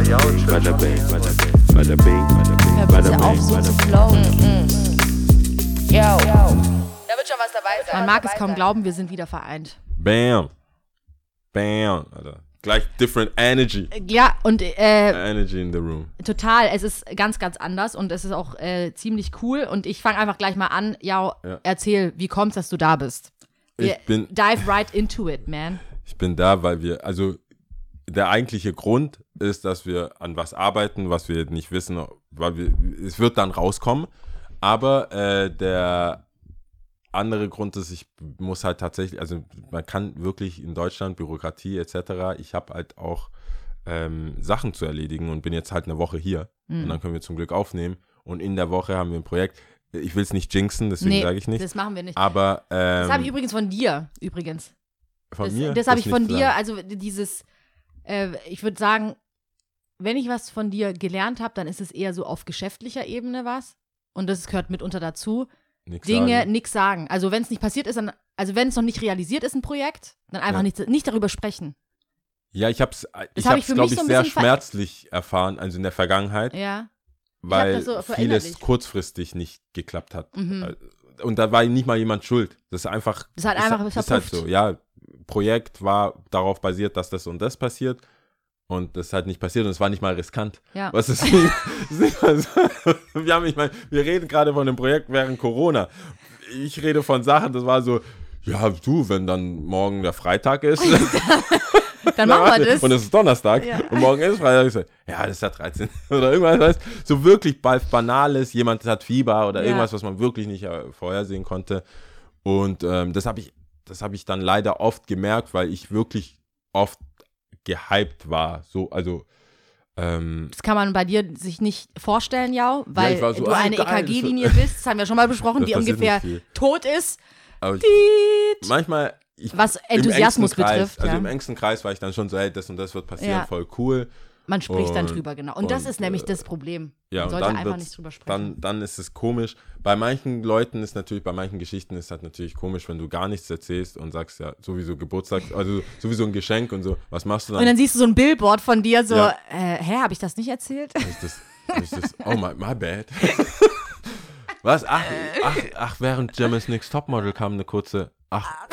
Bada bing, bada bing, bada bing, bada bing, Hör bada bitte auf, bing, so bada zu bing. flowen. Yo. Da wird schon was dabei sein. Man mag es kaum glauben, wir sind wieder vereint. Bam. Bam. Alter. Gleich different energy. Ja, und äh, Energy in the room. total, es ist ganz, ganz anders und es ist auch äh, ziemlich cool. Und ich fange einfach gleich mal an. Ja, Ja. erzähl, wie kommt's, dass du da bist? Ich Wir- bin, Dive right into it, man. ich bin da, weil wir, also der eigentliche Grund ist, dass wir an was arbeiten, was wir nicht wissen, weil wir, es wird dann rauskommen. Aber äh, der andere Grund ist, ich muss halt tatsächlich, also man kann wirklich in Deutschland Bürokratie etc. Ich habe halt auch ähm, Sachen zu erledigen und bin jetzt halt eine Woche hier Mhm. und dann können wir zum Glück aufnehmen. Und in der Woche haben wir ein Projekt. Ich will es nicht jinxen, deswegen Nee, sage ich nicht. das machen wir nicht. Aber ähm, Das habe ich übrigens von dir, übrigens. von das mir. das habe ich von dir, also dieses, äh, ich würde sagen, wenn ich was von dir gelernt habe, dann ist es eher so auf geschäftlicher Ebene was. Und das gehört mitunter dazu. Nix Dinge, sagen. nix sagen. Also wenn es nicht passiert ist, dann, also wenn es noch nicht realisiert ist, ein Projekt, dann einfach Ja. nicht, nicht darüber sprechen. Ja, ich habe es, ich hab habe ich es, glaube ich, sehr schmerzlich erfahren, also in der Vergangenheit, Ja. weil so vieles kurzfristig nicht geklappt hat. Mhm. Äh, Und da war nicht mal jemand schuld. Das ist einfach, Das hat ist, einfach ist halt verpufft. so. Ja, Projekt war darauf basiert, dass das und das passiert. Und das ist halt nicht passiert und es war nicht mal riskant. Ja. Was ist nicht, ist nicht mal so, wir, haben, ich mein, wir reden gerade von einem Projekt während Corona. Ich rede von Sachen, das war so, ja, du, wenn dann morgen der Freitag ist, Dann machen wir das. und es ist Donnerstag Ja. und morgen ist Freitag. Ich so, ja, das ist ja 13. Oder irgendwas, weißt, so wirklich ba- Banales, jemand hat Fieber oder Ja. irgendwas, was man wirklich nicht äh, vorhersehen konnte. Und ähm, das habe ich, das habe ich dann leider oft gemerkt, weil ich wirklich oft gehypt war. So, also ähm, Das kann man bei dir sich nicht vorstellen, Jau, weil war so, du eine EKG-Linie bist, das haben wir schon mal besprochen, die ungefähr tot ist. aber ich, manchmal. Ich, Was Enthusiasmus Kreis, betrifft, Also ja. im engsten Kreis war ich dann schon so, hey, das und das wird passieren, Ja. voll cool. Man spricht dann Und- drüber, genau. Und, das und, ist nämlich äh, das Problem. Ja, man sollte dann einfach nicht drüber sprechen. Dann, dann ist es komisch. Bei manchen Leuten ist natürlich, bei manchen Geschichten ist halt natürlich komisch, wenn du gar nichts erzählst und sagst ja sowieso Geburtstag, also sowieso ein Geschenk und so. Was machst du dann? und dann siehst du so ein Billboard von dir, so, Ja. äh, hä, habe ich das nicht erzählt? Ich das, ich das, oh my, my bad. Was? Ach, ach, ach, während Gemma's Next Topmodel kam eine kurze, ach,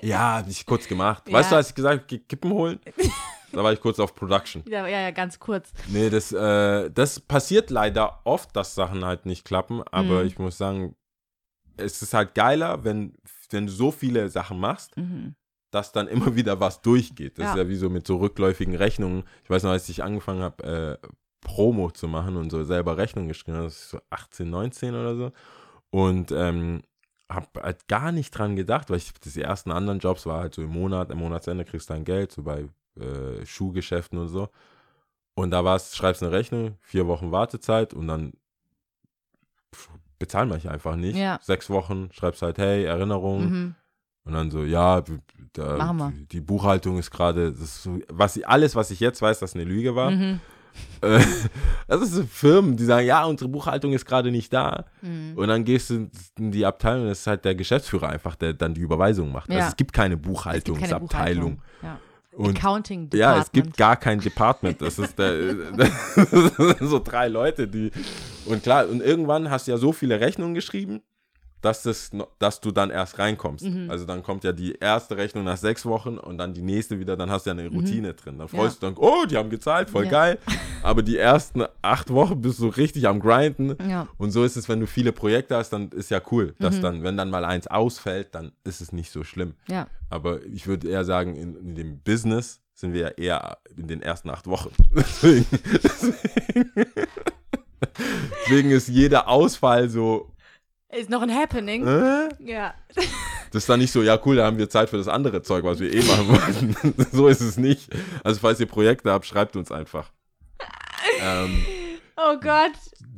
ja, ich kurz gemacht. Weißt Ja. du, als ich gesagt habe, Kippen holen? Da war ich kurz auf Production. ja, ja, ja, ganz kurz. Nee, das, äh, das passiert leider oft, dass Sachen halt nicht klappen, aber Mhm. ich muss sagen, es ist halt geiler, wenn, wenn du so viele Sachen machst, Mhm. dass dann immer wieder was durchgeht. Das Ja. ist ja wie so mit so rückläufigen Rechnungen. Ich weiß noch, als ich angefangen habe, äh, Promo zu machen und so selber Rechnungen geschrieben das ist so 18, 19 oder so. Und ähm, habe halt gar nicht dran gedacht, weil ich die ersten anderen Jobs war halt so im Monat, im Monatsende kriegst du dein Geld, so bei äh, Schuhgeschäften und so. Und da war es, schreibst eine Rechnung, vier Wochen Wartezeit und dann bezahlen wir einfach nicht. Ja. Sechs Wochen, schreibst halt, hey, Erinnerung. Mhm. Und dann so, ja, da, die, Buchhaltung ist gerade, so, was ich, alles, was ich jetzt weiß, dass eine Lüge war. Mhm. Das ist so Firmen, die sagen, ja, unsere Buchhaltung ist gerade nicht da. Mhm. Und dann gehst du in die Abteilung, das ist halt der Geschäftsführer einfach, der dann die Überweisung macht. Ja. Also es gibt keine Es gibt keine Buchhaltungsabteilung. Buchhaltung. Ja. Und Accounting ja, es gibt Department. gar kein Department. Das ist der, das sind so drei Leute, die. Und klar, und irgendwann hast du ja so viele Rechnungen geschrieben, dass, das, dass du dann erst reinkommst. Mhm. Also dann kommt ja die erste Rechnung nach sechs Wochen und dann die nächste wieder, dann hast du ja eine Routine drin. Dann freust du dich, oh, die haben gezahlt, voll Ja. geil. Aber die ersten acht Wochen bist du richtig am Grinden. Ja. Und so ist es, wenn du viele Projekte hast, dann ist ja cool, dass Mhm. dann, wenn dann mal eins ausfällt, dann ist es nicht so schlimm. Ja. Aber ich würde eher sagen, in, in dem Business sind wir ja eher in den ersten acht Wochen. Deswegen, deswegen, deswegen ist jeder Ausfall so, Ist noch ein Happening. äh? Ja. das ist dann nicht so, ja cool, da haben wir Zeit für das andere Zeug, was wir eh machen wollten. so ist es nicht. Also falls ihr Projekte habt, schreibt uns einfach. ähm, Oh Gott.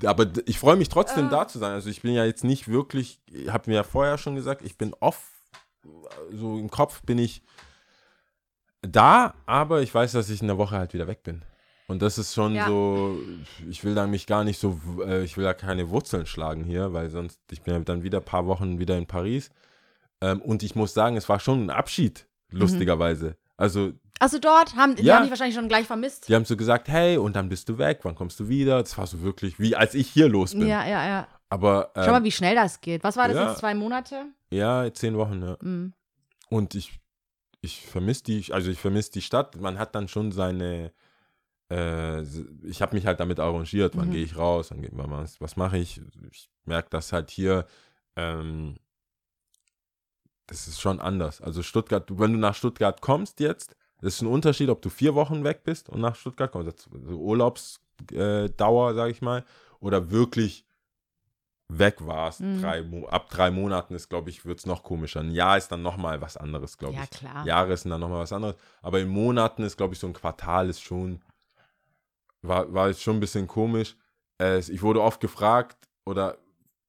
aber ich freue mich trotzdem da zu sein. Also ich bin ja jetzt nicht wirklich, ich habe mir ja vorher schon gesagt, ich bin off, so im Kopf bin ich da, aber ich weiß, dass ich in der Woche halt wieder weg bin. Und das ist schon Ja. so, ich will da mich gar nicht so, äh, ich will da keine Wurzeln schlagen hier, weil sonst, ich bin ja dann wieder ein paar Wochen wieder in Paris. Ähm, und ich muss sagen, es war schon ein Abschied, lustigerweise. Also Achso, dort haben die Ja. haben dich wahrscheinlich schon gleich vermisst. die haben so gesagt, hey, und dann bist du weg, wann kommst du wieder? Das war so wirklich, wie als ich hier los bin. Ja, ja, ja. Aber Schau mal, ähm, wie schnell das geht. Was war das ja. jetzt? Zwei Monate? ja, zehn Wochen, ja. Mhm. Und ich, ich vermisse die, also ich vermisse die Stadt. Man hat dann schon seine, äh, ich habe mich halt damit arrangiert, wann Mhm. gehe ich raus, wann, wann was, was mache ich. Ich merke das halt hier, ähm, das ist schon anders. Also Stuttgart, wenn du nach Stuttgart kommst jetzt, das ist ein Unterschied, ob du vier Wochen weg bist und nach Stuttgart kommst, also Urlaubsdauer, äh, Dauer, sag ich mal, oder wirklich weg warst. Mhm. Drei, ab drei Monaten ist, glaube ich, wird es noch komischer. Ein Jahr ist dann nochmal was anderes, glaube Ja, ich. klar. Jahre sind dann nochmal was anderes. Aber in Monaten ist, glaube ich, so ein Quartal ist schon, war, war jetzt schon ein bisschen komisch. Äh, ich wurde oft gefragt oder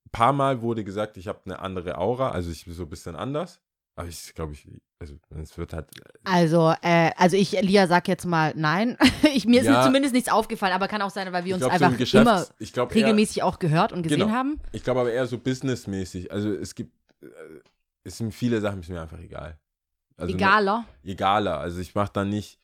ein paar Mal wurde gesagt, ich habe eine andere Aura, also ich bin so ein bisschen anders. Aber ich glaube, ich, also es wird halt, Also, äh, also ich, Lia, sag jetzt mal nein. ich, mir ist Ja. zumindest nichts aufgefallen, aber kann auch sein, weil wir uns glaube, so einfach ein Geschäfts-, immer ich glaube eher, regelmäßig auch gehört und gesehen Genau. haben. ich glaube aber eher so businessmäßig. Also es gibt, äh, es sind viele Sachen, ist mir einfach egal. Also Egaler. Egaler. Also ich mache dann nicht,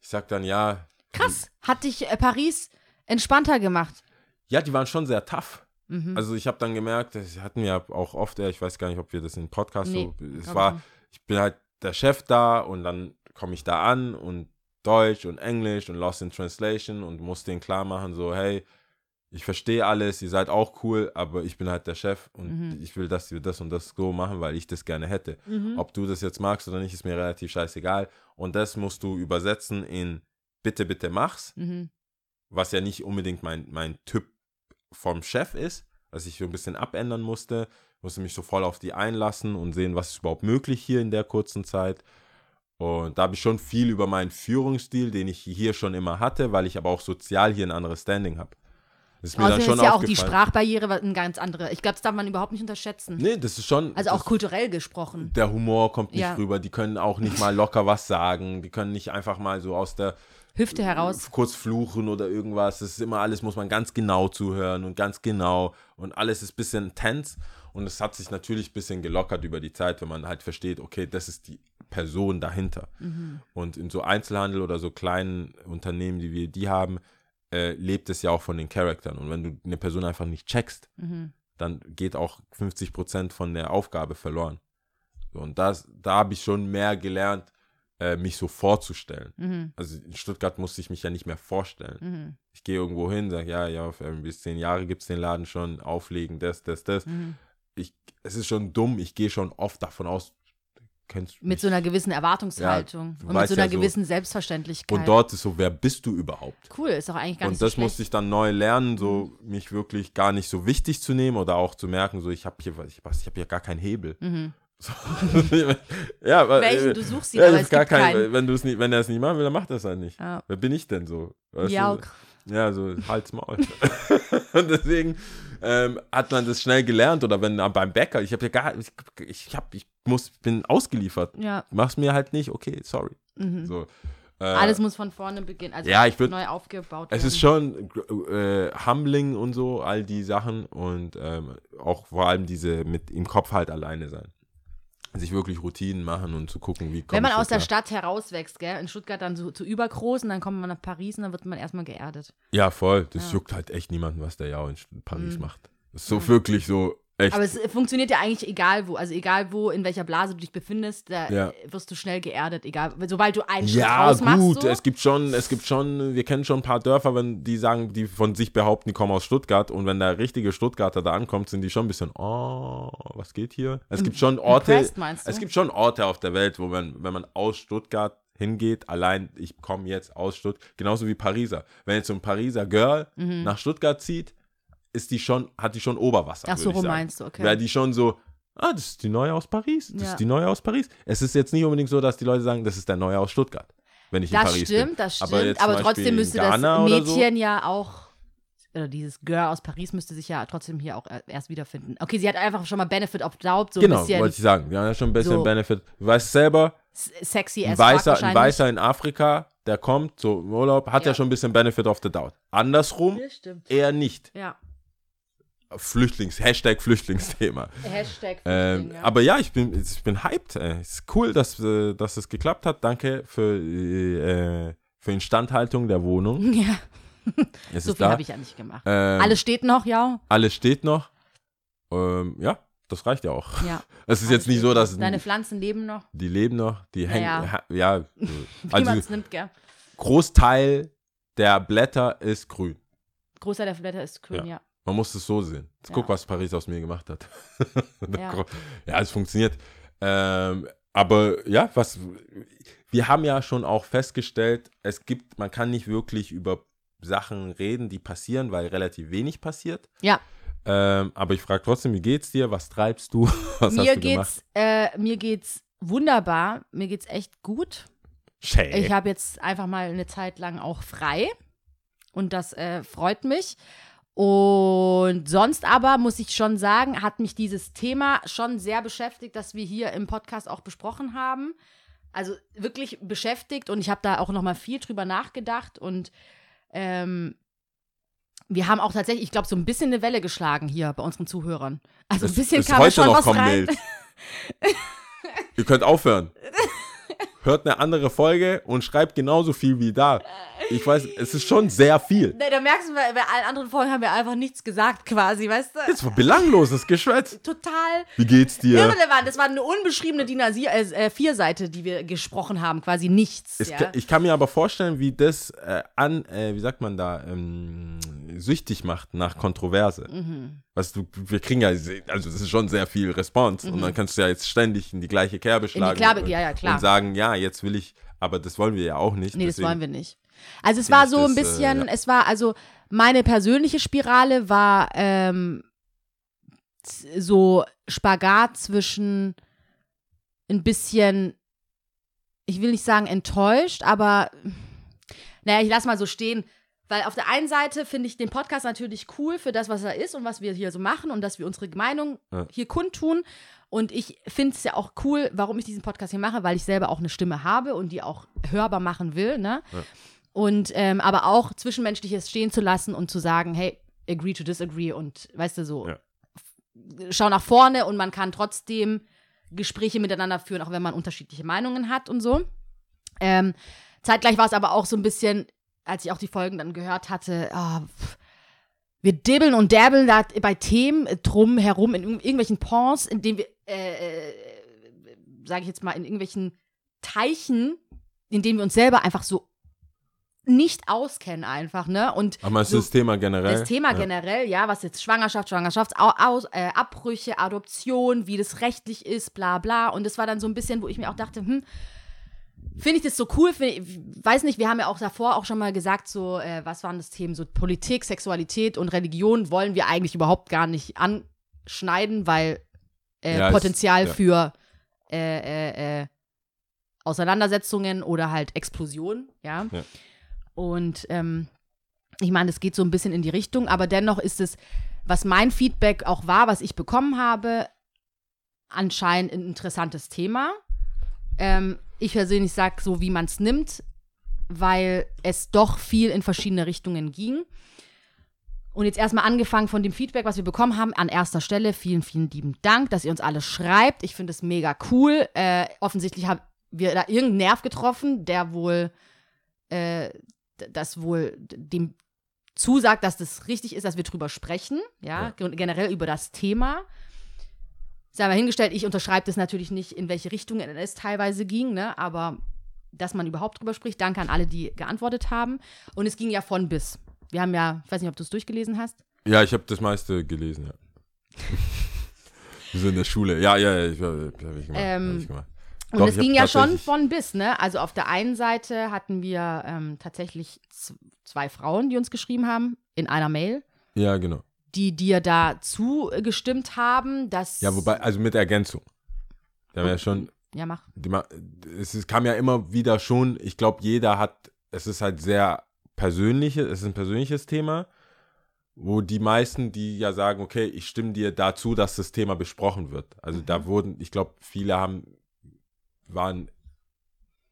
ich sag dann ja, Krass. Hat dich äh, Paris entspannter gemacht. ja, die waren schon sehr tough. Mhm. Also ich habe dann gemerkt, das hatten wir auch oft, ich weiß gar nicht, ob wir das im Podcast Nee, so, es war, ich nicht. ich bin halt der Chef da und dann komme ich da an und Deutsch und Englisch und Lost in Translation und muss denen klar machen, so, hey, ich verstehe alles, ihr seid auch cool, aber ich bin halt der Chef und Mhm. ich will, dass wir das und das so machen, weil ich das gerne hätte. Mhm. Ob du das jetzt magst oder nicht, ist mir relativ scheißegal. Und das musst du übersetzen in bitte, bitte mach's Mhm. was ja nicht unbedingt mein, mein Typ vom Chef ist, was ich so ein bisschen abändern musste. Musste mich so voll auf die einlassen und sehen, was ist überhaupt möglich hier in der kurzen Zeit. Und da habe ich schon viel über meinen Führungsstil, den ich hier schon immer hatte, weil ich aber auch sozial hier ein anderes Standing habe. Das ist mir dann Außerdem schon ist ja auch die. Sprachbarriere was- ein ganz andere. Ich glaube, das darf man überhaupt nicht unterschätzen. Nee, das ist schon. also auch kulturell gesprochen. Der Humor kommt nicht Ja. rüber. Die können auch nicht mal locker was sagen. Die können nicht einfach mal so aus der Hüfte heraus. kurz fluchen oder irgendwas. Das ist immer alles, muss man ganz genau zuhören und ganz genau. Und alles ist ein bisschen tense. Und es hat sich natürlich ein bisschen gelockert über die Zeit, wenn man halt versteht, okay, das ist die Person dahinter. Und in so Einzelhandel oder so kleinen Unternehmen, die wir die haben, äh, lebt es ja auch von den Charaktern. Und wenn du eine Person einfach nicht checkst, Mhm. dann geht auch 50 Prozent von der Aufgabe verloren. So, und das, da habe ich schon mehr gelernt, äh, mich so vorzustellen. Mhm. Also in Stuttgart musste ich mich ja nicht mehr vorstellen. Mhm. Ich gehe irgendwo hin, sage, ja, ja, bis zehn Jahre gibt es den Laden schon, auflegen, das, das, das. Mhm. Ich, es ist schon dumm, ich gehe schon oft davon aus, Mit mich. so einer gewissen Erwartungshaltung du und mit so einer ja so- gewissen Selbstverständlichkeit. Und dort ist so, wer bist du überhaupt? cool, ist doch eigentlich nicht Und so das schlecht. musste ich dann neu lernen, so mich wirklich gar nicht so wichtig zu nehmen oder auch zu merken, so ich habe hier, ich, ich habe hier gar keinen Hebel. Mhm. So. ja, aber, Welchen? äh, Du suchst ihn, ja, aber es gar keinen, keinen. wenn du es nicht, wenn er es nicht machen will, dann macht er es halt nicht. Ja. Wer bin ich denn so? Weißt Ja, du? Ja, so Hals Maul. und deswegen ähm, hat man das schnell gelernt oder wenn beim Bäcker, ich habe ja gar, ich, ich hab, ich muss, bin ausgeliefert. ja. Mach's mir halt nicht, okay, sorry. Mhm. So. Äh, Alles muss von vorne beginnen. Also ja, ich würd- neu aufgebaut es werden. ist schon äh, humbling und so, all die Sachen und ähm, auch vor allem diese mit im Kopf halt alleine sein. Sich wirklich Routinen machen und zu gucken, wie kommt Wenn man aus der Stadt herauswächst, gell, in Stuttgart dann so zu übergroß und dann kommt man nach Paris und dann wird man erstmal geerdet. Ja, voll. Das Ja. juckt halt echt niemanden, was der ja in Paris Mhm. macht. Das ist so wirklich so echt. Aber es funktioniert ja eigentlich egal wo. Also egal wo, in welcher Blase du dich befindest, da Ja. wirst du schnell geerdet. Egal, sobald du einen Schritt ja, raus machst. gut, So, es gibt schon, es gibt schon, wir kennen schon ein paar Dörfer, wenn die sagen, die von sich behaupten, die kommen aus Stuttgart und wenn der richtige Stuttgarter da ankommt, sind die schon ein bisschen, oh, was geht hier? Es gibt schon Orte, es gibt schon Orte auf der Welt, wo man, wenn man aus Stuttgart hingeht, allein, ich komme jetzt aus Stuttgart, genauso wie Pariser. Wenn jetzt so ein Pariser Girl Mhm. nach Stuttgart zieht, ist die schon, hat die schon Oberwasser. Ach so, sagen. meinst du, okay. Wäre die schon so, ah, das ist die neue aus Paris, das Ja. ist die neue aus Paris. Es ist jetzt nicht unbedingt so, dass die Leute sagen, das ist der neue aus Stuttgart, wenn ich in das Paris stimmt, bin. das stimmt. Aber Aber, jetzt zum Beispiel trotzdem in müsste Ghana das oder so? Mädchen ja auch, oder dieses Girl aus Paris müsste sich ja trotzdem hier auch erst wiederfinden. Okay, sie hat einfach schon mal Benefit of Doubt, so ein Genau, bisschen wollte ich sagen. Ja, schon ein bisschen so- Benefit. Du weißt selber, sexy ein Weißer, ein. Weißer in Afrika, der kommt so im Urlaub, hat ja, Ja. schon ein bisschen Benefit of the Doubt. Andersrum Das stimmt. eher nicht. Ja. Flüchtlings, Hashtag Flüchtlingsthema. Hashtag Ähm, Flüchtling, ja. Aber ja, ich bin, ich bin hyped. Es ist cool, dass, äh, dass es geklappt hat. Danke für, äh, für Instandhaltung der Wohnung. ja, Es so viel habe ich ja nicht gemacht. Ähm, Alles steht noch, ja. alles steht noch. Ähm, ja, das reicht ja auch. ja. Es ist jetzt nicht so, dass Deine Pflanzen leben noch, die leben noch, die hängen, ja, äh, wie man also es nimmt, gell? Großteil der Blätter ist grün. Großteil der Blätter ist grün, ja. Man muss es so sehen. Jetzt Ja. guck, was Paris aus mir gemacht hat. Ja. ja, es funktioniert. Ähm, aber ja, was wir haben ja schon auch festgestellt, es gibt, man kann nicht wirklich über Sachen reden, die passieren, weil relativ wenig passiert. Ja. Ähm, aber ich frage trotzdem, wie geht's dir? Was treibst du? Was mir hast du gemacht? geht's, äh, mir geht's wunderbar. Mir geht's echt gut. Shay. Ich habe jetzt einfach mal eine Zeit lang auch frei und das äh, freut mich. Und sonst aber muss ich schon sagen, hat mich dieses Thema schon sehr beschäftigt, das wir hier im Podcast auch besprochen haben. Also wirklich beschäftigt und ich habe da auch noch mal viel drüber nachgedacht und ähm, wir haben auch tatsächlich, ich glaube, so ein bisschen eine Welle geschlagen hier bei unseren Zuhörern. Also ein Es- bisschen es kam da heute schon noch was rein. Ihr könnt aufhören. Hört eine andere Folge und schreibt genauso viel wie da. Ich weiß, es ist schon sehr viel. Nee, da merkst du, bei, bei allen anderen Folgen haben wir einfach nichts gesagt, quasi, weißt du? Das war belangloses Geschwätz. Total Wie geht's dir? irrelevant. Das war eine unbeschriebene DIN A4-Seite, die wir gesprochen haben, quasi nichts. Es, ja. Ich kann mir aber vorstellen, wie das äh, an, äh, wie sagt man da, ähm, süchtig macht nach Kontroverse. Mhm. Weißt du, wir kriegen ja, also das ist schon sehr viel Response und dann kannst du ja jetzt ständig in die gleiche Kerbe schlagen. Kerbe, und, ja, ja. Und sagen, ja, jetzt will ich, aber das wollen wir ja auch nicht. Nee, das deswegen- wollen wir nicht. Also es war so ein das, äh, bisschen, es war also meine persönliche Spirale war ähm, so Spagat zwischen ein bisschen, ich will nicht sagen enttäuscht, aber naja, ich lass mal so stehen. Weil auf der einen Seite finde ich den Podcast natürlich cool für das, was er ist und was wir hier so machen und dass wir unsere Meinung Ja. hier kundtun. Und ich finde es ja auch cool, warum ich diesen Podcast hier mache, weil ich selber auch eine Stimme habe und die auch hörbar machen will. Ne? Ja. Und ähm, aber auch Zwischenmenschliches stehen zu lassen und zu sagen, hey, agree to disagree und weißt du so, Ja. schau nach vorne und man kann trotzdem Gespräche miteinander führen, auch wenn man unterschiedliche Meinungen hat und so. Ähm, zeitgleich war es aber auch so ein bisschen, als ich auch die Folgen dann gehört hatte, pff, wir dibbeln und dabbeln da bei Themen drum herum in irg- irgendwelchen Ponds, in denen wir, äh, äh, sage ich jetzt mal, in irgendwelchen Teichen, in denen wir uns selber einfach so nicht auskennen einfach, ne? Und Aber es so- ist das Thema generell. das Thema ja. generell, ja, was jetzt Schwangerschaft, Schwangerschaftsabbrüche, äh, Abbrüche, Adoption, wie das rechtlich ist, bla bla. Und das war dann so ein bisschen, wo ich mir auch dachte, hm, finde ich das so cool? Ich, weiß nicht, wir haben ja auch davor auch schon mal gesagt, so, äh, was waren das Themen? So Politik, Sexualität und Religion wollen wir eigentlich überhaupt gar nicht anschneiden, weil äh, Ja, Potenzial ja. für äh, äh, äh, Auseinandersetzungen oder halt Explosion, ja. Ja. Und ähm, ich meine, es geht so ein bisschen in die Richtung, aber dennoch ist es, was mein Feedback auch war, was ich bekommen habe, anscheinend ein interessantes Thema. Ähm, ich persönlich sage so, wie man es nimmt, weil es doch viel in verschiedene Richtungen ging. Und jetzt erstmal angefangen von dem Feedback, was wir bekommen haben, an erster Stelle vielen, vielen lieben Dank, dass ihr uns alles schreibt. Ich finde es mega cool. Äh, offensichtlich haben wir da irgendeinen Nerv getroffen, der wohl äh, das wohl dem zusagt, dass das richtig ist, dass wir drüber sprechen, ja, gen- generell über das Thema. Sei mal hingestellt, ich unterschreibe das natürlich nicht, in welche Richtung es teilweise ging, ne, aber dass man überhaupt drüber spricht. Danke an alle, die geantwortet haben. Und es ging ja von bis. Wir haben ja, ich weiß nicht, ob du es durchgelesen hast. Ja, ich habe das meiste gelesen, ja. Wir sind in der Schule. Ja, ja, ja, ich, hab ich gemacht. Ähm, hab ich gemacht. Und Doch, es ging ja schon von bis, ne? Also auf der einen Seite hatten wir ähm, tatsächlich zwei Frauen, die uns geschrieben haben, in einer Mail, Ja, genau. Die dir da zugestimmt haben, dass. Ja, wobei, also mit Ergänzung. Wir haben ja schon, Ja, mach. die, es ist, kam ja immer wieder schon, ich glaube, jeder hat, es ist halt sehr persönliches, es ist ein persönliches Thema, wo die meisten, die ja sagen, okay, ich stimme dir dazu, dass das Thema besprochen wird. Also da wurden, ich glaube, viele haben, waren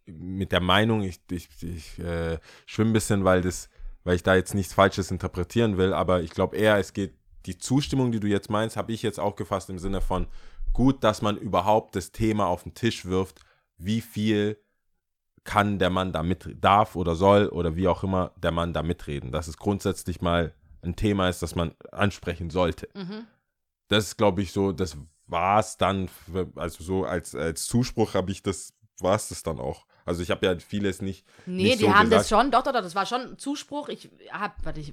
mit der Meinung, ich, ich, ich äh, schwimme ein bisschen, weil das, weil ich da jetzt nichts Falsches interpretieren will, aber ich glaube eher, es geht die Zustimmung, die du jetzt meinst, habe ich jetzt auch gefasst im Sinne von gut, dass man überhaupt das Thema auf den Tisch wirft, wie viel kann der Mann da mit, darf oder soll oder wie auch immer der Mann da mitreden. Dass es grundsätzlich mal ein Thema ist, das man ansprechen sollte. Mhm. Das ist, glaube ich, so, das war es dann, also so als, als Zuspruch habe ich das, war es das dann auch. Also ich habe ja vieles nicht. Nee, nicht die so haben gesagt. das schon, doch, doch, doch, das war schon ein Zuspruch. Ich hab, warte, ich.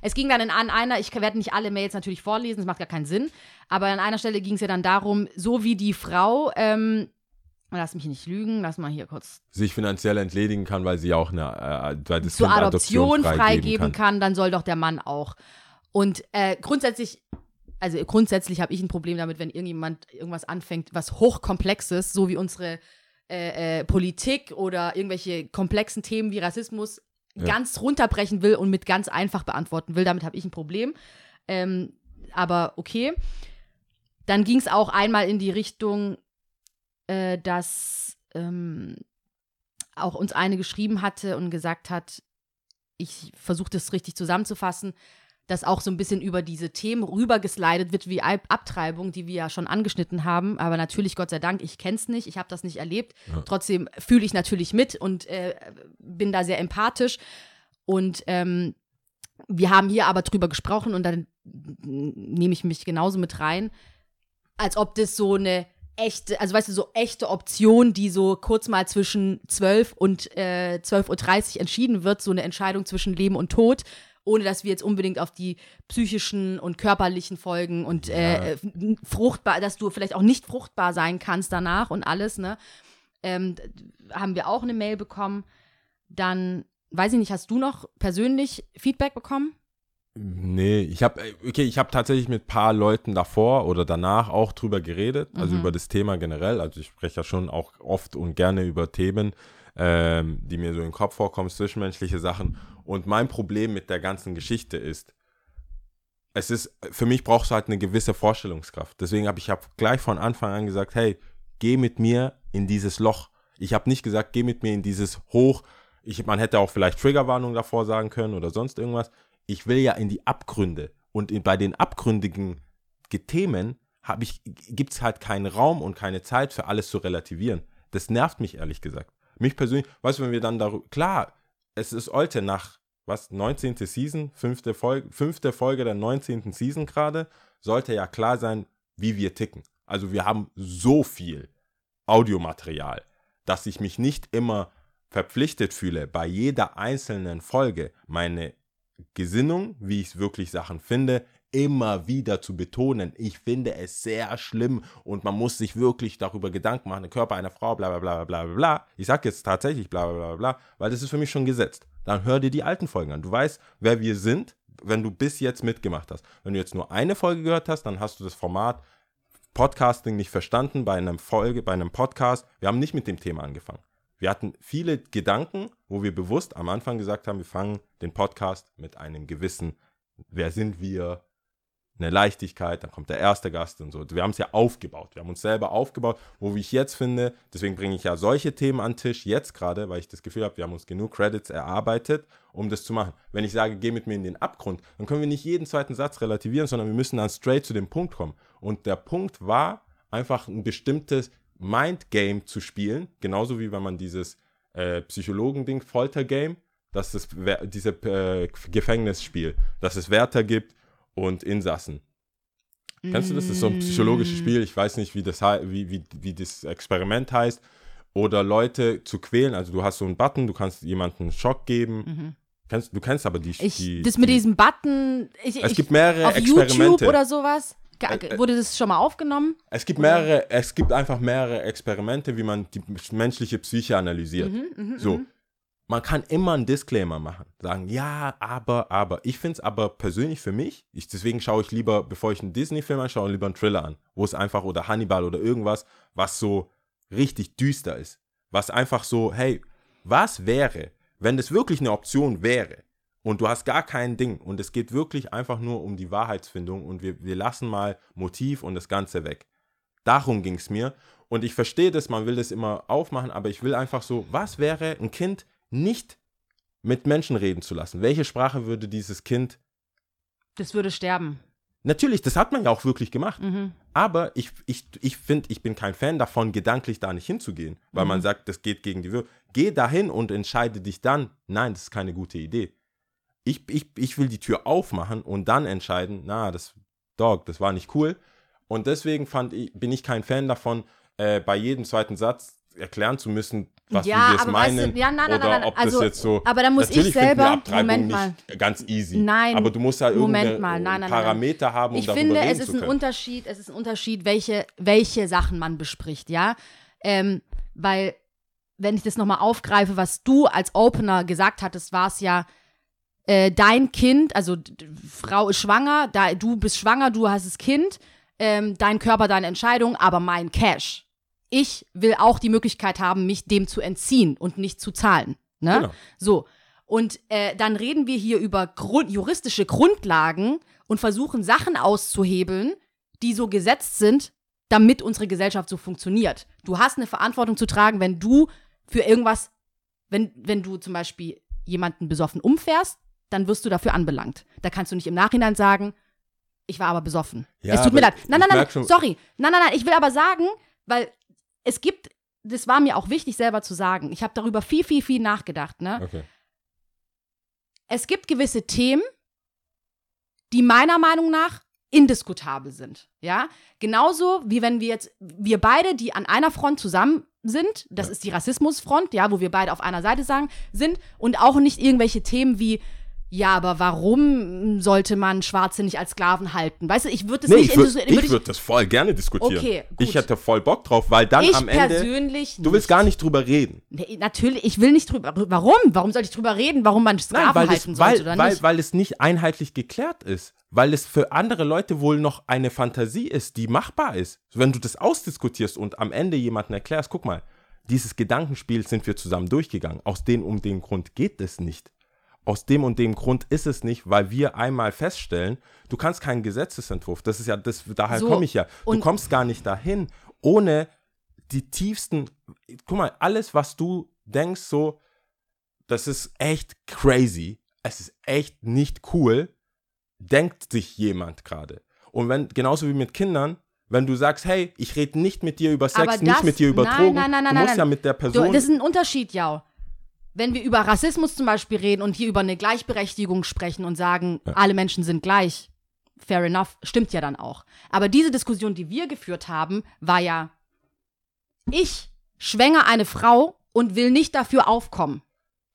Es ging dann in, an einer, ich werde nicht alle Mails natürlich vorlesen, das macht gar keinen Sinn, aber an einer Stelle ging es ja dann darum, so wie die Frau, ähm, lass mich nicht lügen, lass mal hier kurz sich finanziell entledigen kann, weil sie auch eine, äh, weil das zur Kind Adoption freigeben freigeben kann. dann soll doch der Mann auch. Und äh, grundsätzlich, also grundsätzlich habe ich ein Problem damit, wenn irgendjemand irgendwas anfängt, was hochkomplexes, so wie unsere äh, äh, Politik oder irgendwelche komplexen Themen wie Rassismus Ja. ganz runterbrechen will und mit ganz einfach beantworten will. Damit habe ich ein Problem. Ähm, aber okay. Dann ging es auch einmal in die Richtung, äh, dass ähm, auch uns eine geschrieben hatte und gesagt hat, ich versuche das richtig zusammenzufassen, dass auch so ein bisschen über diese Themen rübergeslidet wird wie Ab- Abtreibung, die wir ja schon angeschnitten haben. Aber natürlich, Gott sei Dank, ich kenne es nicht, ich habe das nicht erlebt. Ja. Trotzdem fühle ich natürlich mit und äh, bin da sehr empathisch. Und ähm, wir haben hier aber drüber gesprochen und dann nehme ich mich genauso mit rein, als ob das so eine echte, also weißt du, so echte Option, die so kurz mal zwischen 12 und äh, 12.30 Uhr entschieden wird, so eine Entscheidung zwischen Leben und Tod, ohne dass wir jetzt unbedingt auf die psychischen und körperlichen Folgen und äh, äh, fruchtbar, dass du vielleicht auch nicht fruchtbar sein kannst danach und alles, ne? Ähm, haben wir auch eine Mail bekommen. Dann, weiß ich nicht, hast du noch persönlich Feedback bekommen? Nee, ich habe okay, ich habe tatsächlich mit ein paar Leuten davor oder danach auch drüber geredet, also Mhm. über das Thema generell. Also ich spreche ja schon auch oft und gerne über Themen, ähm, die mir so den Kopf vorkommen, zwischenmenschliche Sachen. Und mein Problem mit der ganzen Geschichte ist, es ist, für mich brauchst du halt eine gewisse Vorstellungskraft. Deswegen habe ich hab gleich von Anfang an gesagt, hey, geh mit mir in dieses Loch. Ich habe nicht gesagt, geh mit mir in dieses Hoch. Ich, man hätte auch vielleicht Triggerwarnung davor sagen können oder sonst irgendwas. Ich will ja in die Abgründe. Und in, bei den abgründigen Ge- Themen gibt es halt keinen Raum und keine Zeit für alles zu relativieren. Das nervt mich ehrlich gesagt. Mich persönlich, weißt du, wenn wir dann darüber, klar, es ist heute nach, was, 19. Season, fünfte Folge, fünfte Folge der 19. Season gerade, sollte ja klar sein, wie wir ticken. Also wir haben so viel Audiomaterial, dass ich mich nicht immer verpflichtet fühle, bei jeder einzelnen Folge meine Gesinnung, wie ich wirklich Sachen finde, immer wieder zu betonen. Ich finde es sehr schlimm und man muss sich wirklich darüber Gedanken machen, der Körper einer Frau, bla bla bla bla bla bla. Ich sage jetzt tatsächlich bla bla bla bla, weil das ist für mich schon gesetzt. Dann hör dir die alten Folgen an. Du weißt, wer wir sind, wenn du bis jetzt mitgemacht hast. Wenn du jetzt nur eine Folge gehört hast, dann hast du das Format Podcasting nicht verstanden bei einem Folge, bei einem Podcast. Wir haben nicht mit dem Thema angefangen. Wir hatten viele Gedanken, wo wir bewusst am Anfang gesagt haben, wir fangen den Podcast mit einem gewissen, wer sind wir, eine Leichtigkeit, dann kommt der erste Gast und so. Wir haben es ja aufgebaut. Wir haben uns selber aufgebaut, wo ich jetzt finde, deswegen bringe ich ja solche Themen an den Tisch, jetzt gerade, weil ich das Gefühl habe, wir haben uns genug Credits erarbeitet, um das zu machen. Wenn ich sage, geh mit mir in den Abgrund, dann können wir nicht jeden zweiten Satz relativieren, sondern wir müssen dann straight zu dem Punkt kommen. Und der Punkt war, einfach ein bestimmtes Mindgame zu spielen, genauso wie wenn man dieses äh, Psychologen-Ding, Folter-Game, dass es diese äh, Gefängnisspiel, dass es Wärter gibt und Insassen. Kennst du das? Das ist so ein psychologisches Spiel. Ich weiß nicht, wie das, wie, wie, wie das Experiment heißt. Oder Leute zu quälen. Also du hast so einen Button, du kannst jemandem einen Schock geben. Kennst, du kennst aber die, Ich, die das mit die, diesem Button, ich, Es ich, gibt mehrere auf Experimente. YouTube oder sowas, Äh, äh, wurde das schon mal aufgenommen? Es gibt mehrere, es gibt einfach mehrere Experimente, wie man die menschliche Psyche analysiert. Mhm, so. Man kann immer einen Disclaimer machen. Sagen, ja, aber, aber. Ich finde es aber persönlich für mich, ich, deswegen schaue ich lieber, bevor ich einen Disney-Film anschaue, lieber einen Thriller an. Wo es einfach, oder Hannibal oder irgendwas, was so richtig düster ist. Was einfach so, hey, was wäre, wenn das wirklich eine Option wäre und du hast gar kein Ding und es geht wirklich einfach nur um die Wahrheitsfindung und wir, wir lassen mal Motiv und das Ganze weg. Darum ging es mir. Und ich verstehe das, man will das immer aufmachen, aber ich will einfach so, was wäre ein Kind nicht mit Menschen reden zu lassen? Welche Sprache würde dieses Kind, Das würde sterben. Natürlich, das hat man ja auch wirklich gemacht. Mhm. Aber ich, ich, ich finde, ich bin kein Fan davon, gedanklich da nicht hinzugehen, weil Mhm. man sagt, das geht gegen die Würde. Geh dahin und entscheide dich dann. Nein, das ist keine gute Idee. Ich, ich, ich will die Tür aufmachen und dann entscheiden, na, das Dog, das war nicht cool. Und deswegen fand ich, bin ich kein Fan davon, äh, bei jedem zweiten Satz erklären zu müssen, was Ja, wir jetzt aber weißt du, meinen. ja, nein, nein, oder nein, nein, ob also, das jetzt so. aber da muss ich wir selber- Abtreibung Moment nicht ganz easy. Nein, Aber du musst da Moment irgendeine mal, nein, nein, nein, nein. Parameter haben, um ich darüber finde, reden es ist zu ein. Unterschied, es ist ein Unterschied, welche, welche Sachen man bespricht, ja. Ähm, weil, wenn ich das nochmal aufgreife, was du als Opener gesagt hattest, war es ja, äh, dein Kind, also Frau ist schwanger, da, du bist schwanger, du hast das Kind, ähm, dein Körper, deine Entscheidung, aber mein Cash. Ich will auch die Möglichkeit haben, mich dem zu entziehen und nicht zu zahlen. Ne? Genau. So. Und äh, dann reden wir hier über Grund, juristische Grundlagen und versuchen Sachen auszuhebeln, die so gesetzt sind, damit unsere Gesellschaft so funktioniert. Du hast eine Verantwortung zu tragen, wenn du für irgendwas, wenn, wenn du zum Beispiel jemanden besoffen umfährst, dann wirst du dafür anbelangt. Da kannst du nicht im Nachhinein sagen, ich war aber besoffen. Ja, es tut mir leid. Nein, nein, nein, sorry. Nein, nein, nein, ich will aber sagen, weil es gibt, das war mir auch wichtig selber zu sagen. Ich habe darüber viel, viel, viel nachgedacht, ne? Okay. es gibt gewisse Themen, die meiner Meinung nach indiskutabel sind. Ja, genauso wie wenn wir jetzt, wir beide, die an einer Front zusammen sind, das ist die Rassismusfront, ja, wo wir beide auf einer Seite sagen, sind und auch nicht irgendwelche Themen wie, ja, aber warum sollte man Schwarze nicht als Sklaven halten? Weißt du, ich würde das Nee, nicht ich würde würd ich würd das voll gerne diskutieren. Okay, gut. ich hätte voll Bock drauf, weil dann ich am Ende. persönlich Du willst gar nicht drüber reden. Nee, natürlich, ich will nicht drüber. Warum? Warum soll ich drüber reden, warum man Sklaven weil, halten es, sollte weil, oder weil, nicht? weil es nicht einheitlich geklärt ist. Weil es für andere Leute wohl noch eine Fantasie ist, die machbar ist. Wenn du das ausdiskutierst und am Ende jemanden erklärst, guck mal, dieses Gedankenspiel sind wir zusammen durchgegangen. Aus dem um den Grund geht es nicht. Aus dem und dem Grund ist es nicht, weil wir einmal feststellen, du kannst keinen Gesetzesentwurf, das ist ja, das, daher So, komme ich ja. Du kommst gar nicht dahin, ohne die tiefsten, guck mal, alles, was du denkst, so, das ist echt crazy, es ist echt nicht cool, denkt sich jemand gerade. Und wenn, genauso wie mit Kindern, wenn du sagst, hey, ich rede nicht mit dir über Sex, Aber nicht das- mit dir über nein, Drogen, nein, nein, du musst ja mit der Du, Person. das ist ein Unterschied, ja. Wenn wir über Rassismus zum Beispiel reden und hier über eine Gleichberechtigung sprechen und sagen, alle Menschen sind gleich, fair enough, stimmt ja dann auch. Aber diese Diskussion, die wir geführt haben, war ja, ich schwängere eine Frau und will nicht dafür aufkommen.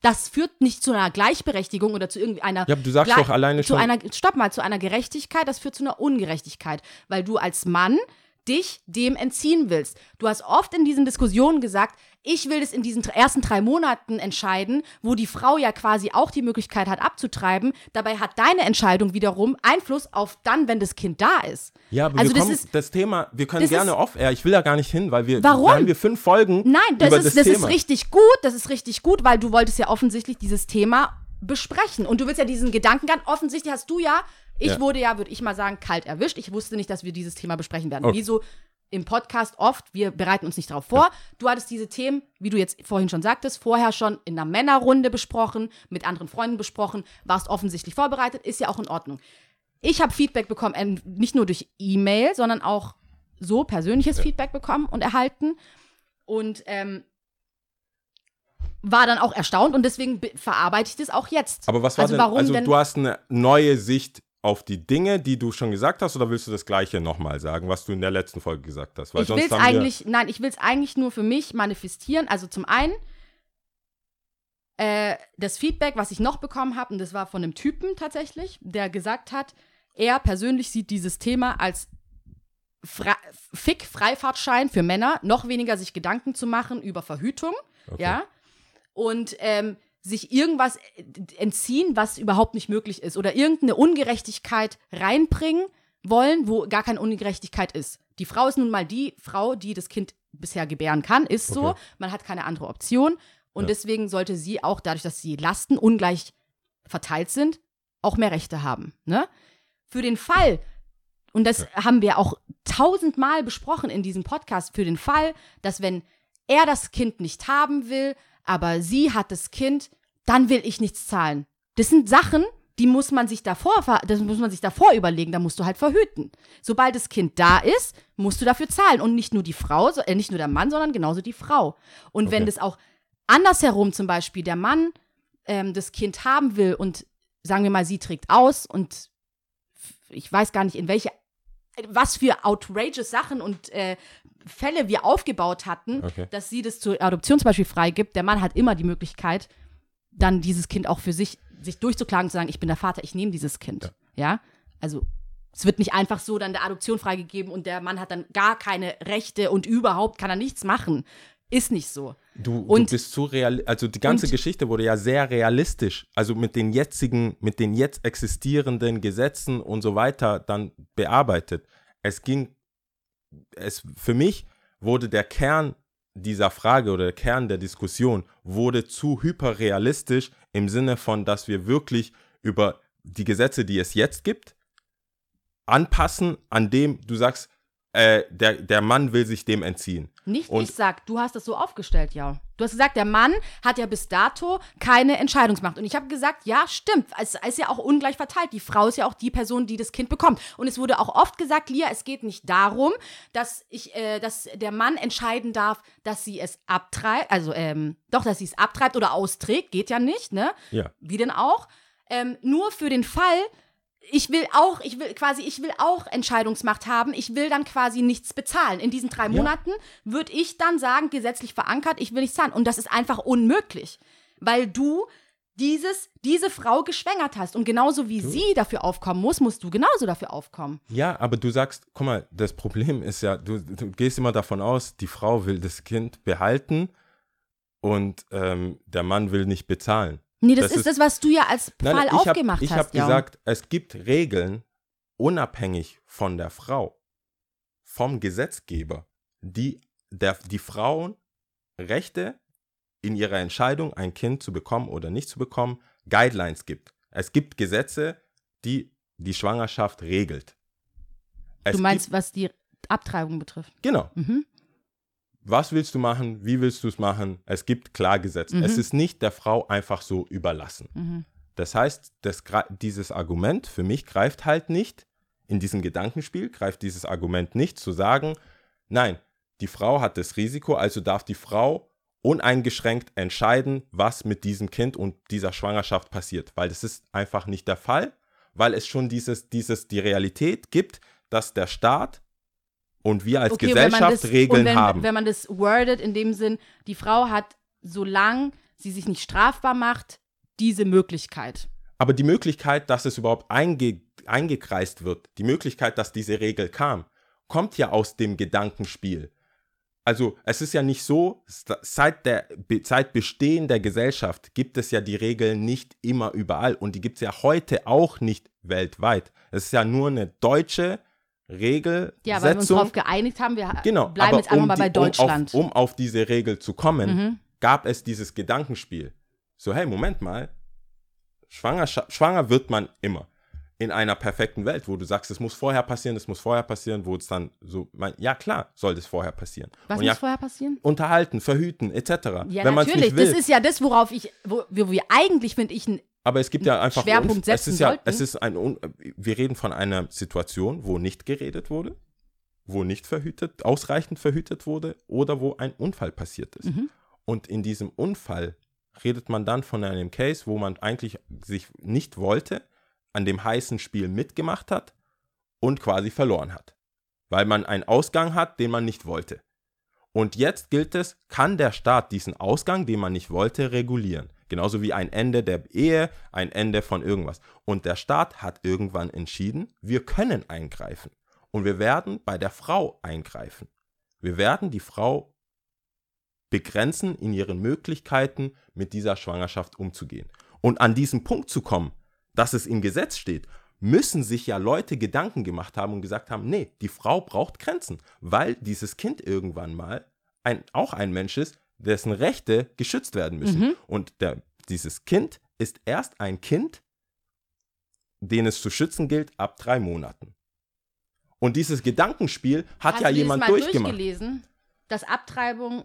Das führt nicht zu einer Gleichberechtigung oder zu irgendeiner. Ja, aber du sagst Gleich- doch alleine zu schon- Einer, stopp mal, zu einer Gerechtigkeit, das führt zu einer Ungerechtigkeit, weil du als Mann dich dem entziehen willst. Du hast oft in diesen Diskussionen gesagt, ich will das in diesen ersten drei Monaten entscheiden, wo die Frau ja quasi auch die Möglichkeit hat abzutreiben. Dabei hat deine Entscheidung wiederum Einfluss auf dann, wenn das Kind da ist. ja, aber also wir das kommen, ist- das Thema, wir können gerne off-air, ich will da gar nicht hin, weil wir, Warum? da haben wir fünf Folgen Nein, das, über ist, das, das, Thema. ist richtig gut, das ist richtig gut, weil du wolltest ja offensichtlich dieses Thema besprechen. Und du willst ja diesen Gedankengang, offensichtlich hast du ja, ich Ja. wurde ja, würde ich mal sagen, kalt erwischt. Ich wusste nicht, dass wir dieses Thema besprechen werden. Okay. Wie so im Podcast oft, wir bereiten uns nicht darauf vor. Du hattest diese Themen, wie du jetzt vorhin schon sagtest, vorher schon in einer Männerrunde besprochen, mit anderen Freunden besprochen, warst offensichtlich vorbereitet, ist ja auch in Ordnung. Ich habe Feedback bekommen, ähm, nicht nur durch E-Mail, sondern auch so persönliches Feedback bekommen und erhalten. Und ähm, war dann auch erstaunt und deswegen be- verarbeite ich das auch jetzt. Aber was war also denn, warum also denn? du hast eine neue Sicht auf die Dinge, die du schon gesagt hast, oder willst du das Gleiche nochmal sagen, was du in der letzten Folge gesagt hast? Weil ich will es eigentlich, nein, ich will es eigentlich nur für mich manifestieren. Also zum einen äh, das Feedback, was ich noch bekommen habe, und das war von einem Typen tatsächlich, der gesagt hat, er persönlich sieht dieses Thema als Fra Fick-Freifahrtschein für Männer, noch weniger sich Gedanken zu machen über Verhütung, Okay. ja, und ähm, sich irgendwas entziehen, was überhaupt nicht möglich ist, oder irgendeine Ungerechtigkeit reinbringen wollen, wo gar keine Ungerechtigkeit ist. Die Frau ist nun mal die Frau, die das Kind bisher gebären kann, ist so. Okay. Man hat keine andere Option. Und Ja. deswegen sollte sie auch, dadurch, dass die Lasten ungleich verteilt sind, auch mehr Rechte haben. Ne? Für den Fall, und das haben wir auch tausendmal besprochen in diesem Podcast, für den Fall, dass wenn er das Kind nicht haben will, aber sie hat das Kind, dann will ich nichts zahlen. Das sind Sachen, die muss man sich davor, das muss man sich davor überlegen, da musst du halt verhüten. Sobald das Kind da ist, musst du dafür zahlen. Und nicht nur die Frau, äh, nicht nur der Mann, sondern genauso die Frau. Und wenn Okay. das auch andersherum zum Beispiel der Mann ähm, das Kind haben will und sagen wir mal, sie trägt aus und ich weiß gar nicht, in welche, was für outrageous Sachen und äh, Fälle wir aufgebaut hatten, Okay. dass sie das zur Adoption zum Beispiel freigibt. Der Mann hat immer die Möglichkeit, dann dieses Kind auch für sich, sich durchzuklagen, zu sagen, ich bin der Vater, ich nehme dieses Kind. Ja. Also es wird nicht einfach so dann der Adoption freigegeben und der Mann hat dann gar keine Rechte und überhaupt kann er nichts machen. Ist nicht so. Du, Und- du bist zu real, also die ganze und- Geschichte wurde ja sehr realistisch, also mit den jetzigen, mit den jetzt existierenden Gesetzen und so weiter dann bearbeitet. Es ging, es für mich wurde der Kern dieser Frage oder der Kern der Diskussion wurde zu hyperrealistisch im Sinne von, dass wir wirklich über die Gesetze, die es jetzt gibt, anpassen, an dem du sagst, äh, der, der Mann will sich dem entziehen. Nicht Und- ich sag, du hast das so aufgestellt, ja. Du hast gesagt, der Mann hat ja bis dato keine Entscheidungsmacht. Und ich habe gesagt, ja, stimmt. Es ist ja auch ungleich verteilt. Die Frau ist ja auch die Person, die das Kind bekommt. Und es wurde auch oft gesagt, Lia, es geht nicht darum, dass ich, äh, dass der Mann entscheiden darf, dass sie es abtreibt, also ähm, doch, dass sie es abtreibt oder austrägt, geht ja nicht, ne? Ja. Wie denn auch? Ähm, nur für den Fall, ich will auch, ich will quasi, ich will auch Entscheidungsmacht haben. Ich will dann quasi nichts bezahlen. In diesen drei Monaten würde ich dann sagen, gesetzlich verankert, ich will nichts zahlen. Und das ist einfach unmöglich, weil du dieses, diese Frau geschwängert hast. Und genauso wie sie dafür aufkommen muss, musst du genauso dafür aufkommen. Ja, aber du sagst, guck mal, das Problem ist ja, du, du gehst immer davon aus, die Frau will das Kind behalten und ähm, der Mann will nicht bezahlen. Nee, das, Das ist, das, was du ja als Nein, Fall ich hab- aufgemacht ich hast. habe ja. gesagt, es gibt Regeln unabhängig von der Frau, vom Gesetzgeber, die der, die Frauen Rechte in ihrer Entscheidung, ein Kind zu bekommen oder nicht zu bekommen, Guidelines gibt. Es gibt Gesetze, die die Schwangerschaft regelt. Es du meinst, gibt, was die Abtreibung betrifft. genau. Mhm. Was willst du machen? Wie willst du es machen? Es gibt klar Gesetze. Es ist nicht der Frau einfach so überlassen. Mhm. Das heißt, das, dieses Argument für mich greift halt nicht, in diesem Gedankenspiel greift dieses Argument nicht zu sagen, nein, die Frau hat das Risiko, also darf die Frau uneingeschränkt entscheiden, was mit diesem Kind und dieser Schwangerschaft passiert, weil das ist einfach nicht der Fall, weil es schon dieses, dieses, die Realität gibt, dass der Staat und wir als Okay, Gesellschaft das, Regeln wenn, haben. Wenn man das wordet in dem Sinn, die Frau hat, solange sie sich nicht strafbar macht, diese Möglichkeit. Aber die Möglichkeit, dass es überhaupt einge eingekreist wird, die Möglichkeit, dass diese Regel kam, kommt ja aus dem Gedankenspiel. Also es ist ja nicht so, seit, der, seit Bestehen der Gesellschaft gibt es ja die Regeln nicht immer überall und die gibt es ja heute auch nicht weltweit. Es ist ja nur eine deutsche Regelsetzung. Ja, weil wir uns darauf geeinigt haben, wir Genau, bleiben jetzt einfach um mal bei die- um Deutschland. Auf, um auf diese Regel zu kommen, Mhm. gab es dieses Gedankenspiel. So, hey, Moment mal, Schwangerschaft, schwanger wird man immer. In einer perfekten Welt, wo du sagst, es muss vorher passieren, es muss vorher passieren, wo es dann so, mein, ja klar, soll das vorher passieren. Was Und muss ja, vorher passieren? unterhalten, verhüten, etc. Ja, Wenn natürlich. nicht will. Das ist ja das, worauf ich, wo, wo wir eigentlich, finde ich, ein Aber es gibt ja einfach Schwerpunkt Unf- es setzen ist ja, sollten. es ist ein wir reden von einer Situation, wo nicht geredet wurde, wo nicht verhütet, ausreichend verhütet wurde oder wo ein Unfall passiert ist. Mhm. Und in diesem Unfall redet man dann von einem Case, wo man eigentlich sich nicht wollte, an dem heißen Spiel mitgemacht hat und quasi verloren hat, weil man einen Ausgang hat, den man nicht wollte. Und jetzt gilt es, kann der Staat diesen Ausgang, den man nicht wollte, regulieren. Genauso wie ein Ende der Ehe, ein Ende von irgendwas. Und der Staat hat irgendwann entschieden, wir können eingreifen. Und wir werden bei der Frau eingreifen. Wir werden die Frau begrenzen in ihren Möglichkeiten, mit dieser Schwangerschaft umzugehen. Und an diesen Punkt zu kommen, dass es im Gesetz steht, müssen sich ja Leute Gedanken gemacht haben und gesagt haben, nee, die Frau braucht Grenzen, weil dieses Kind irgendwann mal ein, auch ein Mensch ist, dessen Rechte geschützt werden müssen. Und der, dieses Kind ist erst ein Kind, den es zu schützen gilt ab drei Monaten. Und dieses Gedankenspiel hat Hast ja du jemand mal durchgemacht. durchgelesen? dass Abtreibung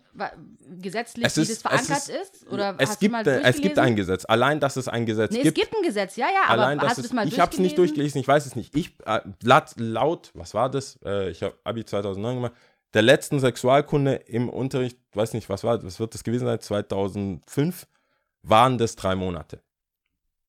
gesetzlich Es ist- das es verankert ist- ist? Oder es, gibt, äh, es gibt ein Gesetz. Allein, dass es ein Gesetz Nee, es gibt. gibt ein Gesetz, ja, ja, aber Allein, dass hast du es, mal ich habe es nicht durchgelesen? ich weiß es nicht. Ich, äh, laut, laut, was war das? Äh, ich habe Abi 2009 gemacht. Der letzten Sexualkunde im Unterricht, weiß nicht, was war, was wird das gewesen sein? 2005 waren das drei Monate.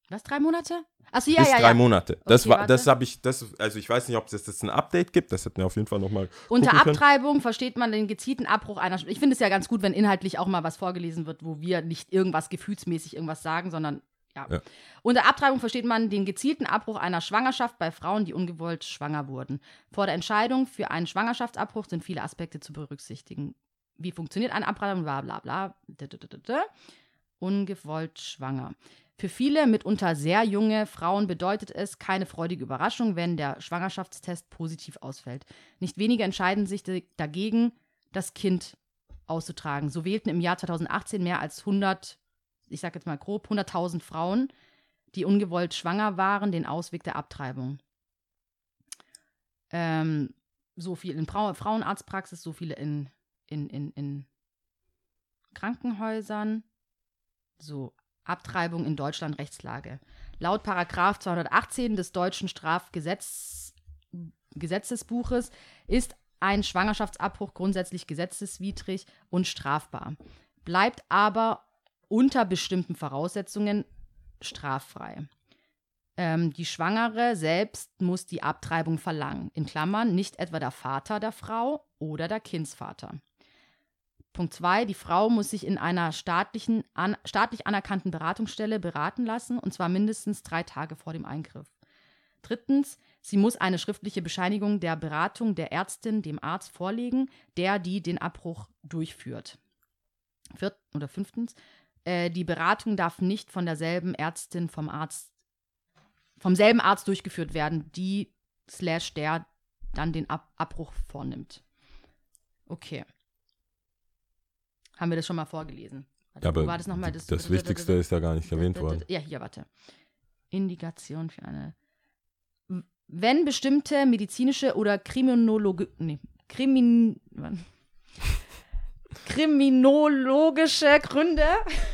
Was, drei Monate? Achso, ja, Bis ja, drei ja. Monate. Das Okay, war, warte. das habe ich, das, also ich weiß nicht, ob es jetzt ein Update gibt. Das hätten wir auf jeden Fall nochmal. Unter gucken können. Abtreibung versteht man den gezielten Abbruch einer. Ich finde es ja ganz gut, wenn inhaltlich auch mal was vorgelesen wird, wo wir nicht irgendwas gefühlsmäßig irgendwas sagen, sondern ja. Ja. Unter Abtreibung versteht man den gezielten Abbruch einer Schwangerschaft bei Frauen, die ungewollt schwanger wurden. Vor der Entscheidung für einen Schwangerschaftsabbruch sind viele Aspekte zu berücksichtigen. Wie funktioniert eine Abtreibung? Bla bla bla. Ungewollt schwanger. Für viele, mitunter sehr junge Frauen bedeutet es keine freudige Überraschung, wenn der Schwangerschaftstest positiv ausfällt. Nicht wenige entscheiden sich dagegen, das Kind auszutragen. So wählten im Jahr 2018 mehr als 100, ich sage jetzt mal grob, 100.000 Frauen, die ungewollt schwanger waren, den Ausweg der Abtreibung. Ähm, so viel in Frau Frauenarztpraxis, so viele in, in, in, in Krankenhäusern. So, Abtreibung in Deutschland Rechtslage. Laut Paragraph 218 des deutschen Strafgesetzbuches Gesetzesbuches ist ein Schwangerschaftsabbruch grundsätzlich gesetzeswidrig und strafbar, bleibt aber unter bestimmten Voraussetzungen straffrei. Ähm, die Schwangere selbst muss die Abtreibung verlangen, in Klammern nicht etwa der Vater der Frau oder der Kindsvater. Punkt 2. Die Frau muss sich in einer staatlichen, an, staatlich anerkannten Beratungsstelle beraten lassen, und zwar mindestens drei Tage vor dem Eingriff. Drittens, sie muss eine schriftliche Bescheinigung der Beratung der Ärztin dem Arzt vorlegen, der die den Abbruch durchführt. Viert, oder fünftens, äh, die Beratung darf nicht von derselben Ärztin vom Arzt, vom selben Arzt durchgeführt werden, die slash der dann den Ab Abbruch vornimmt. Okay. Haben wir das schon mal vorgelesen? Warte, Ja, aber wo war das nochmal? das, Wichtigste ist ja gar nicht erwähnt worden. Ja, hier, warte. Indikation für eine. Wenn bestimmte medizinische oder Kriminologe. Nee, Krimin. Kriminologische Gründe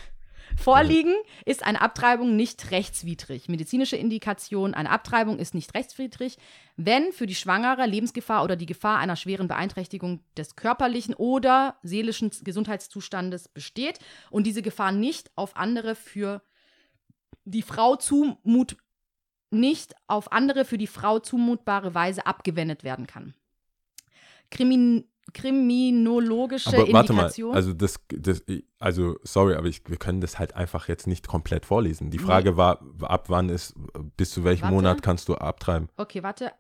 vorliegen, ist eine Abtreibung nicht rechtswidrig. Medizinische Indikation, eine Abtreibung ist nicht rechtswidrig, wenn für die Schwangere Lebensgefahr oder die Gefahr einer schweren Beeinträchtigung des körperlichen oder seelischen Gesundheitszustandes besteht und diese Gefahr nicht auf andere für die Frau zumut nicht auf andere für die Frau zumutbare Weise abgewendet werden kann. Krimin kriminologische Aber warte mal, Indikation. also das, das, also sorry, aber ich, wir können das halt einfach jetzt nicht komplett vorlesen. Die Frage war, ab wann ist, bis zu welchem Warte. Monat kannst du abtreiben? Okay, warte.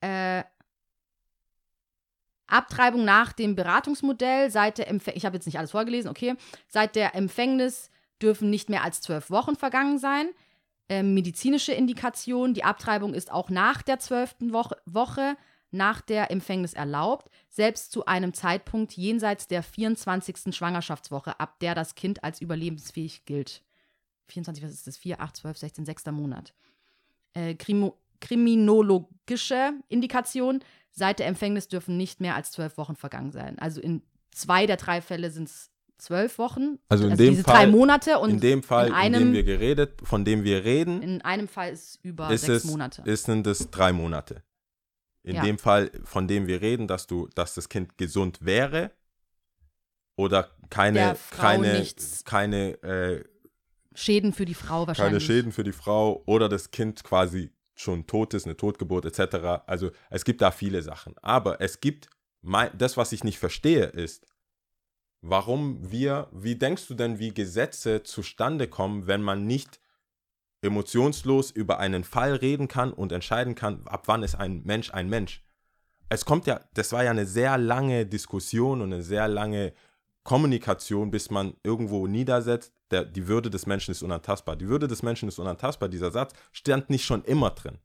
Äh, Abtreibung nach dem Beratungsmodell seit der Empfängnis, ich habe jetzt nicht alles vorgelesen, okay. Seit der Empfängnis dürfen nicht mehr als zwölf Wochen vergangen sein. Ähm, medizinische Indikation, die Abtreibung ist auch nach der zwölften Woche, Woche nach der Empfängnis erlaubt, selbst zu einem Zeitpunkt jenseits der 24. Schwangerschaftswoche, ab der das Kind als überlebensfähig gilt. 24, was ist das? 4, 8, 12, 16, 6. Monat. Äh, Krimo kriminologische Indikation. Seit der Empfängnis dürfen nicht mehr als zwölf Wochen vergangen sein. Also in zwei der drei Fälle sind es zwölf Wochen. Also in dem diese Fall- drei Monate und in dem Fall, in in, einem, dem wir geredet, von dem wir reden, in einem Fall ist über ist sechs es, Monate. ist, sind es drei Monate. In Ja. dem Fall, von dem wir reden, dass du, dass das Kind gesund wäre oder keine, keine, nichts keine, äh, Schäden für die Frau keine wahrscheinlich. Schäden für die Frau oder das Kind quasi schon tot ist, eine Totgeburt etc. Also es gibt da viele Sachen. Aber es gibt, mein, das, was ich nicht verstehe, ist, warum wir, wie denkst du denn, wie Gesetze zustande kommen, wenn man nicht emotionslos über einen Fall reden kann und entscheiden kann, ab wann ist ein Mensch ein Mensch? Es kommt ja, das war ja eine sehr lange Diskussion und eine sehr lange Kommunikation, bis man irgendwo niedersetzt, der, die Würde des Menschen ist unantastbar. Die Würde des Menschen ist unantastbar, dieser Satz stand nicht schon immer drin.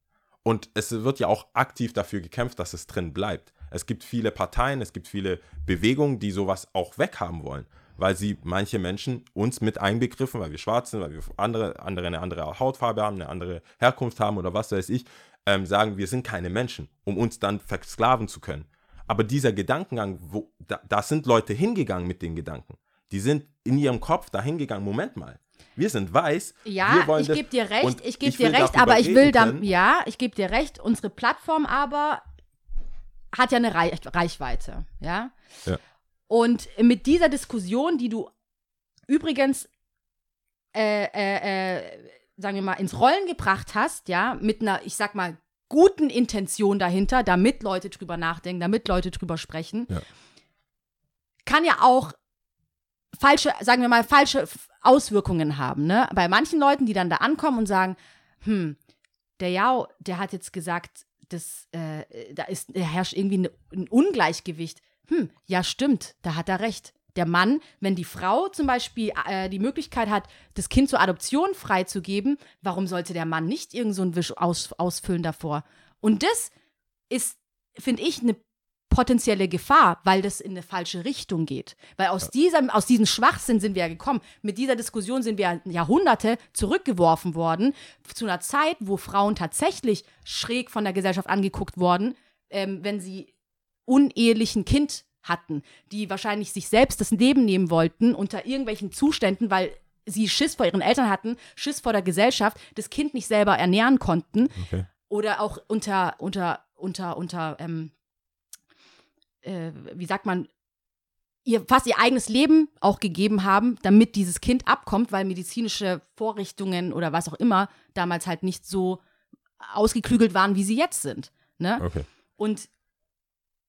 Und es wird ja auch aktiv dafür gekämpft, dass es drin bleibt. Es gibt viele Parteien, es gibt viele Bewegungen, die sowas auch weghaben wollen, weil sie manche Menschen uns mit einbegriffen, weil wir schwarz sind, weil wir andere, andere eine andere Hautfarbe haben, eine andere Herkunft haben oder was weiß ich, ähm, sagen, wir sind keine Menschen, um uns dann versklaven zu können. Aber dieser Gedankengang, wo, da, da sind Leute hingegangen mit den Gedanken. Die sind in ihrem Kopf da hingegangen, Moment mal. Wir sind weiß. Ja, wir wollen ich gebe dir recht, ich gebe dir recht, aber ich will dann, ja, ich gebe dir recht, unsere Plattform aber hat ja eine Reich Reichweite, ja? Ja. Und mit dieser Diskussion, die du übrigens, äh, äh, äh, sagen wir mal, ins Rollen gebracht hast, ja, mit einer, ich sag mal, guten Intention dahinter, damit Leute drüber nachdenken, damit Leute drüber sprechen, Ja. kann ja auch falsche, sagen wir mal, falsche Auswirkungen haben, ne? Bei manchen Leuten, die dann da ankommen und sagen, hm, der Jao, der hat jetzt gesagt, das, äh, da ist, herrscht irgendwie ein Ungleichgewicht. Hm, ja, stimmt, da hat er recht. Der Mann, wenn die Frau zum Beispiel äh, die Möglichkeit hat, das Kind zur Adoption freizugeben, warum sollte der Mann nicht irgend so einen Wisch aus, ausfüllen davor? Und das ist, finde ich, eine potenzielle Gefahr, weil das in eine falsche Richtung geht. Weil aus, diesem, aus diesem Schwachsinn sind wir ja gekommen. Mit dieser Diskussion sind wir Jahrhunderte zurückgeworfen worden zu einer Zeit, wo Frauen tatsächlich schräg von der Gesellschaft angeguckt wurden, ähm, wenn sie unehelichen Kind hatten, die wahrscheinlich sich selbst das Leben nehmen wollten unter irgendwelchen Zuständen, weil sie Schiss vor ihren Eltern hatten, Schiss vor der Gesellschaft, das Kind nicht selber ernähren konnten Okay. oder auch unter, unter, unter, unter, ähm, äh, wie sagt man, ihr fast ihr eigenes Leben auch gegeben haben, damit dieses Kind abkommt, weil medizinische Vorrichtungen oder was auch immer damals halt nicht so ausgeklügelt waren, wie sie jetzt sind. Ne? Okay. Und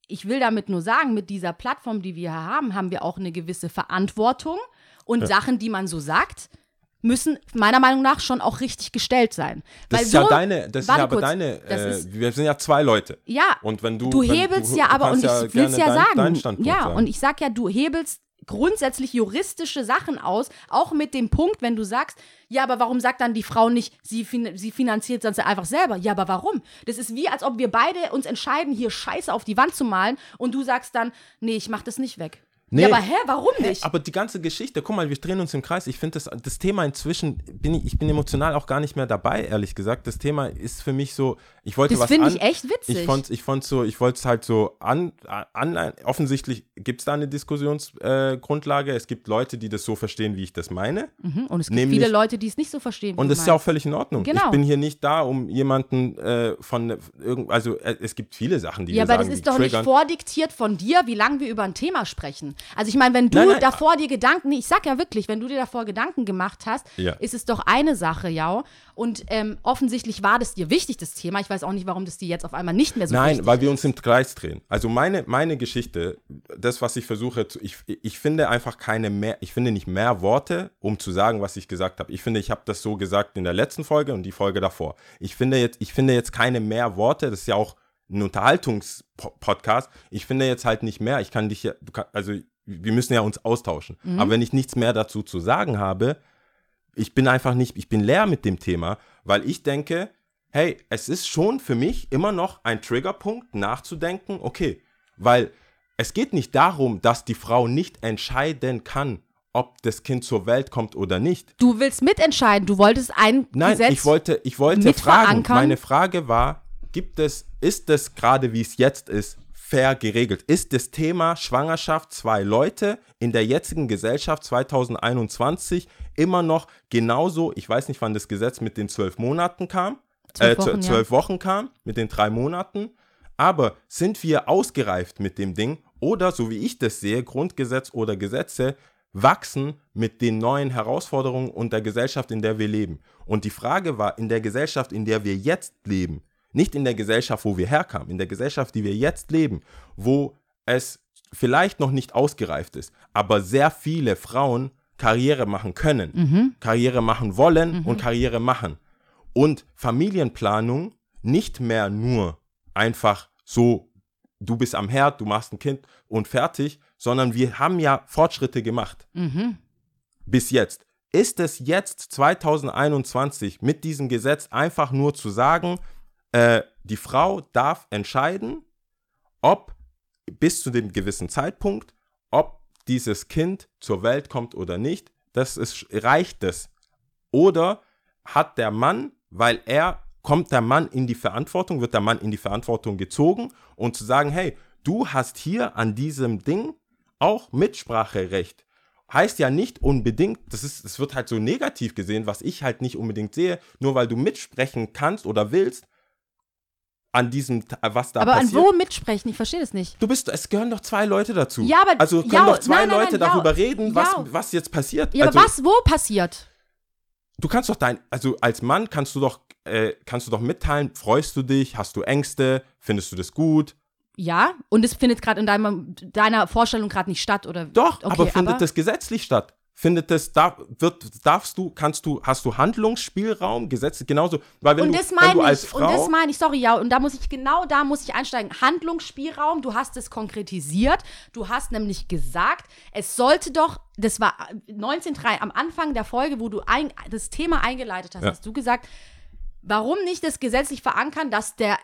ich will damit nur sagen, mit dieser Plattform, die wir haben, haben wir auch eine gewisse Verantwortung und Ja. Sachen, die man so sagt, müssen meiner Meinung nach schon auch richtig gestellt sein. Das Weil ist so, ja deine, das ist ja aber kurz, deine, äh, ist- wir sind ja zwei Leute. Ja, Und wenn du, du wenn hebelst du, ja aber, und ich will's gerne ja dein, sagen, ja, sagen. und ich sag ja, du hebelst grundsätzlich juristische Sachen aus, auch mit dem Punkt, wenn du sagst, ja, aber warum sagt dann die Frau nicht, sie, fin sie finanziert sonst einfach selber? Ja, aber warum? Das ist wie, als ob wir beide uns entscheiden, hier Scheiße auf die Wand zu malen und du sagst dann, nee, ich mach das nicht weg. Nee. Ja, aber hä, warum nicht? Aber die ganze Geschichte, guck mal, wir drehen uns im Kreis. Ich finde das, das Thema inzwischen, bin ich, ich bin emotional auch gar nicht mehr dabei, ehrlich gesagt. Das Thema ist für mich so, ich wollte Das was finde an, ich echt witzig. Ich fand ich fand's so, ich wollte es halt so an, an offensichtlich gibt es da eine Diskussionsgrundlage. Äh, es gibt Leute, die das so verstehen, wie ich das meine. Mhm, und es gibt nämlich- viele Leute, die es nicht so verstehen. Und das ist ja auch völlig in Ordnung. Genau. Ich bin hier nicht da, um jemanden äh, von irgend, also äh, es gibt viele Sachen, die Ja, wir aber sagen, das die ist doch nicht triggern. vordiktiert von dir, wie lange wir über ein Thema sprechen. Also ich meine, wenn du Nein, nein. davor dir Gedanken, ich sag ja wirklich, wenn du dir davor Gedanken gemacht hast, Ja. ist es doch eine Sache, ja. Und ähm, offensichtlich war das dir wichtig, das Thema. Ich weiß auch nicht, warum das dir jetzt auf einmal nicht mehr so Nein, weil wir uns im Kreis drehen. Also meine, meine Geschichte, das, was ich versuche, zu, ich, ich finde einfach keine mehr, ich finde nicht mehr Worte, um zu sagen, was ich gesagt habe. Ich finde, ich habe das so gesagt in der letzten Folge und die Folge davor. Ich finde jetzt, ich finde jetzt keine mehr Worte, das ist ja auch ein Unterhaltungspodcast. Ich finde jetzt halt nicht mehr, ich kann dich ja, kann, also wir müssen ja uns austauschen. Aber wenn ich nichts mehr dazu zu sagen habe, ich bin einfach nicht, ich bin leer mit dem Thema, weil ich denke, hey, es ist schon für mich immer noch ein Triggerpunkt nachzudenken, okay, weil es geht nicht darum, dass die Frau nicht entscheiden kann, ob das Kind zur Welt kommt oder nicht. Du willst mitentscheiden, du wolltest ein Nein, Gesetz. ich wollte, ich wollte fragen, meine Frage war, gibt es, ist es gerade wie es jetzt ist, fair geregelt? Ist das Thema Schwangerschaft zwei Leute in der jetzigen Gesellschaft 2021 immer noch genauso, ich weiß nicht, wann das Gesetz mit den zwölf Monaten kam, Zwölf äh, Wochen, ja. zwölf Wochen kam, mit den drei Monaten, aber sind wir ausgereift mit dem Ding oder, so wie ich das sehe, Grundgesetz oder Gesetze wachsen mit den neuen Herausforderungen und der Gesellschaft, in der wir leben. Und die Frage war, in der Gesellschaft, in der wir jetzt leben, nicht in der Gesellschaft, wo wir herkamen, in der Gesellschaft, die wir jetzt leben, wo es vielleicht noch nicht ausgereift ist, aber sehr viele Frauen Karriere machen können, Karriere machen wollen und Karriere machen. Und Familienplanung nicht mehr nur einfach so, du bist am Herd, du machst ein Kind und fertig, sondern wir haben ja Fortschritte gemacht. Bis jetzt. Ist es jetzt 2021 mit diesem Gesetz einfach nur zu sagen, äh, die Frau darf entscheiden, ob bis zu dem gewissen Zeitpunkt, ob dieses Kind zur Welt kommt oder nicht, das ist, reicht es. Oder hat der Mann, weil er kommt der Mann in die Verantwortung, wird der Mann in die Verantwortung gezogen und zu sagen, hey, du hast hier an diesem Ding auch Mitspracherecht. Heißt ja nicht unbedingt, das ist, es wird halt so negativ gesehen, was ich halt nicht unbedingt sehe, nur weil du mitsprechen kannst oder willst, an diesem, Ta- was da aber passiert. an wo mitsprechen? Ich verstehe das nicht. Du bist, es gehören doch zwei Leute dazu. Ja, aber- also können ja, doch zwei nein, nein, Leute nein, ja, darüber reden, was, ja. was jetzt passiert. Ja, also, aber was wo passiert? du kannst doch dein, also als Mann kannst du doch, äh, kannst du doch mitteilen, freust du dich, hast du Ängste, findest du das gut? Ja, und es findet gerade in deinem, deiner Vorstellung gerade nicht statt, oder? Doch, Okay, aber findet aber- das gesetzlich statt? Findet das, da, wird, darfst du, kannst du, hast du Handlungsspielraum, Gesetze, genauso, weil wenn und du, das wenn meine du als ich, Frau, und das meine ich, sorry, ja, und da muss ich, genau da muss ich einsteigen. Handlungsspielraum, du hast es konkretisiert, du hast nämlich gesagt, es sollte doch, das war 19.3 am Anfang der Folge, wo du ein, das Thema eingeleitet hast, Ja. hast du gesagt, warum nicht das gesetzlich verankern, dass der,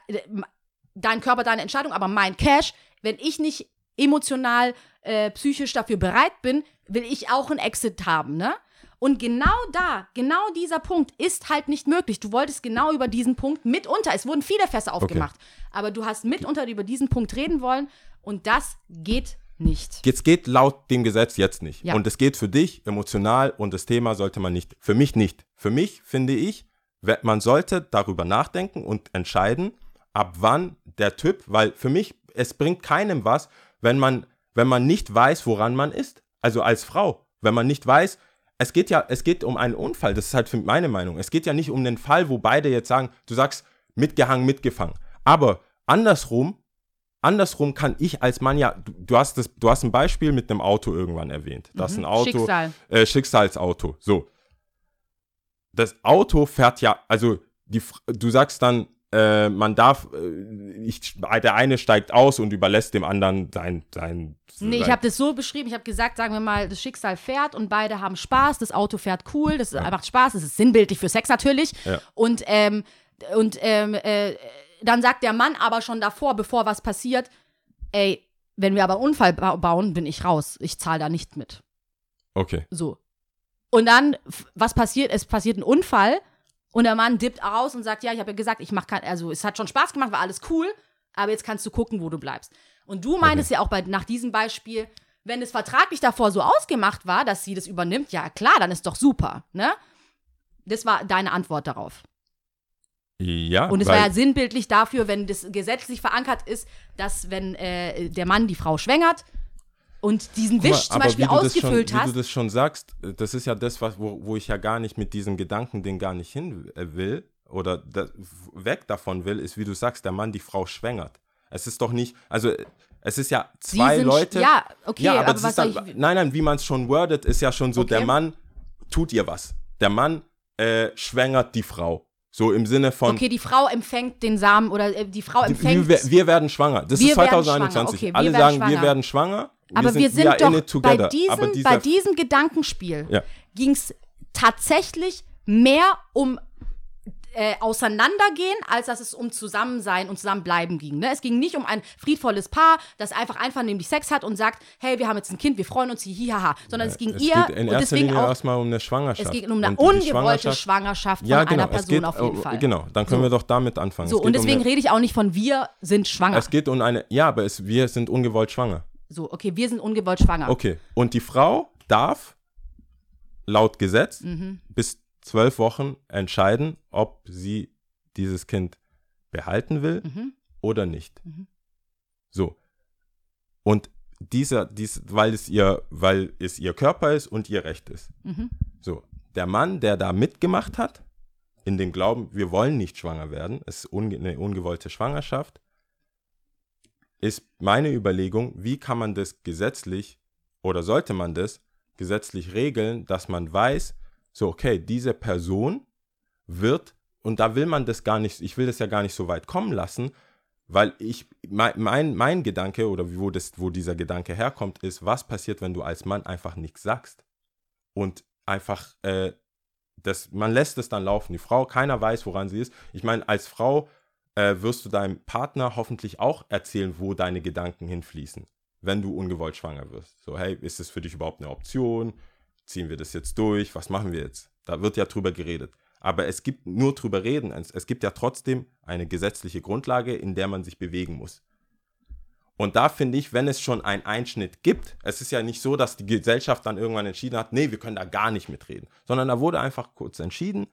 dein Körper, deine Entscheidung, aber mein Cash, wenn ich nicht emotional, äh, psychisch dafür bereit bin, will ich auch einen Exit haben, ne? Und genau da, genau dieser Punkt ist halt nicht möglich. Du wolltest genau über diesen Punkt mitunter, es wurden viele Fässer aufgemacht, aber du hast mitunter über diesen Punkt reden wollen und das geht nicht. Jetzt geht laut dem Gesetz jetzt nicht. Ja. Und es geht für dich emotional und das Thema sollte man nicht. Für mich nicht. Für mich finde ich, man sollte darüber nachdenken und entscheiden, ab wann der Typ, weil für mich, es bringt keinem was, wenn man, wenn man nicht weiß, woran man ist. Also als Frau, wenn man nicht weiß, es geht ja, es geht um einen Unfall, das ist halt für meine Meinung. Es geht ja nicht um den Fall, wo beide jetzt sagen, du sagst mitgehangen, mitgefangen. Aber andersrum, andersrum kann ich als Mann ja, du, du hast das, du hast ein Beispiel mit einem Auto irgendwann erwähnt. Das ist ein Auto, Mhm. Schicksal. Äh, Schicksalsauto. So. Das Auto fährt ja, also die, du sagst dann, äh, man darf, äh, ich, der eine steigt aus und überlässt dem anderen sein, sein Nee, ich habe das so beschrieben. Ich habe gesagt, sagen wir mal, das Schicksal fährt und beide haben Spaß. Das Auto fährt cool, das macht Spaß. Das ist sinnbildlich für Sex natürlich. Ja. Und, ähm, und ähm, äh, dann sagt der Mann aber schon davor, bevor was passiert, ey, wenn wir aber einen Unfall ba bauen, bin ich raus. Ich zahle da nicht mit. Okay. So. Und dann, was passiert? Es passiert ein Unfall und der Mann dippt aus und sagt, ja, ich habe ja gesagt, ich mache kein, also es hat schon Spaß gemacht, war alles cool, aber jetzt kannst du gucken, wo du bleibst. Und du meintest ja auch bei, nach diesem Beispiel, wenn es vertraglich davor so ausgemacht war, dass sie das übernimmt, ja klar, dann ist doch super, ne? Das war deine Antwort darauf. Ja. Und es war ja sinnbildlich dafür, wenn das gesetzlich verankert ist, dass wenn äh, der Mann die Frau schwängert und diesen Guck mal, Wisch zum aber Beispiel wie du das ausgefüllt schon, Wie hast, du das schon sagst, das ist ja das, was, wo, wo ich ja gar nicht mit diesem Gedanken, gar nicht hin äh, will oder da, weg davon will, ist, wie du sagst, der Mann die Frau schwängert. Es ist doch nicht, also es ist ja zwei sind- Leute. ja, okay, ja, aber, aber das was dann, ich- nein, nein, wie man es schon wordet, ist ja schon so, der Okay. Mann tut ihr was. Der Mann äh, schwängert die Frau. So im Sinne von, okay, die Frau empfängt den Samen oder äh, die Frau empfängt. wir, wir werden schwanger. Das Wir ist werden 2021. schwanger, okay, wir Alle sagen, schwanger. wir werden schwanger. aber wir sind we are in doch together. bei diesem, bei diesem Gedankenspiel Ja. ging es tatsächlich mehr um äh, Auseinandergehen, als dass es um Zusammensein und Zusammenbleiben ging. Ne? Es ging nicht um ein friedvolles Paar, das einfach einvernehmlich Sex hat und sagt, hey, wir haben jetzt ein Kind, wir freuen uns, hihaha. Sondern es ging es ihr geht in und erster deswegen Linie auch, erstmal um eine Schwangerschaft. es ging um eine ungewollte Schwangerschaft von ja, genau, einer Person geht, auf jeden Fall. Genau, dann können So. wir doch damit anfangen. So, und deswegen um eine, rede ich auch nicht von wir sind schwanger. Es geht um eine, ja, aber es, wir sind ungewollt schwanger. So, okay, wir sind ungewollt schwanger. Okay, und die Frau darf laut Gesetz Mhm. bis zwölf Wochen entscheiden, ob sie dieses Kind behalten will Mhm. oder nicht. Mhm. So. Und dieser, dies, weil es ihr, weil es ihr Körper ist und ihr Recht ist. Mhm. So, der Mann, der da mitgemacht hat, in dem Glauben, wir wollen nicht schwanger werden, es ist unge eine ungewollte Schwangerschaft, ist meine Überlegung, wie kann man das gesetzlich oder sollte man das gesetzlich regeln, dass man weiß, so, okay, diese Person wird, und da will man das gar nicht, ich will das ja gar nicht so weit kommen lassen, weil ich, mein, mein, mein Gedanke oder wo, das, wo dieser Gedanke herkommt, ist, was passiert, wenn du als Mann einfach nichts sagst? Und einfach, äh, das, man lässt es dann laufen. Die Frau, keiner weiß, woran sie ist. Ich meine, als Frau äh, wirst du deinem Partner hoffentlich auch erzählen, wo deine Gedanken hinfließen, wenn du ungewollt schwanger wirst. So, hey, ist es für dich überhaupt eine Option? Ziehen wir das jetzt durch? Was machen wir jetzt? Da wird ja drüber geredet. Aber es gibt nur drüber reden. Es, gibt ja trotzdem eine gesetzliche Grundlage, in der man sich bewegen muss. Und da finde ich, wenn es schon einen Einschnitt gibt, es ist ja nicht so, dass die Gesellschaft dann irgendwann entschieden hat, nee, wir können da gar nicht mitreden, sondern da wurde einfach kurz entschieden,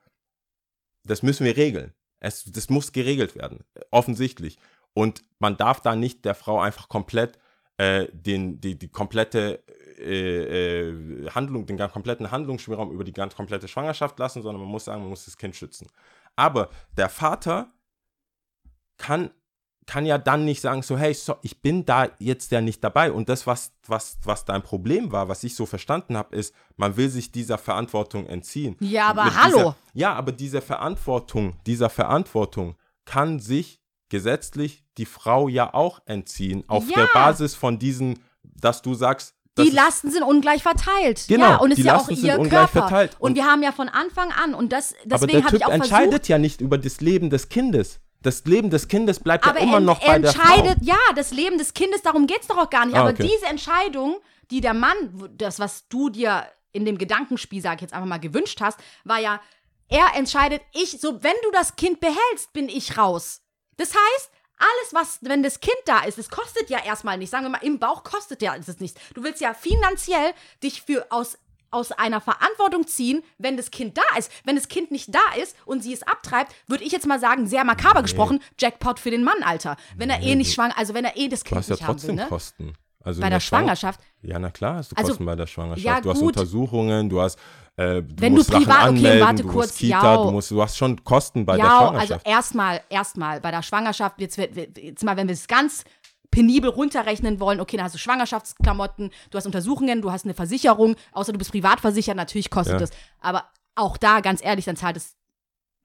das müssen wir regeln. Es, das muss geregelt werden, offensichtlich. Und man darf da nicht der Frau einfach komplett äh, den, die, die komplette äh, äh, Handlung, den ganz kompletten Handlungsspielraum über die ganz komplette Schwangerschaft lassen, sondern man muss sagen, man muss das Kind schützen. Aber der Vater kann, kann ja dann nicht sagen, so, hey, so, ich bin da jetzt ja nicht dabei. Und das, was, was, was dein Problem war, was ich so verstanden habe, ist, man will sich dieser Verantwortung entziehen. Ja, aber hallo. Dieser, ja, aber diese Verantwortung, dieser Verantwortung kann sich gesetzlich die Frau ja auch entziehen, auf Ja. der Basis von diesen, dass du sagst, Die Lasten sind ungleich verteilt. Genau, ja, und es ist ja auch Lasten ihr ungleich Körper. verteilt. Und, Und- wir haben ja von Anfang an, und das, deswegen der habe Typ ich auch entscheidet versucht, ja nicht über das Leben des Kindes. Das Leben des Kindes bleibt aber ja immer er, noch er bei der Frau. entscheidet, ja, das Leben des Kindes, darum geht es doch auch gar nicht. Ah, aber okay. diese Entscheidung, die der Mann, das, was du dir in dem Gedankenspiel, sag ich jetzt einfach mal, gewünscht hast, war ja, er entscheidet, ich, so, wenn du das Kind behältst, bin ich raus. Das heißt, alles, was, wenn das Kind da ist, es kostet ja erstmal nichts. Sagen wir mal, im Bauch kostet ja es nichts. Du willst ja finanziell dich für aus, aus einer Verantwortung ziehen, wenn das Kind da ist. Wenn das Kind nicht da ist und sie es abtreibt, würde ich jetzt mal sagen, sehr makaber gesprochen, Jackpot für den Mann, Alter. Wenn er eh nicht schwanger, also wenn er eh das Du Kind hast ja nicht haben will, trotzdem ne? Kosten. Also Bei in der Schwang- Schwangerschaft. Ja, na klar hast du Also, Kosten bei der Schwangerschaft. ja, du hast. Untersuchungen, du hast äh, du Wenn musst du Sachen privat- okay, anmelden, warte du kurz, Kita, ja. du, musst, du hast schon Kosten bei der Ja, also Schwangerschaft. erstmal, erstmal bei der Schwangerschaft, jetzt, jetzt mal, wenn wir es ganz penibel runterrechnen wollen, okay, dann hast du Schwangerschaftsklamotten, du hast Untersuchungen, du hast eine Versicherung, außer du bist privat versichert, natürlich kostet Ja. das. Aber auch da, ganz ehrlich, dann zahlt es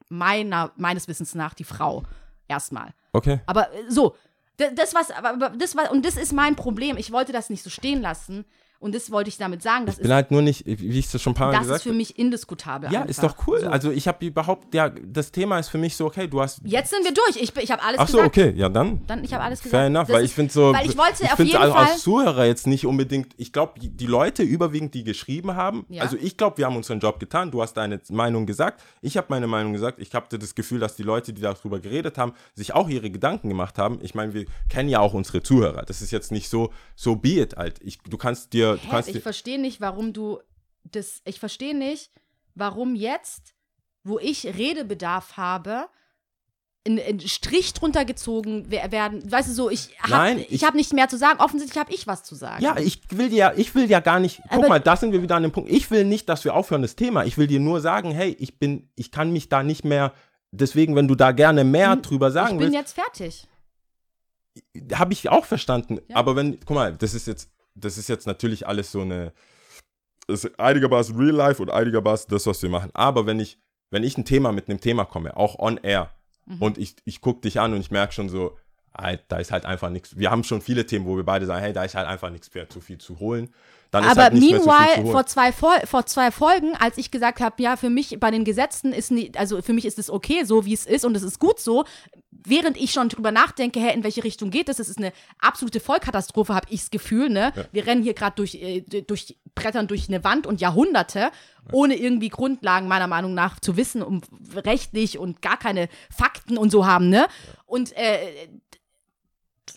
meiner, meines Wissens nach die Frau erstmal. okay. Aber äh, so, das was, aber aber das war, und das ist mein Problem. Ich wollte das nicht so stehen lassen. Und das wollte ich damit sagen. Das, Ich bin ist, halt nur nicht, wie ich es schon ein paar Mal das ist gesagt für mich indiskutabel. Ja, einfach. ist doch cool. So. Also ich habe überhaupt, ja, das Thema ist für mich so, okay, du hast. Jetzt sind wir durch. Ich, ich habe alles Ach so, gesagt. okay, ja dann. Dann, ich habe alles gesagt. Fair enough, Das weil ist- ich finde so, Weil ich wollte auf find's jeden als- Fall. als Zuhörer jetzt nicht unbedingt, ich glaube, die, Leute überwiegend, die geschrieben haben, Ja. also ich glaube, wir haben unseren Job getan, du hast deine Meinung gesagt, ich habe meine Meinung gesagt, ich hatte das Gefühl, dass die Leute, die darüber geredet haben, sich auch ihre Gedanken gemacht haben. Ich meine, wir kennen ja auch unsere Zuhörer, das ist jetzt nicht so, so be it halt. Ich, du kannst dir, du Hä, kannst ich dir, verstehe nicht, warum du das. Ich verstehe nicht, warum jetzt, wo ich Redebedarf habe, ein, ein Strich drunter gezogen wer- werden. Weißt du so, ich habe ich, ich- hab nicht mehr zu sagen. Offensichtlich habe ich was zu sagen. Ja, ich will dir ja, ich will ja gar nicht. Guck Aber- mal, da sind wir wieder an dem Punkt. Ich will nicht, dass wir aufhören das Thema. Ich will dir nur sagen, hey, ich bin, ich kann mich da nicht mehr. Deswegen, wenn du da gerne mehr drüber ich sagen bin willst, jetzt fertig. habe ich auch verstanden. Ja. Aber wenn, guck mal, das ist jetzt, das ist jetzt natürlich alles so eine, ist einigermaßen Real Life und einigermaßen das, was wir machen. Aber wenn ich, wenn ich ein Thema mit einem Thema komme, auch on air, Mhm. und ich, ich gucke dich an und ich merke schon so, ah, da ist halt einfach nichts. Wir haben schon viele Themen, wo wir beide sagen, hey, da ist halt einfach nichts mehr zu viel zu holen. Dann ist Aber halt nicht mehr zu viel zu meanwhile, holen. vor zwei, vor zwei Folgen, als ich gesagt habe, ja, für mich bei den Gesetzen ist nie, also für mich ist es okay, so wie es ist und es ist gut so, während ich schon drüber nachdenke, hä, in welche Richtung geht das, es ist eine absolute Vollkatastrophe, habe ich das Gefühl, ne? Wir rennen hier gerade durch, äh, durch, brettern durch eine Wand und Jahrhunderte, ohne irgendwie Grundlagen meiner Meinung nach zu wissen, um rechtlich und gar keine Fakten und so haben, ne? Und äh,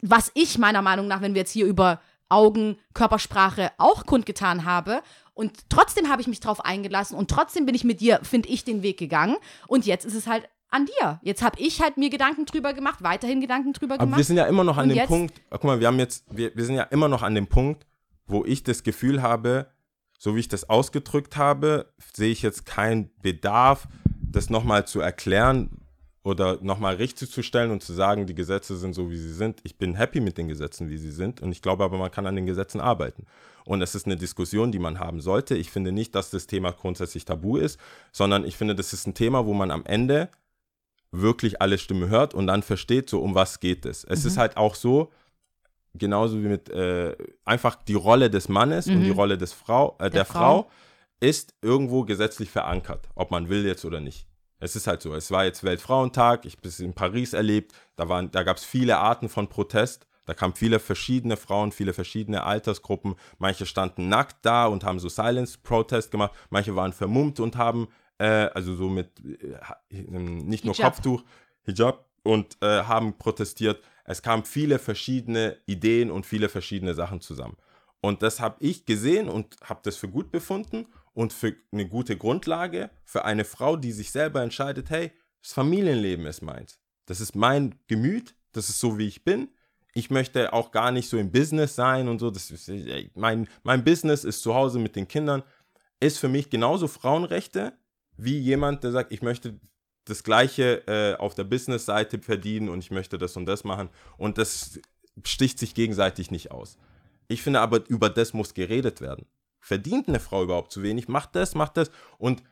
was ich meiner Meinung nach, wenn wir jetzt hier über Augen, Körpersprache auch kundgetan habe. Und trotzdem habe ich mich drauf eingelassen und trotzdem bin ich mit dir, finde ich, den Weg gegangen. Und jetzt ist es halt an dir. Jetzt habe ich halt mir Gedanken drüber gemacht, weiterhin Gedanken drüber Aber gemacht. wir sind ja immer noch an Und dem jetzt- Punkt, guck mal, wir haben jetzt, wir, wir sind ja immer noch an dem Punkt, wo ich das Gefühl habe, so wie ich das ausgedrückt habe, sehe ich jetzt keinen Bedarf, das nochmal zu erklären oder nochmal richtig zu stellen und zu sagen, die Gesetze sind so, wie sie sind. Ich bin happy mit den Gesetzen, wie sie sind und ich glaube aber, man kann an den Gesetzen arbeiten. Und es ist eine Diskussion, die man haben sollte. Ich finde nicht, dass das Thema grundsätzlich tabu ist, sondern ich finde, das ist ein Thema, wo man am Ende wirklich alle Stimmen hört und dann versteht, so um was geht es. Es ist halt auch so, genauso wie mit äh, einfach die Rolle des Mannes und die Rolle des Frau, äh, der, Frau. Frau. ist irgendwo gesetzlich verankert, ob man will jetzt oder nicht. Es ist halt so. Es war jetzt Weltfrauentag, ich habe es in Paris erlebt, da, waren, da gab es viele Arten von Protest. Da kamen viele verschiedene Frauen, viele verschiedene Altersgruppen. Manche standen nackt da und haben so Silence-Protest gemacht. Manche waren vermummt und haben, äh, also so mit, äh, nicht nur Hijab. Kopftuch, Hijab und äh, haben protestiert. Es kamen viele verschiedene Ideen und viele verschiedene Sachen zusammen. Und das habe ich gesehen und habe das für gut befunden und für eine gute Grundlage für eine Frau, die sich selber entscheidet, hey, das Familienleben ist meins. Das ist mein Gemüt, das ist so, wie ich bin. Ich möchte auch gar nicht so im Business sein und so. Das ist, ey, mein, mein Business ist zu Hause mit den Kindern. Ist für mich genauso Frauenrechte wie jemand, der sagt, ich möchte das Gleiche äh, auf der Business-Seite verdienen und ich möchte das und das machen. Und das sticht sich gegenseitig nicht aus. Ich finde aber, über das muss geredet werden. Verdient eine Frau überhaupt zu wenig? Macht das, macht das. Und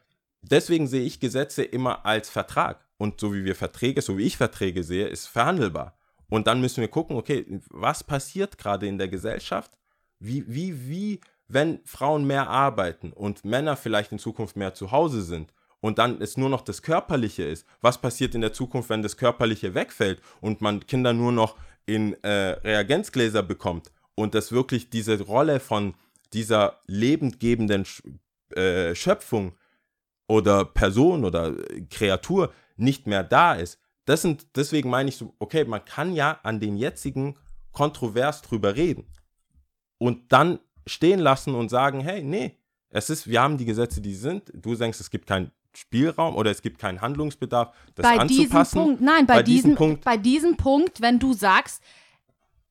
deswegen sehe ich Gesetze immer als Vertrag. Und so wie wir Verträge, so wie ich Verträge sehe, ist verhandelbar. Und dann müssen wir gucken, okay, was passiert gerade in der Gesellschaft? Wie, wie, wie, wenn Frauen mehr arbeiten und Männer vielleicht in Zukunft mehr zu Hause sind und dann es nur noch das Körperliche ist, was passiert in der Zukunft, wenn das Körperliche wegfällt und man Kinder nur noch in äh, Reagenzgläser bekommt und das wirklich diese Rolle von dieser lebendgebenden Sch äh, Schöpfung oder Person oder Kreatur nicht mehr da ist. Das sind, deswegen meine ich so, okay, man kann ja an den jetzigen kontrovers drüber reden und dann stehen lassen und sagen, hey, nee, es ist, wir haben die Gesetze, die sind. Du denkst, es gibt keinen Spielraum oder es gibt keinen Handlungsbedarf, das bei diesem anzupassen. Punkt, nein, bei, Bei diesem, diesem Punkt- bei diesem Punkt, wenn du sagst,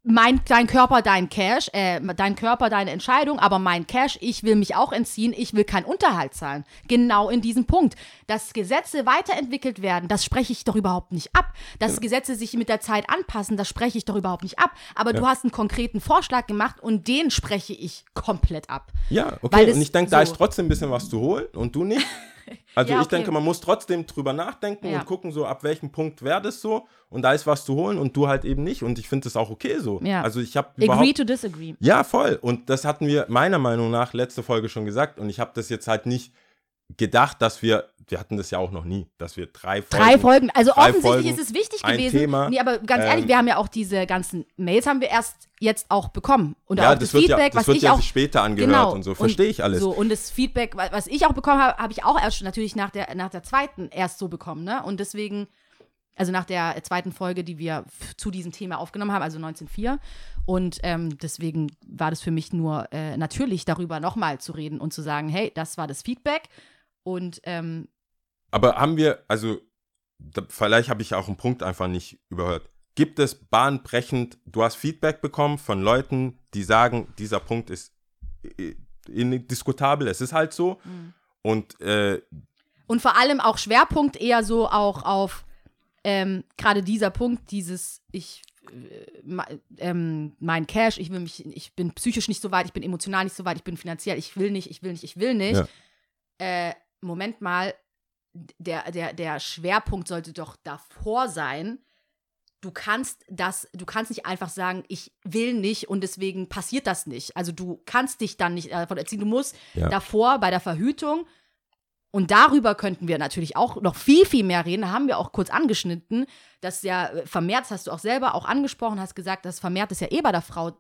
mein, dein Körper, dein Cash, äh, dein Körper, deine Entscheidung, aber mein Cash, ich will mich auch entziehen, ich will keinen Unterhalt zahlen. Genau in diesem Punkt. Dass Gesetze weiterentwickelt werden, das spreche ich doch überhaupt nicht ab. Dass Gesetze sich mit der Zeit anpassen, das spreche ich doch überhaupt nicht ab. Aber du hast einen konkreten Vorschlag gemacht und den spreche ich komplett ab. Ja, okay. Und ich denke, da so- ist trotzdem ein bisschen was zu holen und du nicht. Also Ja, ich okay. denke, man muss trotzdem drüber nachdenken Ja. und gucken, so ab welchem Punkt wäre das so und da ist was zu holen und du halt eben nicht und ich finde das auch okay so. Ja. Also ich habe Agree to disagree. Ja, voll. Und das hatten wir meiner Meinung nach letzte Folge schon gesagt. Und ich habe das jetzt halt nicht gedacht, dass wir, wir hatten das ja auch noch nie, dass wir drei Folgen. Drei Folgen. Also drei offensichtlich Folgen, ist es wichtig gewesen. Thema. Nee, aber ganz Ähm, ehrlich, wir haben ja auch diese ganzen Mails haben wir erst jetzt auch bekommen. Und Ja, auch das, das, Feedback, ja, das was wird ich ja auch später angehört genau, und so. Verstehe ich alles. So, und das Feedback, wa- was ich auch bekommen habe, habe ich auch erst natürlich nach der, nach der zweiten erst so bekommen, ne? Und deswegen, also nach der zweiten Folge, die wir zu diesem Thema aufgenommen haben, also 1904. Und ähm, deswegen war das für mich nur äh, natürlich, darüber nochmal zu reden und zu sagen, hey, das war das Feedback. Und ähm, Aber haben wir, also da, vielleicht habe ich auch einen Punkt einfach nicht überhört. Gibt es bahnbrechend, du hast Feedback bekommen von Leuten, die sagen, dieser Punkt ist äh, indiskutabel, es ist halt so. Mhm. Und äh, Und vor allem auch Schwerpunkt eher so auch auf ähm, gerade dieser Punkt, dieses ich äh, ähm, mein Cash, ich will mich, ich bin psychisch nicht so weit, ich bin emotional nicht so weit, ich bin finanziell, ich will nicht, ich will nicht, ich will nicht. Ja. Äh, Moment mal, der, der, der Schwerpunkt sollte doch davor sein. Du kannst das, du kannst nicht einfach sagen, ich will nicht und deswegen passiert das nicht. Also du kannst dich dann nicht davon erziehen. Du musst Ja. davor bei der Verhütung und darüber könnten wir natürlich auch noch viel, viel mehr reden. Da haben wir auch kurz angeschnitten, dass ja äh, vermehrt, das hast du auch selber auch angesprochen, hast gesagt, dass vermehrt es ja eh bei der Frau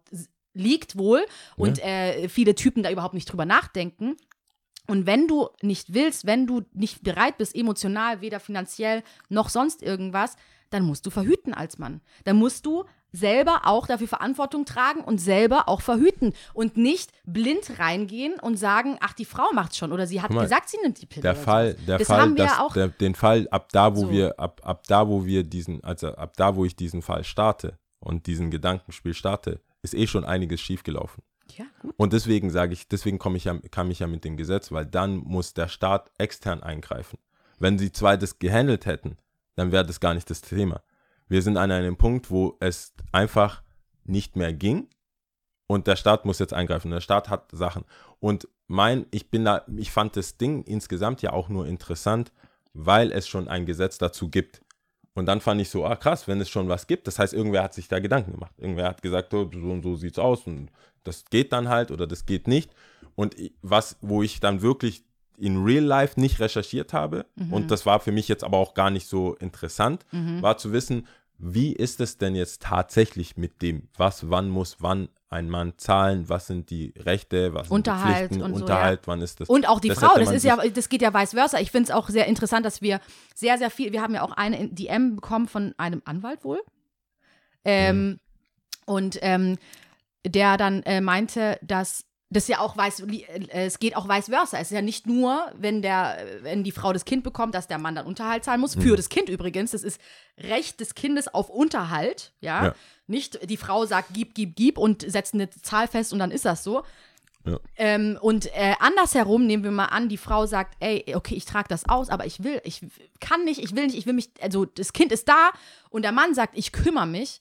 liegt wohl und äh, viele Typen da überhaupt nicht drüber nachdenken. Und wenn du nicht willst, wenn du nicht bereit bist, emotional, weder finanziell noch sonst irgendwas, dann musst du verhüten als Mann. Dann musst du selber auch dafür Verantwortung tragen und selber auch verhüten und nicht blind reingehen und sagen, ach, die Frau macht's schon oder sie hat mal, gesagt, sie nimmt die Pille. der Fall, der das Fall, haben wir dass, ja auch. der, den Fall ab da, wo So. wir, ab, ab da, wo wir diesen, also ab da, wo ich diesen Fall starte und diesen Gedankenspiel starte, ist eh schon einiges schiefgelaufen. Ja, gut. Und deswegen sage ich, deswegen komme ich ja, kam ich ja mit dem Gesetz, weil dann muss der Staat extern eingreifen. Wenn sie zwei das gehandelt hätten, dann wäre das gar nicht das Thema. Wir sind an einem Punkt, wo es einfach nicht mehr ging und der Staat muss jetzt eingreifen. Der Staat hat Sachen. Und mein, ich bin da, ich fand das Ding insgesamt ja auch nur interessant, weil es schon ein Gesetz dazu gibt. Und dann fand ich so, ah krass, wenn es schon was gibt, das heißt, irgendwer hat sich da Gedanken gemacht. Irgendwer hat gesagt, oh, so und so sieht's aus und das geht dann halt oder das geht nicht. Und was, wo ich dann wirklich in real life nicht recherchiert habe, und das war für mich jetzt aber auch gar nicht so interessant, war zu wissen, wie ist es denn jetzt tatsächlich mit dem, was, wann muss wann ein Mann zahlen, was sind die Rechte, was sind Unterhalt die Pflichten, und so, Unterhalt, wann ist das? Und auch die Das Frau, das ist ja, das geht ja vice versa. Ich finde es auch sehr interessant, dass wir sehr, sehr viel, wir haben ja auch eine in- DM bekommen von einem Anwalt wohl, Ähm, Und ähm, der dann äh, meinte, dass das ja auch weiß, äh, es geht auch vice versa. Es ist ja nicht nur, wenn der, wenn die Frau das Kind bekommt, dass der Mann dann Unterhalt zahlen muss. Mhm. Für das Kind übrigens. Das ist Recht des Kindes auf Unterhalt. Ja. Ja. Nicht die Frau sagt, gib, gib, gib und setzt eine Zahl fest und dann ist das so. Ja. Ähm, und äh, andersherum nehmen wir mal an, die Frau sagt, ey, okay, ich trage das aus, aber ich will, ich kann nicht, ich will nicht, ich will mich, also das Kind ist da und der Mann sagt, ich kümmere mich,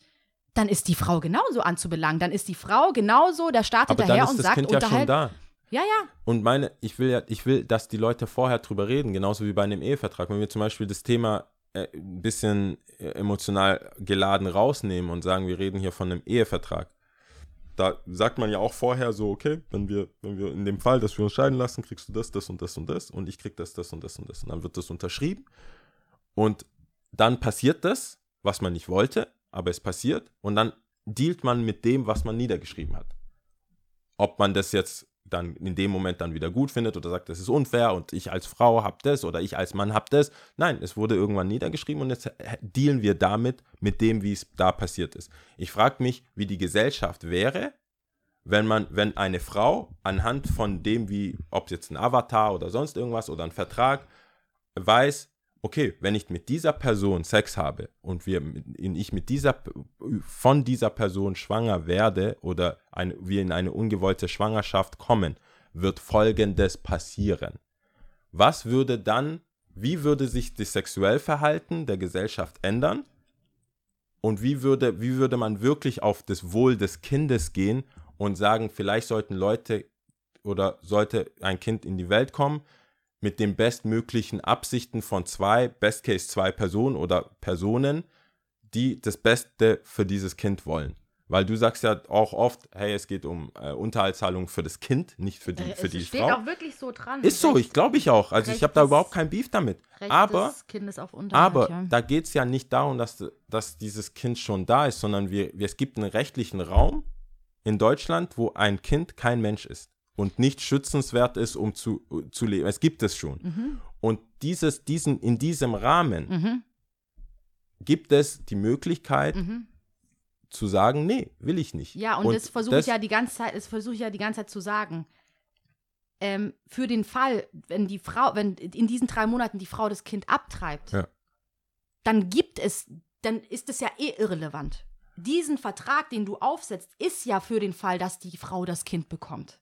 dann ist die Frau genauso anzubelangen. Dann ist die Frau genauso, der startet Aber ist und sagt, Kind ja schon Unterhalt. da. Ja, ja. Und meine, ich will ja, ich will, dass die Leute vorher drüber reden, genauso wie bei einem Ehevertrag. Wenn wir zum Beispiel das Thema äh, ein bisschen äh, emotional geladen rausnehmen und sagen, wir reden hier von einem Ehevertrag. Da sagt man ja auch vorher so, okay, wenn wir, wenn wir in dem Fall, dass wir uns scheiden lassen, kriegst du das, das und das und das und ich krieg das, das und das und das. Und dann wird das unterschrieben und dann passiert das, was man nicht wollte, aber es passiert und dann dealt man mit dem, was man niedergeschrieben hat ob man das jetzt dann in dem Moment dann wieder gut findet oder sagt, das ist unfair und ich als Frau habe das oder ich als Mann habe das. Nein, es wurde irgendwann niedergeschrieben und jetzt dealen wir damit mit dem, wie es da passiert ist. Ich frage mich, wie die Gesellschaft wäre, wenn man, wenn eine Frau anhand von dem, wie, ob es jetzt ein Avatar oder sonst irgendwas oder ein Vertrag, weiß, okay, wenn ich mit dieser Person Sex habe und wir, ich mit dieser, von dieser Person schwanger werde oder ein, wir in eine ungewollte Schwangerschaft kommen, wird Folgendes passieren. Was würde dann, wie würde sich das Sexuellverhalten der Gesellschaft ändern? Und wie würde, wie würde man wirklich auf das Wohl des Kindes gehen und sagen, vielleicht sollten Leute oder sollte ein Kind in die Welt kommen mit den bestmöglichen Absichten von zwei, best case zwei Personen oder Personen, die das Beste für dieses Kind wollen. Weil du sagst ja auch oft, hey, es geht um äh, Unterhaltszahlung für das Kind, nicht für die, für es die steht Frau. auch wirklich so dran. Ist so, ich glaube ich auch. Also ich habe da überhaupt kein Beef damit. Recht Aber aber ja. da geht es ja nicht darum, dass, dass dieses Kind schon da ist, sondern wir, wir, es gibt einen rechtlichen Raum in Deutschland, wo ein Kind kein Mensch ist und nicht schützenswert ist, um zu, zu leben. Es gibt es schon. Mhm. Und dieses, diesen, in diesem Rahmen gibt es die Möglichkeit zu sagen, nee, will ich nicht. Mhm. Ja, und, und das versuche ich ja die ganze Zeit, das versuche ich ja die ganze Zeit zu sagen. Ähm, für den Fall, wenn die Frau, wenn in diesen drei Monaten die Frau das Kind abtreibt, Ja. dann gibt es, dann ist es ja eh irrelevant. Diesen Vertrag, den du aufsetzt, ist ja für den Fall, dass die Frau das Kind bekommt.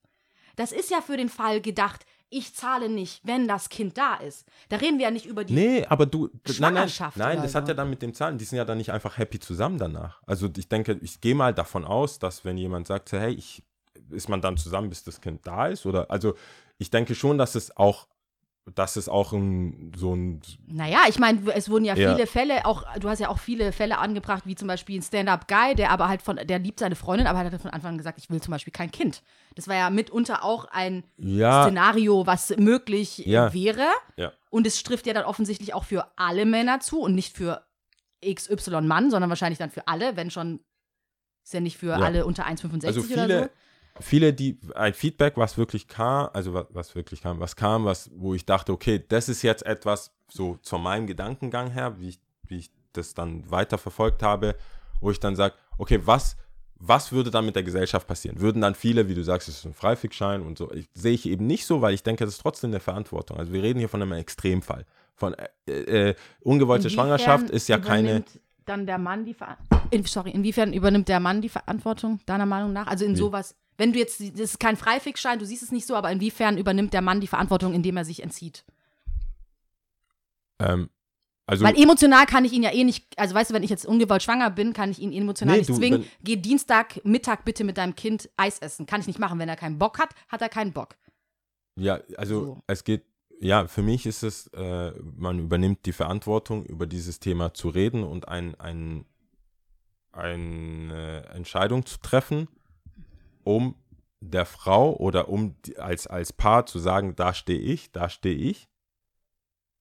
Das ist ja für den Fall gedacht, ich zahle nicht, wenn das Kind da ist. Da reden wir ja nicht über die. Nee, aber du, nein, nein, Schwangerschaft nein, oder das hat ja dann mit dem Zahlen, die sind ja dann nicht einfach happy zusammen danach. Also ich denke, ich gehe mal davon aus, dass wenn jemand sagt, hey, ich, ist man dann zusammen, bis das Kind da ist? Oder, also ich denke schon, dass es auch, dass es auch ein, so ein, Naja, ich meine, es wurden ja, Ja. viele Fälle, auch, du hast ja auch viele Fälle angebracht, wie zum Beispiel ein Stand-Up-Guy, der aber halt von, der liebt seine Freundin, aber hat von Anfang an gesagt, ich will zum Beispiel kein Kind. Das war ja mitunter auch ein ja, Szenario, was möglich äh, Ja. wäre. Und es trifft ja dann offensichtlich auch für alle Männer zu und nicht für XY Mann, sondern wahrscheinlich dann für alle, wenn schon, ist ja nicht für alle unter 1,65 also oder so. Viele, die, ein Feedback, was wirklich kam, also was, was wirklich kam, was kam, was, wo ich dachte, okay, das ist jetzt etwas, so zu meinem Gedankengang her, wie ich, wie ich das dann weiter verfolgt habe, wo ich dann sage, okay, was, was würde dann mit der Gesellschaft passieren? Würden dann viele, wie du sagst, es ist ein Freifickschein und so, ich, sehe ich eben nicht so, weil ich denke, das ist trotzdem eine Verantwortung. Also wir reden hier von einem Extremfall. Von äh, äh, ungewollte Inwiefern Schwangerschaft ist ja keine. Dann der Mann die Ver in, sorry, inwiefern übernimmt der Mann die Verantwortung, deiner Meinung nach? Also in Wie? sowas, wenn du jetzt, das ist kein Freifickschein, du siehst es nicht so, aber inwiefern übernimmt der Mann die Verantwortung, indem er sich entzieht? Ähm, also Weil emotional kann ich ihn ja eh nicht, also weißt du, wenn ich jetzt ungewollt schwanger bin, kann ich ihn emotional Nee, nicht du, zwingen. Geh Dienstag Mittag bitte mit deinem Kind Eis essen. Kann ich nicht machen. Wenn er keinen Bock hat, hat er keinen Bock. Ja, also So. es geht, ja, für mich ist es, äh, man übernimmt die Verantwortung, über dieses Thema zu reden und ein, ein, eine Entscheidung zu treffen, um der Frau oder um als, als Paar zu sagen, da stehe ich, da stehe ich.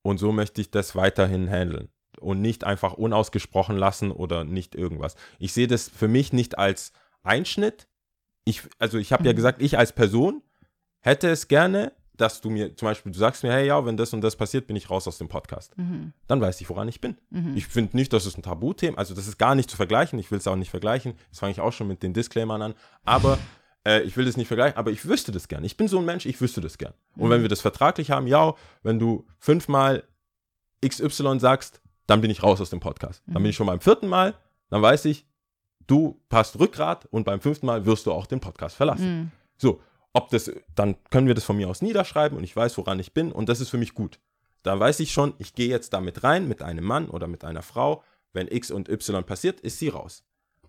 Und so möchte ich das weiterhin handeln. Und nicht einfach unausgesprochen lassen oder nicht irgendwas. Ich sehe das für mich nicht als Einschnitt. Ich, also ich habe ja Mhm. gesagt, ich als Person hätte es gerne, dass du mir zum Beispiel, du sagst mir, hey, ja, wenn das und das passiert, bin ich raus aus dem Podcast. Dann weiß ich, woran ich bin. Ich finde nicht, dass es ein Tabuthema, also das ist gar nicht zu vergleichen. Ich will es auch nicht vergleichen. Das fange ich auch schon mit den Disclaimern an. Aber äh, ich will das nicht vergleichen, aber ich wüsste das gern. Ich bin so ein Mensch, ich wüsste das gern. Und wenn wir das vertraglich haben, ja, wenn du fünfmal XY sagst, dann bin ich raus aus dem Podcast. Dann bin ich schon beim vierten Mal, dann weiß ich, du hast Rückgrat und beim fünften Mal wirst du auch den Podcast verlassen. So, ob das, dann können wir das von mir aus niederschreiben und ich weiß, woran ich bin und das ist für mich gut. Da weiß ich schon, ich gehe jetzt damit rein mit einem Mann oder mit einer Frau. Wenn X und Y passiert, ist sie raus.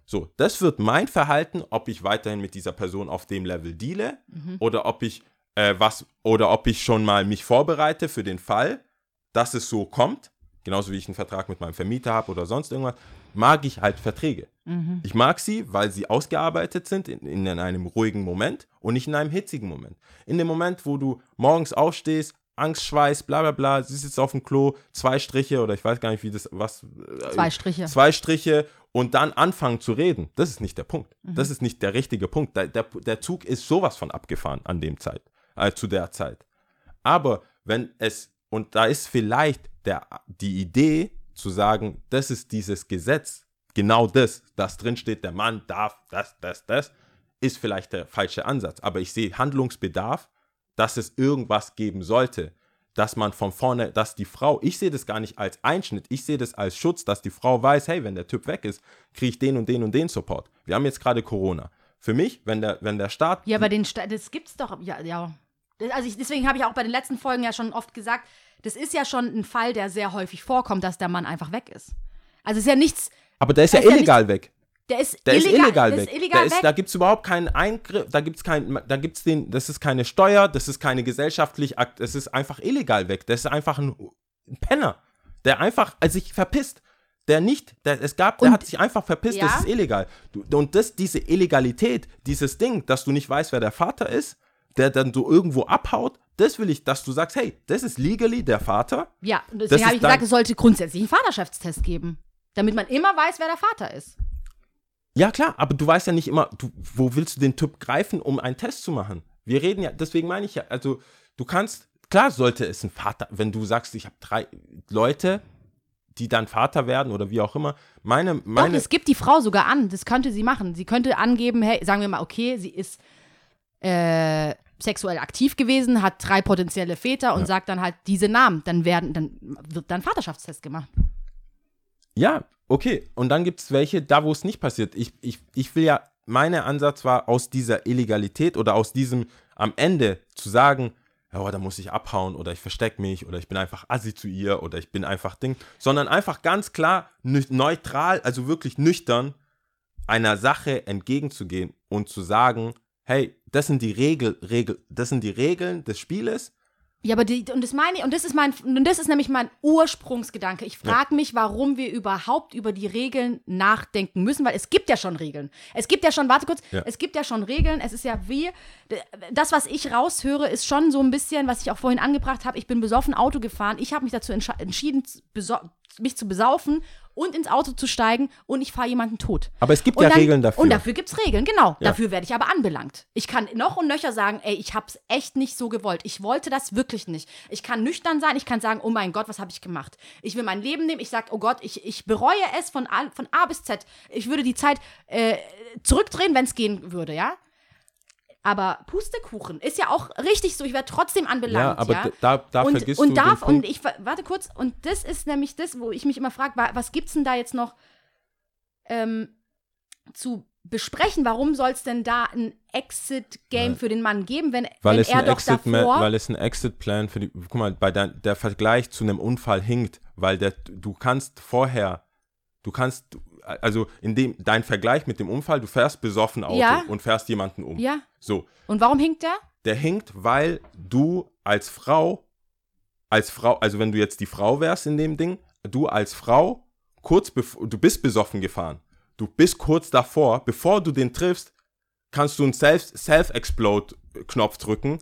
So, das wird mein Verhalten, ob ich weiterhin mit dieser Person auf dem Level deale oder ob ich äh, was oder ob ich schon mal mich vorbereite für den Fall, dass es so kommt. Genauso wie ich einen Vertrag mit meinem Vermieter habe oder sonst irgendwas, mag ich halt Verträge. Ich mag sie, weil sie ausgearbeitet sind in, in einem ruhigen Moment und nicht in einem hitzigen Moment. In dem Moment, wo du morgens aufstehst, Angstschweiß, bla bla bla, sie sitzt auf dem Klo, zwei Striche oder ich weiß gar nicht, wie das, was. äh, Zwei Striche. Zwei Striche und dann anfangen zu reden. Das ist nicht der Punkt. Das ist nicht der richtige Punkt. Der, der, der Zug ist sowas von abgefahren an dem Zeit, äh, zu der Zeit. Aber wenn es, und da ist vielleicht der, die Idee zu sagen, das ist dieses Gesetz, genau das, das drin steht, der Mann darf das, das, das, ist vielleicht der falsche Ansatz. Aber ich sehe Handlungsbedarf, dass es irgendwas geben sollte, dass man von vorne, dass die Frau, ich sehe das gar nicht als Einschnitt, ich sehe das als Schutz, dass die Frau weiß, hey, wenn der Typ weg ist, kriege ich den und den und den Support. Wir haben jetzt gerade Corona. Für mich, wenn der, wenn der Staat Ja, aber den Sta das gibt's doch. Ja, ja. Also ich, deswegen habe ich auch bei den letzten Folgen ja schon oft gesagt, das ist ja schon ein Fall, der sehr häufig vorkommt, dass der Mann einfach weg ist. Also es ist ja nichts, Aber der ist ja ist ja illegal weg. der ist Der illegal, ist illegal der weg. Ist illegal ist, weg. Da gibt es überhaupt keinen Eingriff, da gibt es kein, da gibt's den, das ist keine Steuer, das ist keine gesellschaftlich, Akt- das ist einfach illegal weg. Das ist einfach ein, ein Penner, der einfach also sich verpisst. Der nicht, der, es gab, der Und- hat sich einfach verpisst, Ja. das ist illegal. Du, und das, diese Illegalität, dieses Ding, dass du nicht weißt, wer der Vater ist, der dann so irgendwo abhaut, das will ich, dass du sagst, hey, das ist legally der Vater. ja, und deswegen habe ich gesagt, es sollte grundsätzlich einen Vaterschaftstest geben. Damit man immer weiß, wer der Vater ist. Ja, klar, aber du weißt ja nicht immer, du, wo willst du den Typ greifen, um einen Test zu machen? Wir reden ja, deswegen meine ich ja, also du kannst, klar sollte es ein Vater, wenn du sagst, ich habe drei Leute, die dann Vater werden oder wie auch immer, meine, Doch, meine, es gibt die Frau sogar an. Das könnte sie machen. Sie könnte angeben, hey, sagen wir mal, okay, sie ist äh, sexuell aktiv gewesen, hat drei potenzielle Väter und sagt dann halt diese Namen. Dann werden, dann wird dann Vaterschaftstest gemacht. ja, okay, und dann gibt es welche, da wo es nicht passiert. Ich, ich, ich will ja, mein Ansatz war aus dieser Illegalität oder aus diesem am Ende zu sagen, ja, oh, da muss ich abhauen oder ich verstecke mich oder ich bin einfach assi zu ihr oder ich bin einfach Ding, sondern einfach ganz klar neutral, also wirklich nüchtern einer Sache entgegenzugehen und zu sagen, hey, das sind die Regel, Regel, das sind die Regeln des Spieles. Ja, aber die, und das meine ich, und das ist mein, und das ist nämlich mein Ursprungsgedanke. Ich frage mich, warum wir überhaupt über die Regeln nachdenken müssen, weil es gibt ja schon Regeln. Es gibt ja schon, warte kurz, Ja. es gibt ja schon Regeln. Es ist ja wie, das, was ich raushöre, ist schon so ein bisschen, was ich auch vorhin angebracht habe. Ich bin besoffen Auto gefahren. Ich habe mich dazu entschieden, mich zu besaufen und ins Auto zu steigen und ich fahre jemanden tot. Aber es gibt Und ja dann- Regeln dafür. Und dafür gibt es Regeln, genau. Ja. Dafür werde ich aber anbelangt. Ich kann noch und nöcher sagen, ey, ich habe es echt nicht so gewollt. Ich wollte das wirklich nicht. Ich kann nüchtern sein, ich kann sagen, oh mein Gott, was habe ich gemacht? Ich will mein Leben nehmen, ich sage, oh Gott, ich, ich bereue es von A, von A bis Z. Ich würde die Zeit äh, zurückdrehen, wenn es gehen würde, ja? Aber Pustekuchen ist ja auch richtig so, ich werde trotzdem anbelangt, ja, aber ja? da, da und, vergisst und du darf, den Punkt. und ich wa- warte kurz, und das ist nämlich das, wo ich mich immer frage, wa- was gibt's denn da jetzt noch ähm, zu besprechen? Warum soll es denn da ein Exit-Game für den Mann geben, wenn, weil wenn es, er ein doch Exit davor. weil es ein Exit-Plan für die, guck mal, bei der, der Vergleich zu einem Unfall hinkt, weil der, du kannst vorher, du kannst, also in dem, dein Vergleich mit dem Unfall, du fährst besoffen Auto Ja. und fährst jemanden um. ja. So, Und warum hinkt der? der hinkt, weil du als Frau, als Frau, also wenn du jetzt die Frau wärst in dem Ding, du als Frau, kurz bevor, du bist besoffen gefahren, du bist kurz davor, bevor du den triffst, kannst du einen Self- Self-Explode-Knopf drücken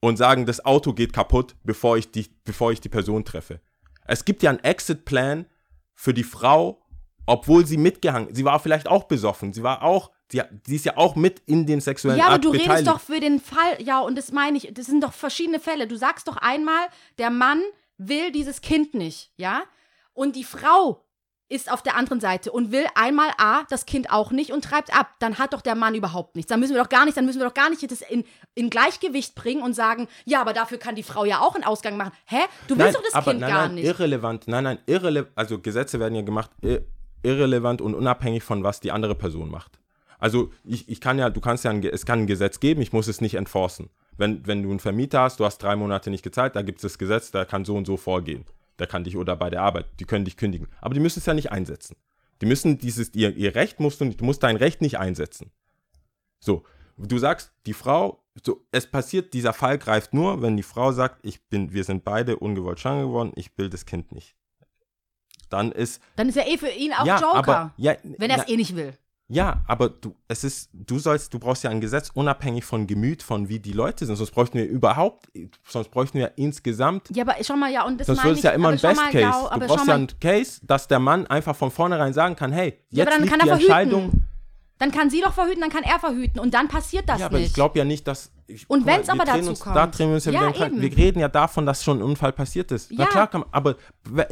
und sagen, das Auto geht kaputt, bevor ich, die, bevor ich die Person treffe. Es gibt ja einen Exit-Plan für die Frau, obwohl sie mitgehangen, sie war vielleicht auch besoffen, sie war auch, Die, die ist ja auch mit in dem sexuellen Ja, aber Akt du redest beteiligt. doch für den Fall, ja, und das meine ich, das sind doch verschiedene Fälle. Du sagst doch einmal, der Mann will dieses Kind nicht, ja? Und die Frau ist auf der anderen Seite und will einmal A, das Kind auch nicht und treibt ab. Dann hat doch der Mann überhaupt nichts. Dann müssen wir doch gar nicht, dann müssen wir doch gar nicht das in, in Gleichgewicht bringen und sagen, ja, aber dafür kann die Frau ja auch einen Ausgang machen. Hä? Du willst doch das aber Kind nein, gar nein, nicht. irrelevant. Nein, nein, irrelevant. Also Gesetze werden ja gemacht ir irrelevant und unabhängig von was die andere Person macht. Also ich, ich kann ja, du kannst ja, ein, es kann ein Gesetz geben, ich muss es nicht enforcen. Wenn, wenn du einen Vermieter hast, du hast drei Monate nicht gezahlt, da gibt es das Gesetz, der kann so und so vorgehen. Der kann dich oder bei der Arbeit, die können dich kündigen. Aber die müssen es ja nicht einsetzen. Die müssen dieses, ihr, ihr Recht musst du, du musst dein Recht nicht einsetzen. So, du sagst, die Frau, so, es passiert, dieser Fall greift nur, wenn die Frau sagt, ich bin, wir sind beide ungewollt schwanger geworden, ich will das Kind nicht. Dann ist, Dann ist ja eh für ihn auch ja, Joker, aber, ja, wenn er es eh nicht will. ja, aber du, es ist, du sollst, du brauchst ja ein Gesetz unabhängig von Gemüt, von wie die Leute sind. Sonst bräuchten wir überhaupt, sonst bräuchten wir insgesamt Ja, aber schau mal, ja, und das Sonst wird es ja immer ein Best mal, Case. Ja, du brauchst ja einen Case, dass der Mann einfach von vornherein sagen kann, hey, jetzt Ja, liegt die er verhüten. Dann kann sie doch verhüten, dann kann er verhüten und dann passiert das Ja, aber nicht. ich glaube ja nicht, dass. Ich, Und wenn's wir aber dazu uns, kommt. Da drehen wir uns ja, Ja, wieder im. Wir reden ja davon, dass schon ein Unfall passiert ist. Na Ja. klar, kann, man- aber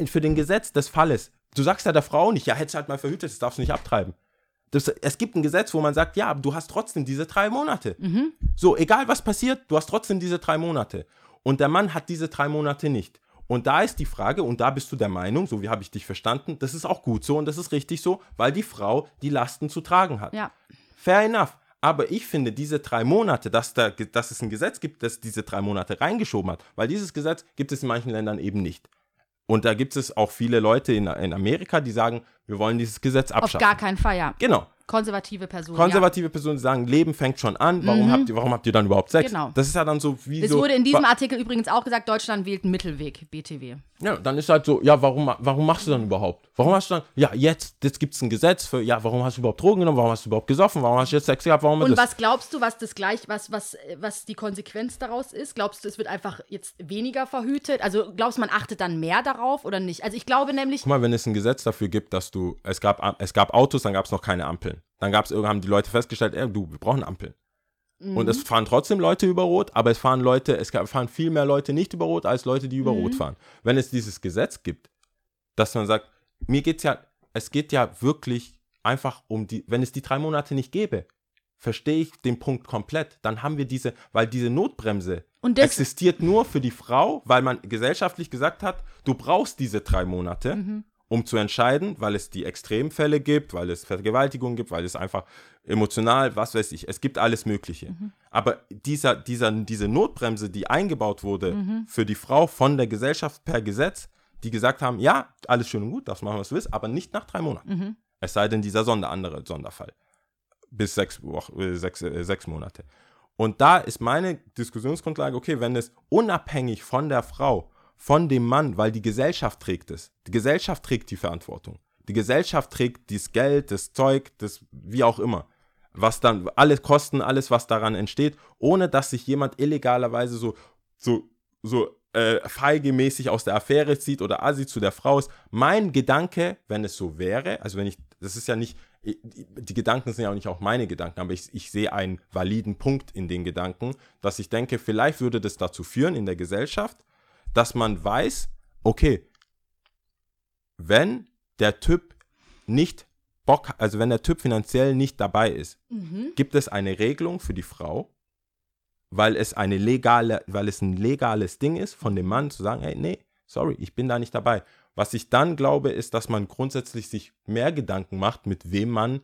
für den Gesetz des Falles, du sagst ja der Frau nicht, ja, hättest halt mal verhütet, das darfst du nicht abtreiben. Das, es gibt ein Gesetz, wo man sagt, ja, aber du hast trotzdem diese drei Monate. Mhm. So, egal was passiert, du hast trotzdem diese drei Monate. Und der Mann hat diese drei Monate nicht. Und da ist die Frage, und da bist du der Meinung, so wie habe ich dich verstanden, das ist auch gut so und das ist richtig so, weil die Frau die Lasten zu tragen hat. ja. Fair enough. Aber ich finde, diese drei Monate, dass, da, dass es ein Gesetz gibt, das diese drei Monate reingeschoben hat, weil dieses Gesetz gibt es in manchen Ländern eben nicht. Und da gibt es auch viele Leute in, in Amerika, die sagen, wir wollen dieses Gesetz Auf abschaffen. gar keinen Fall, ja. Genau. Konservative Person. Konservative Personen sagen, Leben fängt schon an, warum, habt, ihr, warum habt ihr dann überhaupt Sex? Mhm. Genau. Das ist ja dann so wie ja. Es so. wurde in diesem Artikel übrigens auch gesagt, Deutschland wählt einen Mittelweg, BTW. Ja, dann ist halt so, ja, warum, warum machst du dann überhaupt? Warum hast du dann, ja, jetzt, jetzt gibt es ein Gesetz für, ja, warum hast du überhaupt Drogen genommen, warum hast du überhaupt gesoffen, warum hast du jetzt Sex gehabt, warum Und das? was glaubst du, was das gleich, was, was, was die Konsequenz daraus ist? Glaubst du, es wird einfach jetzt weniger verhütet? Also glaubst du, man achtet dann mehr darauf oder nicht? Also ich glaube nämlich, Guck mal, wenn es ein Gesetz dafür gibt, dass du, es gab, es gab Autos, dann gab es noch keine Ampeln. Dann gab's, haben die Leute festgestellt, ey, du, wir brauchen Ampeln. Und Mhm. es fahren trotzdem Leute über Rot, aber es fahren Leute, es fahren viel mehr Leute nicht über Rot als Leute, die über Mhm. Rot fahren. Wenn es dieses Gesetz gibt, dass man sagt, mir geht's ja, es geht ja wirklich einfach um die, wenn es die drei Monate nicht gäbe, verstehe ich den Punkt komplett. Dann haben wir diese, weil diese Notbremse Und existiert nur für die Frau, weil man gesellschaftlich gesagt hat, du brauchst diese drei Monate, Mhm. Um zu entscheiden, weil es die Extremfälle gibt, weil es Vergewaltigung gibt, weil es einfach emotional, was weiß ich, es gibt alles Mögliche. Mhm. Aber dieser, dieser, diese Notbremse, die eingebaut wurde Mhm. für die Frau von der Gesellschaft per Gesetz, die gesagt haben, ja, alles schön und gut, darfst machen, was du willst, aber nicht nach drei Monaten. Mhm. Es sei denn, dieser Sonder, andere Sonderfall. Bis sechs, Wochen, äh, sechs, äh, sechs Monate. Und da ist meine Diskussionsgrundlage, okay, wenn es unabhängig von der Frau, von dem Mann, weil die Gesellschaft trägt es. Die Gesellschaft trägt die Verantwortung. Die Gesellschaft trägt das Geld, das Zeug, das wie auch immer. Was dann, alle Kosten, alles, was daran entsteht, ohne dass sich jemand illegalerweise so, so, so äh, feigemäßig aus der Affäre zieht oder assi zu der Frau ist. Mein Gedanke, wenn es so wäre, also wenn ich, das ist ja nicht, die Gedanken sind ja auch nicht auch meine Gedanken, aber ich, ich sehe einen validen Punkt in den Gedanken, dass ich denke, vielleicht würde das dazu führen in der Gesellschaft, dass man weiß, okay, wenn der Typ nicht Bock, also wenn der Typ finanziell nicht dabei ist, Mhm. gibt es eine Regelung für die Frau, weil es eine legale, weil es ein legales Ding ist, von dem Mann zu sagen, hey, nee, sorry, ich bin da nicht dabei. Was ich dann glaube, ist, dass man grundsätzlich sich mehr Gedanken macht, mit wem man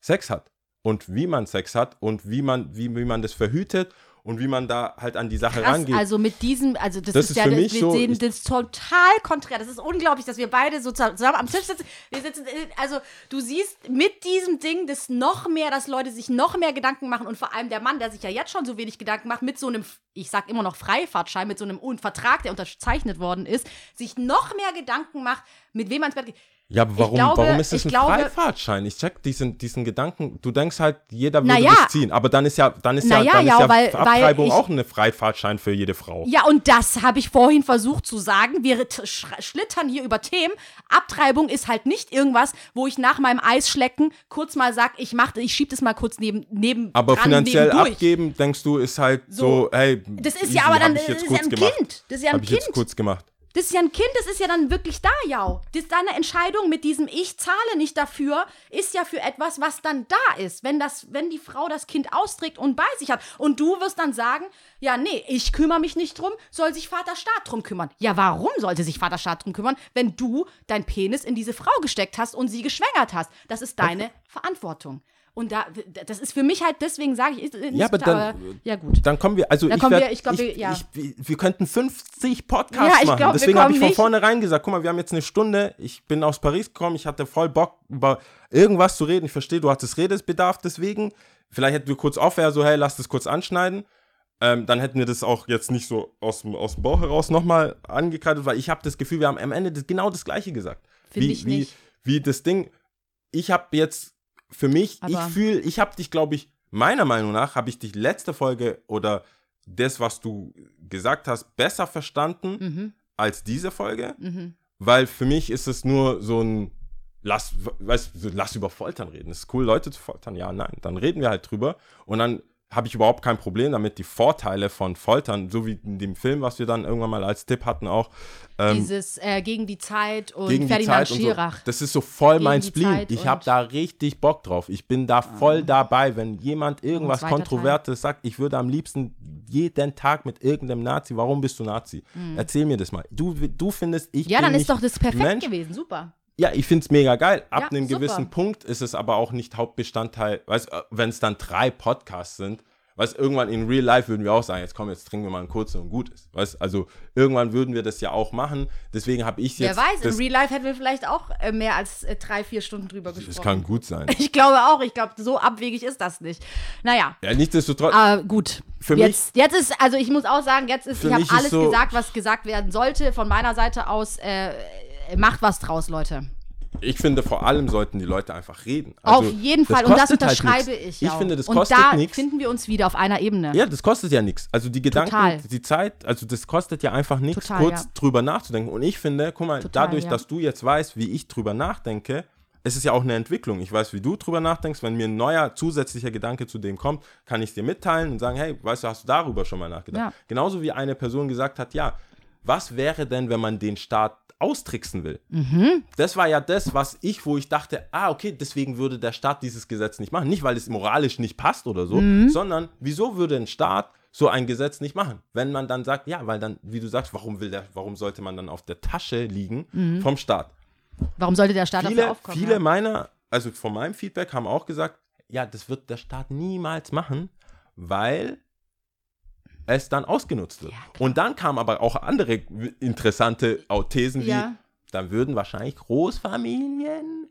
Sex hat und wie man Sex hat und wie man, wie, wie man das verhütet und wie man da halt an die Sache Krass, rangeht. also mit diesem, also das, Das ist, ist ja, für das, mich wir so, sehen das total konträr. Das ist unglaublich, dass wir beide so zusammen am Tisch sitzen. Wir sitzen, also du siehst mit diesem Ding das noch mehr, dass Leute sich noch mehr Gedanken machen und vor allem der Mann, der sich ja jetzt schon so wenig Gedanken macht, mit so einem, ich sag immer noch Freifahrtschein, mit so einem Vertrag, der unterzeichnet worden ist, sich noch mehr Gedanken macht, mit wem man ins Bett geht. Ja, aber warum, glaube- warum ist es ich ein glaube- Freifahrtschein? Ich check diesen, diesen Gedanken. Du denkst halt, jeder würde Naja. dich ziehen. Aber dann ist ja, dann ist ja, Naja, dann ja, ist ja weil- weil Abtreibung ich- auch eine Freifahrtschein für jede Frau. Ja, und das habe ich vorhin versucht zu sagen. Wir schlittern hier über Themen. Abtreibung ist halt nicht irgendwas, wo ich nach meinem Eisschlecken kurz mal sag, ich mach, ich schieb das mal kurz neben neben Aber dran, finanziell nebendurch. abgeben, denkst du, ist halt so, So. hey, Das ist easy, ja aber dann ich das ist ja ein gemacht. Kind. Das ist ja ein Hab ich Kind. jetzt kurz gemacht. Das ist ja ein Kind, das ist ja dann wirklich da, ja. Das deine Entscheidung mit diesem Ich zahle nicht dafür, ist ja für etwas, was dann da ist. Wenn, das, wenn die Frau das Kind austrägt und bei sich hat. Und du wirst dann sagen, ja, nee, ich kümmere mich nicht drum, soll sich Vaterstaat drum kümmern. Ja, warum sollte sich Vaterstaat drum kümmern, wenn du dein Penis in diese Frau gesteckt hast und sie geschwängert hast? Das ist deine Verantwortung. Und da, das ist für mich halt, deswegen sage ich, ist, ist Ja, aber dann- aber, ja gut. Dann kommen wir, also Dann ich, werd, wir- ich glaub, ich, wir- ja. ich, wir, könnten 50 Podcasts Ja, ich machen. glaub, Deswegen habe ich von nicht- vornherein gesagt, guck mal, wir haben jetzt eine Stunde, ich bin aus Paris gekommen, ich hatte voll Bock, über irgendwas zu reden. Ich verstehe, du hattest Redesbedarf, deswegen. Vielleicht hätten wir kurz auf, so, hey, lass das kurz anschneiden. Ähm, dann hätten wir das auch jetzt nicht so aus dem, aus dem Bauch heraus nochmal angekreidet, weil ich habe das Gefühl, wir haben am Ende das, genau das Gleiche gesagt. Finde ich wie, nicht. Wie das Ding, ich habe jetzt für mich, ich Aber- fühle, ich habe dich, glaube ich, meiner Meinung nach, habe ich dich letzte Folge oder das, was du gesagt hast, besser verstanden Mhm, als diese Folge, mhm. weil für mich ist es nur so ein Lass, weißt, du, lass über Foltern reden. Es ist cool, Leute zu foltern. Ja, nein. Dann reden wir halt drüber. Und dann habe ich überhaupt kein Problem damit, die Vorteile von Foltern, so wie in dem Film, was wir dann irgendwann mal als Tipp hatten, auch ähm, Dieses äh, gegen die Zeit und gegen die Ferdinand Zeit und so. Schirach. Das ist so voll Gegen mein Spleen. Ich habe Ah. da richtig Bock drauf. Ich bin da voll dabei, wenn jemand irgendwas zweiter Kontroverses sagt. Ich würde am liebsten jeden Tag mit irgendeinem Nazi. Warum bist du Nazi? Erzähl mir das mal. Du, du findest, ich Mhm. Ja, bin dann nicht ist doch das perfekt Mensch. gewesen. Super. Ja, ich finde es mega geil. Ab Ja, einem super. gewissen Punkt ist es aber auch nicht Hauptbestandteil. Weißt wenn es dann drei Podcasts sind, weißt irgendwann in Real Life würden wir auch sagen, jetzt komm, jetzt trinken wir mal einen kurzen und gut ist. Weißt also irgendwann würden wir das ja auch machen. Deswegen habe ich Wer jetzt. weiß, das, im Real Life hätten wir vielleicht auch äh, mehr als äh, drei, vier Stunden drüber gesprochen. das kann gut sein. Ich glaube auch. Ich glaube, so abwegig ist das nicht. Naja. Ja, nichtsdestotrotz. Aber gut. Für jetzt, jetzt ist, also ich muss auch sagen, jetzt ist, ich habe mich alles so- gesagt, was gesagt werden sollte. Von meiner Seite aus, äh, macht was draus, Leute. Ich finde, vor allem sollten die Leute einfach reden. Also, auf jeden Fall. Und das halt unterschreibe nix. ich. Ich auch. finde, das Und kostet da nichts. finden wir uns wieder auf einer Ebene. Ja, das kostet ja nichts. Also die Gedanken, Total. die Zeit, also das kostet ja einfach nichts, kurz ja. drüber nachzudenken. Und ich finde, guck mal, Total, dadurch, ja. dass du jetzt weißt, wie ich drüber nachdenke, es ist ja auch eine Entwicklung. Ich weiß, wie du drüber nachdenkst. Wenn mir ein neuer zusätzlicher Gedanke zu dem kommt, kann ich es dir mitteilen und sagen, hey, weißt du, hast du darüber schon mal nachgedacht? Ja. Genauso wie eine Person gesagt hat, ja, was wäre denn, wenn man den Staat austricksen will? Mhm. Das war ja das, was ich, wo ich dachte, ah, okay, deswegen würde der Staat dieses Gesetz nicht machen. Nicht, weil es moralisch nicht passt oder so, Mhm. sondern wieso würde ein Staat so ein Gesetz nicht machen? Wenn man dann sagt, ja, weil dann, wie du sagst, warum will der, warum sollte man dann auf der Tasche liegen vom Staat? Warum sollte der Staat dafür Viele, aufkommen? viele ja? meiner, also von meinem Feedback haben auch gesagt, ja, das wird der Staat niemals machen, weil es dann ausgenutzt wird. Und dann kamen aber auch andere interessante Thesen wie, Ja. dann würden wahrscheinlich Großfamilien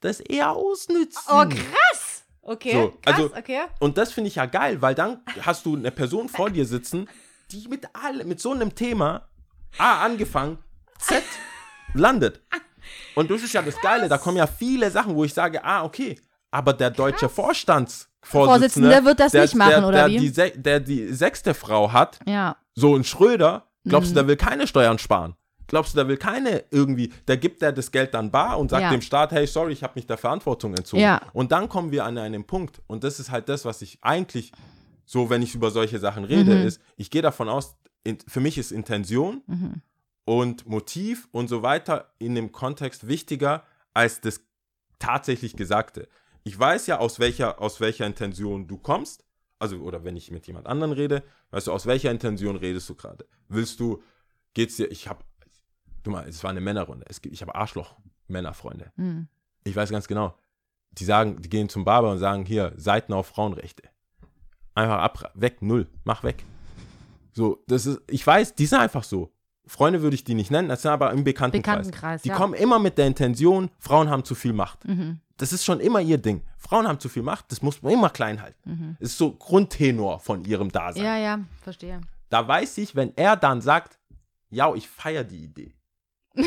das eher ausnützen. Oh, krass! Okay, So, krass, also- okay. Und das finde ich ja geil, weil dann hast du eine Person vor dir sitzen, die mit, all, mit so einem Thema A angefangen, Z landet. Und das ist ja das Geile, da kommen ja viele Sachen, wo ich sage, ah, okay, aber der deutsche Vorstandsvorsitzende, Vorsitzende wird das der, nicht machen, der, oder der wie? Die, der die sechste Frau hat, Ja. so ein Schröder, glaubst Mhm. du, der will keine Steuern sparen? Glaubst du, der will keine irgendwie, der gibt der das Geld dann bar und sagt Ja. dem Staat, hey, sorry, ich habe mich der Verantwortung entzogen. Ja. Und dann kommen wir an einen Punkt und das ist halt das, was ich eigentlich so, wenn ich über solche Sachen rede, Mhm. ist, ich gehe davon aus, in, für mich ist Intention Mhm. und Motiv und so weiter in dem Kontext wichtiger als das tatsächlich Gesagte. Ich weiß ja, aus welcher, aus welcher Intention du kommst. Also, oder wenn ich mit jemand anderem rede, weißt du, aus welcher Intention redest du gerade? Willst du, geht's dir, ich habe, du mal, es war eine Männerrunde. Es gibt, ich habe Arschloch-Männerfreunde. Hm. Ich weiß ganz genau. Die sagen, die gehen zum Barber und sagen, hier, Seiten auf Frauenrechte. Einfach ab, weg, null, mach weg. So, das ist, ich weiß, die sind einfach so. Freunde würde ich die nicht nennen, das sind aber im Bekanntenkreis. Bekanntenkreis, die ja. kommen immer mit der Intention, Frauen haben zu viel Macht. Mhm. Das ist schon immer ihr Ding. Frauen haben zu viel Macht, das muss man immer klein halten. Das ist so Grundtenor von ihrem Dasein. Mhm. Ja, ja, verstehe. Da weiß ich, wenn er dann sagt, ja, ich feiere die Idee,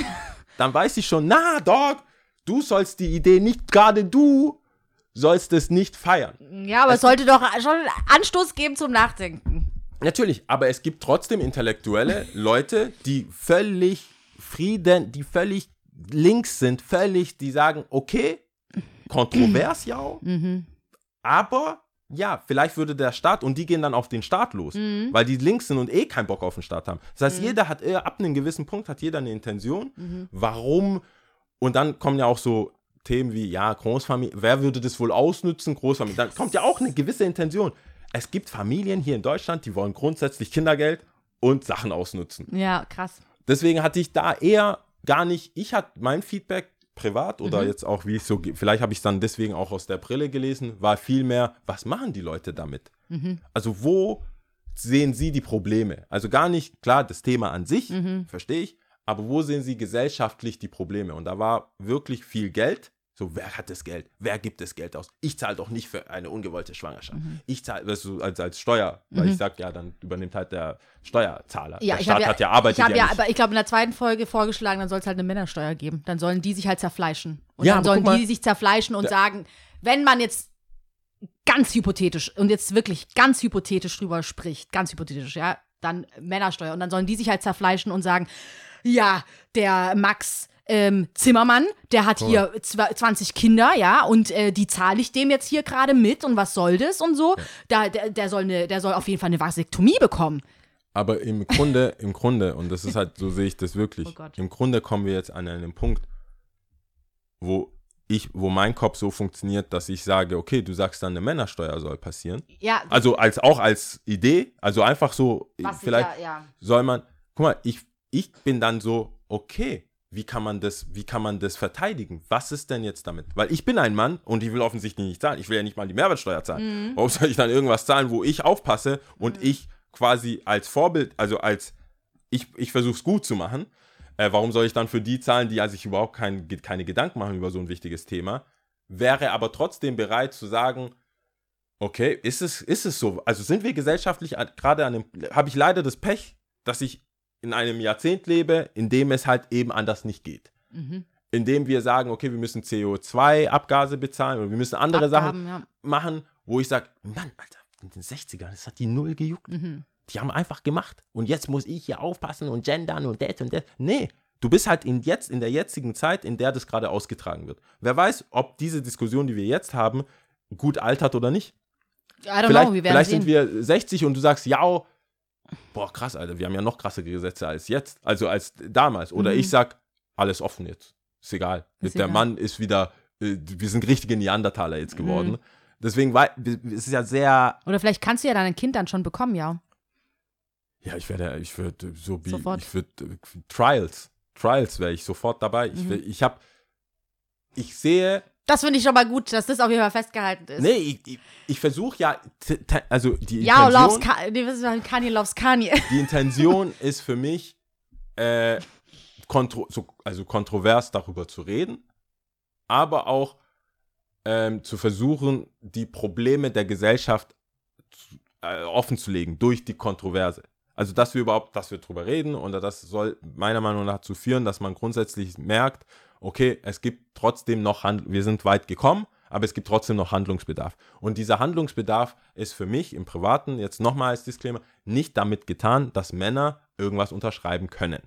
dann weiß ich schon, na, Dog, du sollst die Idee nicht, gerade du sollst es nicht feiern. Ja, aber es sollte doch schon Anstoß geben zum Nachdenken. Natürlich, aber es gibt trotzdem intellektuelle Leute, die völlig Frieden, die völlig links sind, völlig, die sagen, okay, kontrovers ja, aber ja, vielleicht würde der Staat und die gehen dann auf den Staat los, weil die links sind und eh keinen Bock auf den Staat haben. Das heißt, jeder hat äh, ab einem gewissen Punkt hat jeder eine Intention, warum und dann kommen ja auch so Themen wie ja, Großfamilie, wer würde das wohl ausnutzen, Großfamilie, dann kommt ja auch eine gewisse Intention. Es gibt Familien hier in Deutschland, die wollen grundsätzlich Kindergeld und Sachen ausnutzen. Ja, krass. Deswegen hatte ich da eher gar nicht, ich hatte mein Feedback privat oder jetzt auch, wie ich so, vielleicht habe ich es dann deswegen auch aus der Brille gelesen, war vielmehr, was machen die Leute damit? Also wo sehen sie die Probleme? Also gar nicht, klar, das Thema an sich, verstehe ich, aber wo sehen sie gesellschaftlich die Probleme? Und da war wirklich viel Geld. So, wer hat das Geld? Wer gibt das Geld aus? Ich zahle doch nicht für eine ungewollte Schwangerschaft. Ich zahle, weißt du, als, als Steuer, weil ich sage, ja, dann übernimmt halt der Steuerzahler. Ja, der ich Staat habe ja, hat ja arbeitet ich hab ja, ja, aber ich glaube in der zweiten Folge vorgeschlagen, dann soll es halt eine Männersteuer geben. Dann sollen die sich halt zerfleischen. Und Ja, dann sollen mal, die sich zerfleischen und sagen, wenn man jetzt ganz hypothetisch und jetzt wirklich ganz hypothetisch drüber spricht, ganz hypothetisch, ja, dann Männersteuer. Und dann sollen die sich halt zerfleischen und sagen, ja, der Max ähm, Zimmermann, der hat hier zwa- 20 Kinder, ja, und äh, die zahle ich dem jetzt hier gerade mit und was soll das und so. Da, der, der, soll eine, der soll auf jeden Fall eine Vasektomie bekommen. Aber im Grunde, im Grunde, und das ist halt, so sehe ich das wirklich, Oh im Grunde kommen wir jetzt an einen Punkt, wo ich, wo mein Kopf so funktioniert, dass ich sage, okay, du sagst dann, eine Männersteuer soll passieren. Ja, Also als auch als Idee, also einfach so, was ich vielleicht ja, ja. soll man, guck mal, ich, ich bin dann so, okay, wie kann man das, wie kann man das verteidigen? Was ist denn jetzt damit? Weil ich bin ein Mann und ich will offensichtlich nicht zahlen. Ich will ja nicht mal die Mehrwertsteuer zahlen. Warum soll ich dann irgendwas zahlen, wo ich aufpasse und ich quasi als Vorbild, also als ich, ich versuche es gut zu machen. Äh, warum soll ich dann für die zahlen, die also sich überhaupt kein, keine Gedanken machen über so ein wichtiges Thema? Wäre aber trotzdem bereit zu sagen, okay, ist es, ist es so? Also sind wir gesellschaftlich gerade an dem, habe ich leider das Pech, dass ich in einem Jahrzehnt lebe, in dem es halt eben anders nicht geht. Mhm. In dem wir sagen, okay, wir müssen CO2-Abgase bezahlen oder wir müssen andere Abgaben, Sachen ja. machen, wo ich sage, Mann, Alter, in den 60ern, das hat die null gejuckt. Mhm. Die haben einfach gemacht. Und jetzt muss ich hier aufpassen und gendern und das und das. Nee, du bist halt in, jetzt, in der jetzigen Zeit, in der das gerade ausgetragen wird. Wer weiß, ob diese Diskussion, die wir jetzt haben, gut altert oder nicht. I don't Vielleicht, know, wir werden vielleicht sehen. sind wir 60 und du sagst, ja, boah, krass, Alter, wir haben ja noch krassere Gesetze als jetzt, also als damals. Oder ich sag, alles offen jetzt. Ist egal. Mhm. Ist der egal. Mann ist wieder, äh, wir sind richtige Neandertaler jetzt geworden. Mhm. Deswegen war, es ist ja sehr, Oder vielleicht kannst du ja dein Kind dann schon bekommen, ja. ja, ich werde, ich würde so wie, Sofort. ich würde, äh, Trials, Trials wäre ich sofort dabei. Ich, Mhm. will- ich habe, ich sehe, Das finde ich schon mal gut, dass das auf jeden Fall festgehalten ist. nee, ich, ich, ich versuche ja, also die ja, loves Intention, Ka nee, was ist das? Kanye loves Kanye. die Intention ist für mich, äh, kontro so, also kontrovers darüber zu reden, aber auch ähm, zu versuchen, die Probleme der Gesellschaft zu, äh, offen zu legen durch die Kontroverse. Also, dass wir überhaupt, dass wir drüber reden und das soll meiner Meinung nach dazu führen, dass man grundsätzlich merkt, okay, es gibt trotzdem noch, Hand wir sind weit gekommen, aber es gibt trotzdem noch Handlungsbedarf. Und dieser Handlungsbedarf ist für mich im Privaten, jetzt nochmal als Disclaimer, nicht damit getan, dass Männer irgendwas unterschreiben können.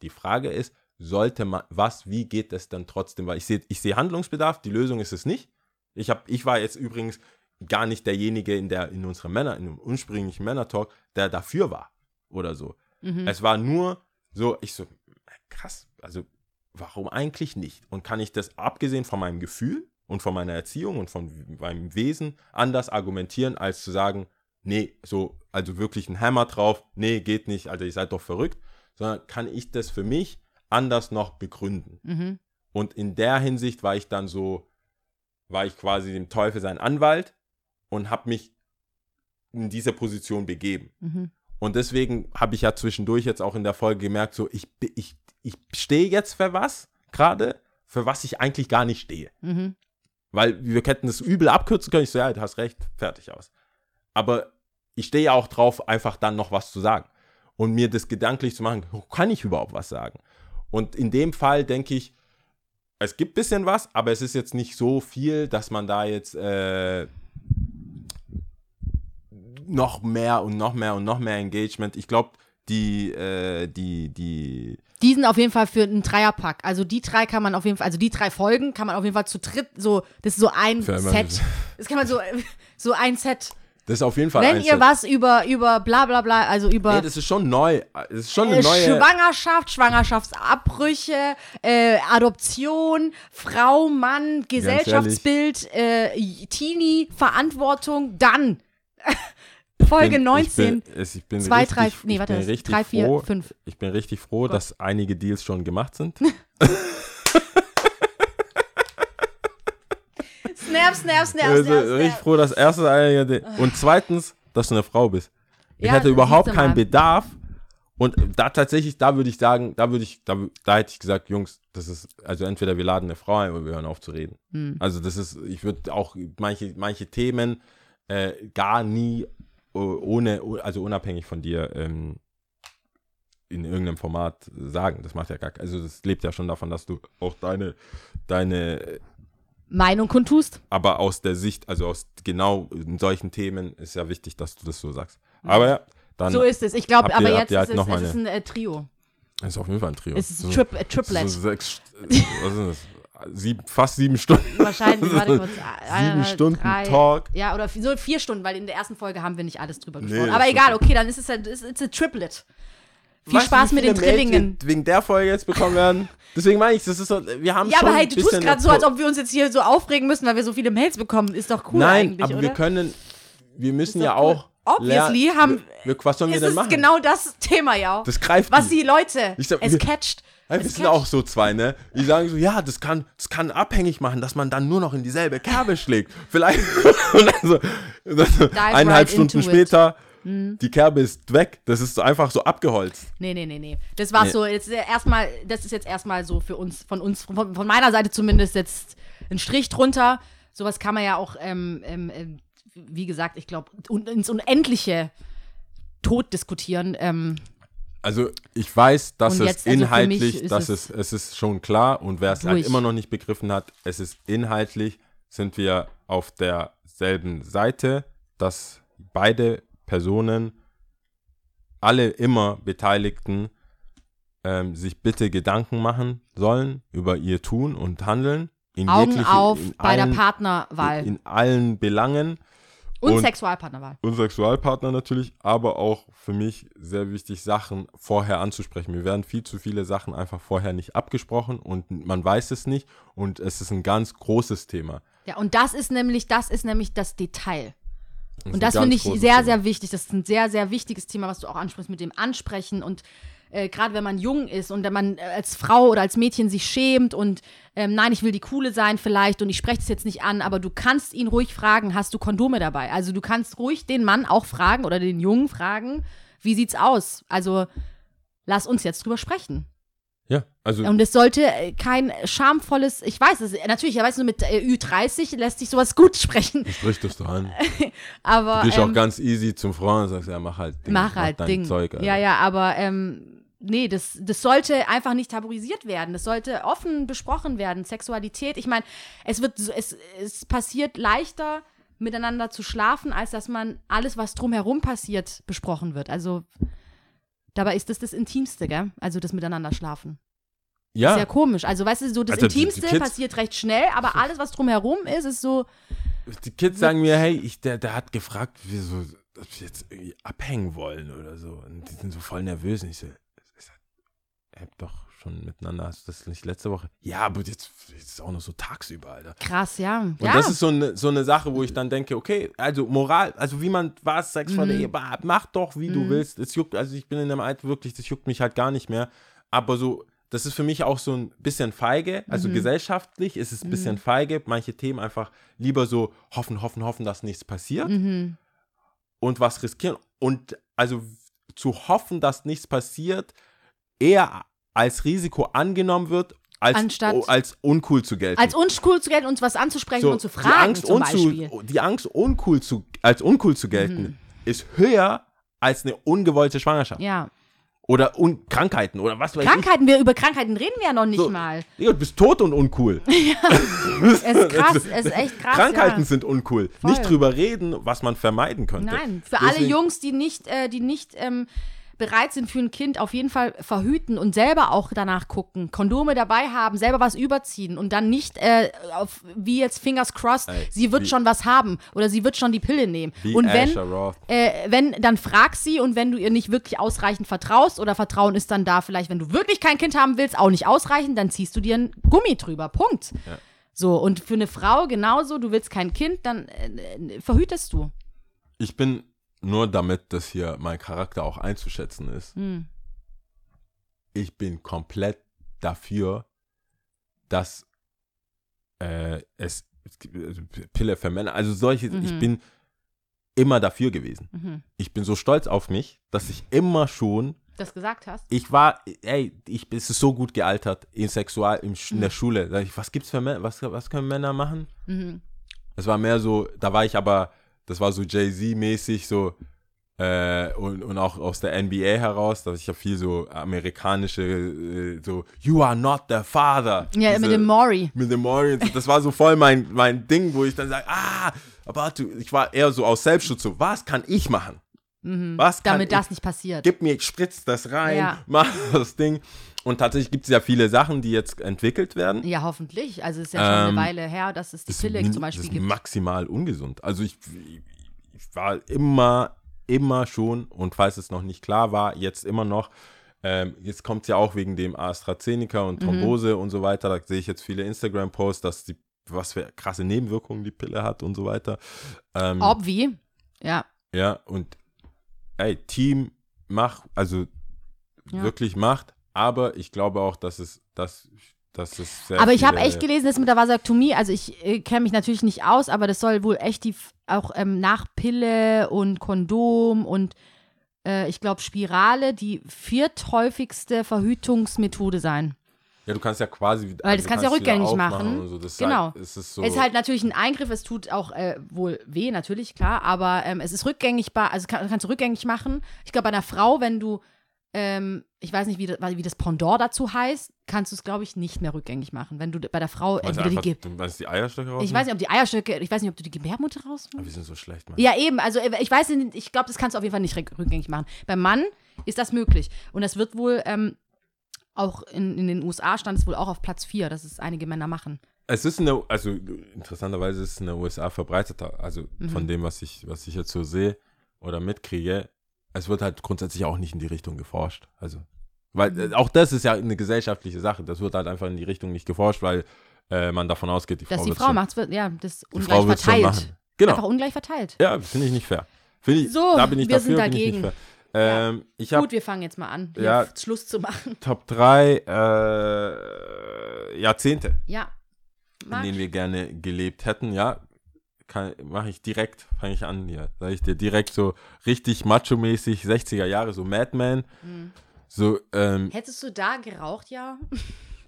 Die Frage ist, sollte man, was, wie geht es dann trotzdem? Weil ich sehe ich sehe Handlungsbedarf, die Lösung ist es nicht. Ich, hab, ich war jetzt übrigens gar nicht derjenige in, der, in unserem Männer, in dem ursprünglichen Männer-Talk, der dafür war oder so. Mhm. Es war nur so, ich so, krass, also warum eigentlich nicht? Und kann ich das abgesehen von meinem Gefühl und von meiner Erziehung und von meinem Wesen anders argumentieren, als zu sagen, nee, so, also wirklich ein Hammer drauf, nee, geht nicht, also ihr seid doch verrückt, sondern kann ich das für mich anders noch begründen. Mhm. Und in der Hinsicht war ich dann so, war ich quasi dem Teufel sein Anwalt und habe mich in diese Position begeben. Mhm. Und deswegen habe ich ja zwischendurch jetzt auch in der Folge gemerkt, so ich, ich, ich stehe jetzt für was gerade, für was ich eigentlich gar nicht stehe. Mhm. Weil wir hätten das übel abkürzen können. Ich so, ja, du hast recht, fertig aus. Aber ich stehe ja auch drauf, einfach dann noch was zu sagen. Und mir das gedanklich zu machen, kann ich überhaupt was sagen? Und in dem Fall denke ich, es gibt ein bisschen was, aber es ist jetzt nicht so viel, dass man da jetzt äh, noch mehr und noch mehr und noch mehr Engagement. Ich glaube, die, äh, die, die, Die sind auf jeden Fall für einen Dreierpack. Also die drei kann man auf jeden Fall, also die drei Folgen kann man auf jeden Fall zu dritt, so, das ist so ein Für Set. Das kann man so, so ein Set. das ist auf jeden Fall Wenn ein ihr Set. was über, über bla bla bla, also über Nee, das ist schon neu. Das ist schon eine äh, neue. Schwangerschaft, Schwangerschaftsabbrüche, äh, Adoption, Frau, Mann, Gesellschaftsbild, äh, Teenie, Verantwortung, dann Folge bin- 19. Ich bin, ich bin Zwei, richtig, drei, nee, ich warte, bin drei, vier, froh, fünf. Ich bin richtig froh, dass einige Deals schon gemacht sind. Snap, snap, snap, Also, snap, richtig snap. froh, dass erstens einige De- und zweitens, dass du eine Frau bist. Ich Ja, hätte das überhaupt keinen mal. Bedarf. Und da tatsächlich, da würde ich sagen, da würde ich, da, da hätte ich gesagt, Jungs, das ist, also entweder wir laden eine Frau ein oder wir hören auf zu reden. Hm. Also das ist, ich würde auch manche, manche Themen äh, gar nie ohne, also unabhängig von dir ähm, in irgendeinem Format sagen. Das macht ja gar Also das lebt ja schon davon, dass du auch deine, deine Meinung kundtust. aber aus der Sicht, also aus genau solchen Themen ist ja wichtig, dass du das so sagst. Aber ja, dann So ist es. Ich glaube, ihr- aber jetzt ist halt es, es ist ein äh, Trio. ist auf jeden Fall ein Trio. Es ist so, ein Trip, äh, Triplet. so sechs, was sind das? Sieben, fast sieben Stunden. Wahrscheinlich, warte kurz. Sieben äh, Stunden drei- Talk. Ja, oder so vier Stunden, weil in der ersten Folge haben wir nicht alles drüber Nee, gesprochen. das Aber ist egal, okay. dann ist es ein, ist Triplet. Viel Weißt Spaß mit den wir Wegen der Folge jetzt bekommen werden. Deswegen meine ich, das ist so, wir haben Ja, schon aber hey, du tust gerade so, als ob wir uns jetzt hier so aufregen müssen, weil wir so viele Mails bekommen. Ist doch cool Nein, eigentlich, aber oder? wir können, wir müssen Ist ja cool. auch. Obviously haben- Wir, was sollen wir denn ist machen? genau das Thema, ja. das greift was die. Leute, sag, es wir- catcht. Es wir sind auch so zwei, ne? Die sagen so, ja, das kann, das kann abhängig machen, dass man dann nur noch in dieselbe Kerbe schlägt. Vielleicht und dann so, eineinhalb right Stunden into it. Mhm. später, die Kerbe ist weg. Das ist einfach so abgeholzt. Nee, nee, nee, nee. Das war Nee. so, jetzt äh, erstmal, das ist jetzt erstmal so für uns, von uns, von, von meiner Seite zumindest jetzt ein Strich drunter. Sowas kann man ja auch, ähm, ähm, ähm, wie gesagt, ich glaube, un ins Unendliche tot diskutieren. Ähm, Also ich weiß, dass Und es jetzt, also inhaltlich, ist dass es es, ist schon klar. Und wer es halt immer noch nicht begriffen hat, es ist inhaltlich, sind wir auf derselben Seite, dass beide Personen, alle immer Beteiligten, ähm, sich bitte Gedanken machen sollen über ihr Tun und Handeln. In Augen jegliche- auf bei allen, der Partnerwahl. In, in allen Belangen und, und- Sexualpartnerwahl. und Sexualpartner natürlich, aber auch für mich sehr wichtig, Sachen vorher anzusprechen. Mir werden viel zu viele Sachen einfach vorher nicht abgesprochen und man weiß es nicht und es ist ein ganz großes Thema. Ja, und das ist nämlich, das ist nämlich das Detail. ist Und das finde ich sehr, Thema. sehr wichtig. Das ist ein sehr, sehr wichtiges Thema, was du auch ansprichst mit dem Ansprechen und äh, gerade wenn man jung ist und wenn man äh, als Frau oder als Mädchen sich schämt und ähm, nein, ich will die Coole sein vielleicht und ich spreche das jetzt nicht an, aber du kannst ihn ruhig fragen, hast du Kondome dabei? Also du kannst ruhig den Mann auch fragen oder den Jungen fragen, wie sieht's aus? Also lass uns jetzt drüber sprechen. Ja, also Und es sollte äh, kein schamvolles, ich weiß es, natürlich, ja, weißt du, mit äh, Ü30 lässt sich sowas gut sprechen, sprich das doch an. aber Du gehst ähm, auch ganz easy zum Frauen und sagst, ja, mach halt Ding, mach halt dein Ding. Zeug. Alter. ja, ja, aber ähm, nee, das, das sollte einfach nicht tabuisiert werden. Das sollte offen besprochen werden. Sexualität, ich meine, es wird, so- es, es passiert leichter miteinander zu schlafen, als dass man alles, was drumherum passiert, besprochen wird. Also dabei ist das das Intimste, gell? Also das Miteinander schlafen. Ja, Sehr komisch. Also weißt du, so das Also, Intimste Kids- passiert recht schnell, aber alles, was drumherum ist, ist so, die Kids sagen mir, hey, ich, der, der hat gefragt, wieso, ob wir jetzt irgendwie abhängen wollen oder so. Und die sind so voll nervös. Und ich so, habt doch schon miteinander, hast du das nicht letzte Woche? Ja, aber jetzt, jetzt ist auch noch so tagsüber, Alter. krass, ja. Und ja. das ist so eine, so eine Sache, wo ich dann denke, okay, also Moral, also wie man was, Sex vor Mhm. der Ehe, mach doch, wie du willst. Es juckt, also ich bin in dem Alter wirklich, das juckt mich halt gar nicht mehr. Aber so, das ist für mich auch so ein bisschen feige, Mhm. also gesellschaftlich ist es ein bisschen feige, manche Themen einfach lieber so hoffen, hoffen, hoffen, dass nichts passiert Mhm. und was riskieren. Und also zu hoffen, dass nichts passiert, eher als Risiko angenommen wird, als, Anstatt- oh, als uncool zu gelten. Als uncool zu gelten, uns was anzusprechen So, und zu die fragen Angst, zum Beispiel. Mhm. die Angst uncool zu, als uncool zu gelten, ist höher als eine ungewollte Schwangerschaft. Ja, Oder un Krankheiten oder was weiß Krankheiten, wir über Krankheiten reden wir ja noch nicht So. mal. ich. Ja, du bist tot und uncool. Es ist krass, es ist echt krass. Krankheiten ja. sind uncool. Voll. Nicht drüber reden, was man vermeiden könnte. Nein, für alle Deswegen- Jungs, die nicht, äh, die nicht ähm, bereit sind für ein Kind, auf jeden Fall verhüten und selber auch danach gucken, Kondome dabei haben, selber was überziehen und dann nicht äh, auf, wie jetzt Fingers crossed, Ey, sie wird wie- schon was haben oder sie wird schon die Pille nehmen. Und wenn, äh, wenn, dann frag sie und wenn du ihr nicht wirklich ausreichend vertraust oder Vertrauen ist dann da, vielleicht, wenn du wirklich kein Kind haben willst, auch nicht ausreichend, dann ziehst du dir ein Gummi drüber. Punkt. Ja. So, und für eine Frau genauso, du willst kein Kind, dann äh, verhütest du. Ich bin nur damit, dass hier mein Charakter auch einzuschätzen ist. Hm. Ich bin komplett dafür, dass äh, es, also Pille für Männer, also solche, ich Mhm. bin immer dafür gewesen. Mhm. Ich bin so stolz auf mich, dass ich immer schon Das gesagt hast? ich war, ey, ich, es ist so gut gealtert in Sexual, Sch- in der Schule. Sag ich, was gibt's für Männer, was, was können Männer machen? Mhm. Es war mehr so, da war ich aber, das war so Jay-Z-mäßig, so, äh, und, und auch aus der NBA heraus, dass ich ja viel so amerikanische, äh, so, you are not the father. Ja, mit Diese- dem Maury. mit dem Maury. so. Das war so voll mein, mein Ding, wo ich dann sage, ah, aber du, ich war eher so aus Selbstschutz, so, was kann ich machen? Was kann Damit ich das nicht passiert. gib mir, spritz das rein, Ja. mach das Ding. Und tatsächlich gibt es ja viele Sachen, die jetzt entwickelt werden. Ja, hoffentlich. Also es ist ja schon Ähm, eine Weile her, dass es die Pille zum Beispiel das ist gibt. maximal ungesund. Also ich, ich war immer, immer schon, und falls es noch nicht klar war, jetzt immer noch, ähm, jetzt kommt es ja auch wegen dem AstraZeneca und Mhm. Thrombose und so weiter, da sehe ich jetzt viele Instagram-Posts, dass die, was für krasse Nebenwirkungen die Pille hat und so weiter. Ähm, Obvi. Ja. Ja, und ey, Team mach, also Ja. wirklich macht, aber ich glaube auch, dass es, dass, dass es sehr Aber ich habe echt gelesen, das mit der Vasaktomie, also ich äh, kenne mich natürlich nicht aus, aber das soll wohl echt die auch ähm, nach Pille und Kondom und äh, ich glaube Spirale die vierthäufigste Verhütungsmethode sein. Ja, du kannst ja quasi. also Weil das du kannst du ja rückgängig machen. So. das Genau. Halt, es ist so, Es ist halt natürlich ein Eingriff, es tut auch äh, wohl weh, natürlich, klar, aber ähm, es ist rückgängigbar, also kann, kannst du rückgängig machen. Ich glaube, bei einer Frau, wenn du, ähm, ich weiß nicht, wie das, wie das Pendant dazu heißt, kannst du es, glaube ich, nicht mehr rückgängig machen. Wenn du bei der Frau du entweder die, einfach, du meinst die Eierstöcke raus? ich weiß nicht, ob die Eierstöcke, ich weiß nicht, ob du die Gebärmutter raus. Aber wir sind so schlecht, Mann. Ja, eben, also äh, ich weiß nicht, ich glaube, das kannst du auf jeden Fall nicht rück- rückgängig machen. Beim Mann ist das möglich. Und das wird wohl ähm, auch in, in den USA stand es wohl auch auf Platz 4, dass es einige Männer machen. Es ist eine, also interessanterweise ist es in den USA verbreiteter. Also Mhm. von dem, was ich, was ich jetzt so sehe oder mitkriege, es wird halt grundsätzlich auch nicht in die Richtung geforscht. Also, weil äh, auch das ist ja eine gesellschaftliche Sache. Das wird halt einfach in die Richtung nicht geforscht, weil äh, man davon ausgeht, die Dass Frau die Frau macht, wird, ja, das ungleich Frau verteilt. Genau. Einfach ungleich verteilt. Ja, finde ich nicht fair. Finde ich, So, da bin ich wir dafür, sind ich dagegen. nicht fair. Ähm, Ich habe Gut, wir fangen jetzt mal an, hier Ja. Schluss zu machen. Top 3 äh, Jahrzehnte, Ja. in Marc? denen wir gerne gelebt hätten. Ja, mache ich direkt, fange ich an hier. Sag ich dir direkt so richtig macho-mäßig, 60er Jahre, so Madman. Hm. So, ähm, Hättest du da geraucht, ja?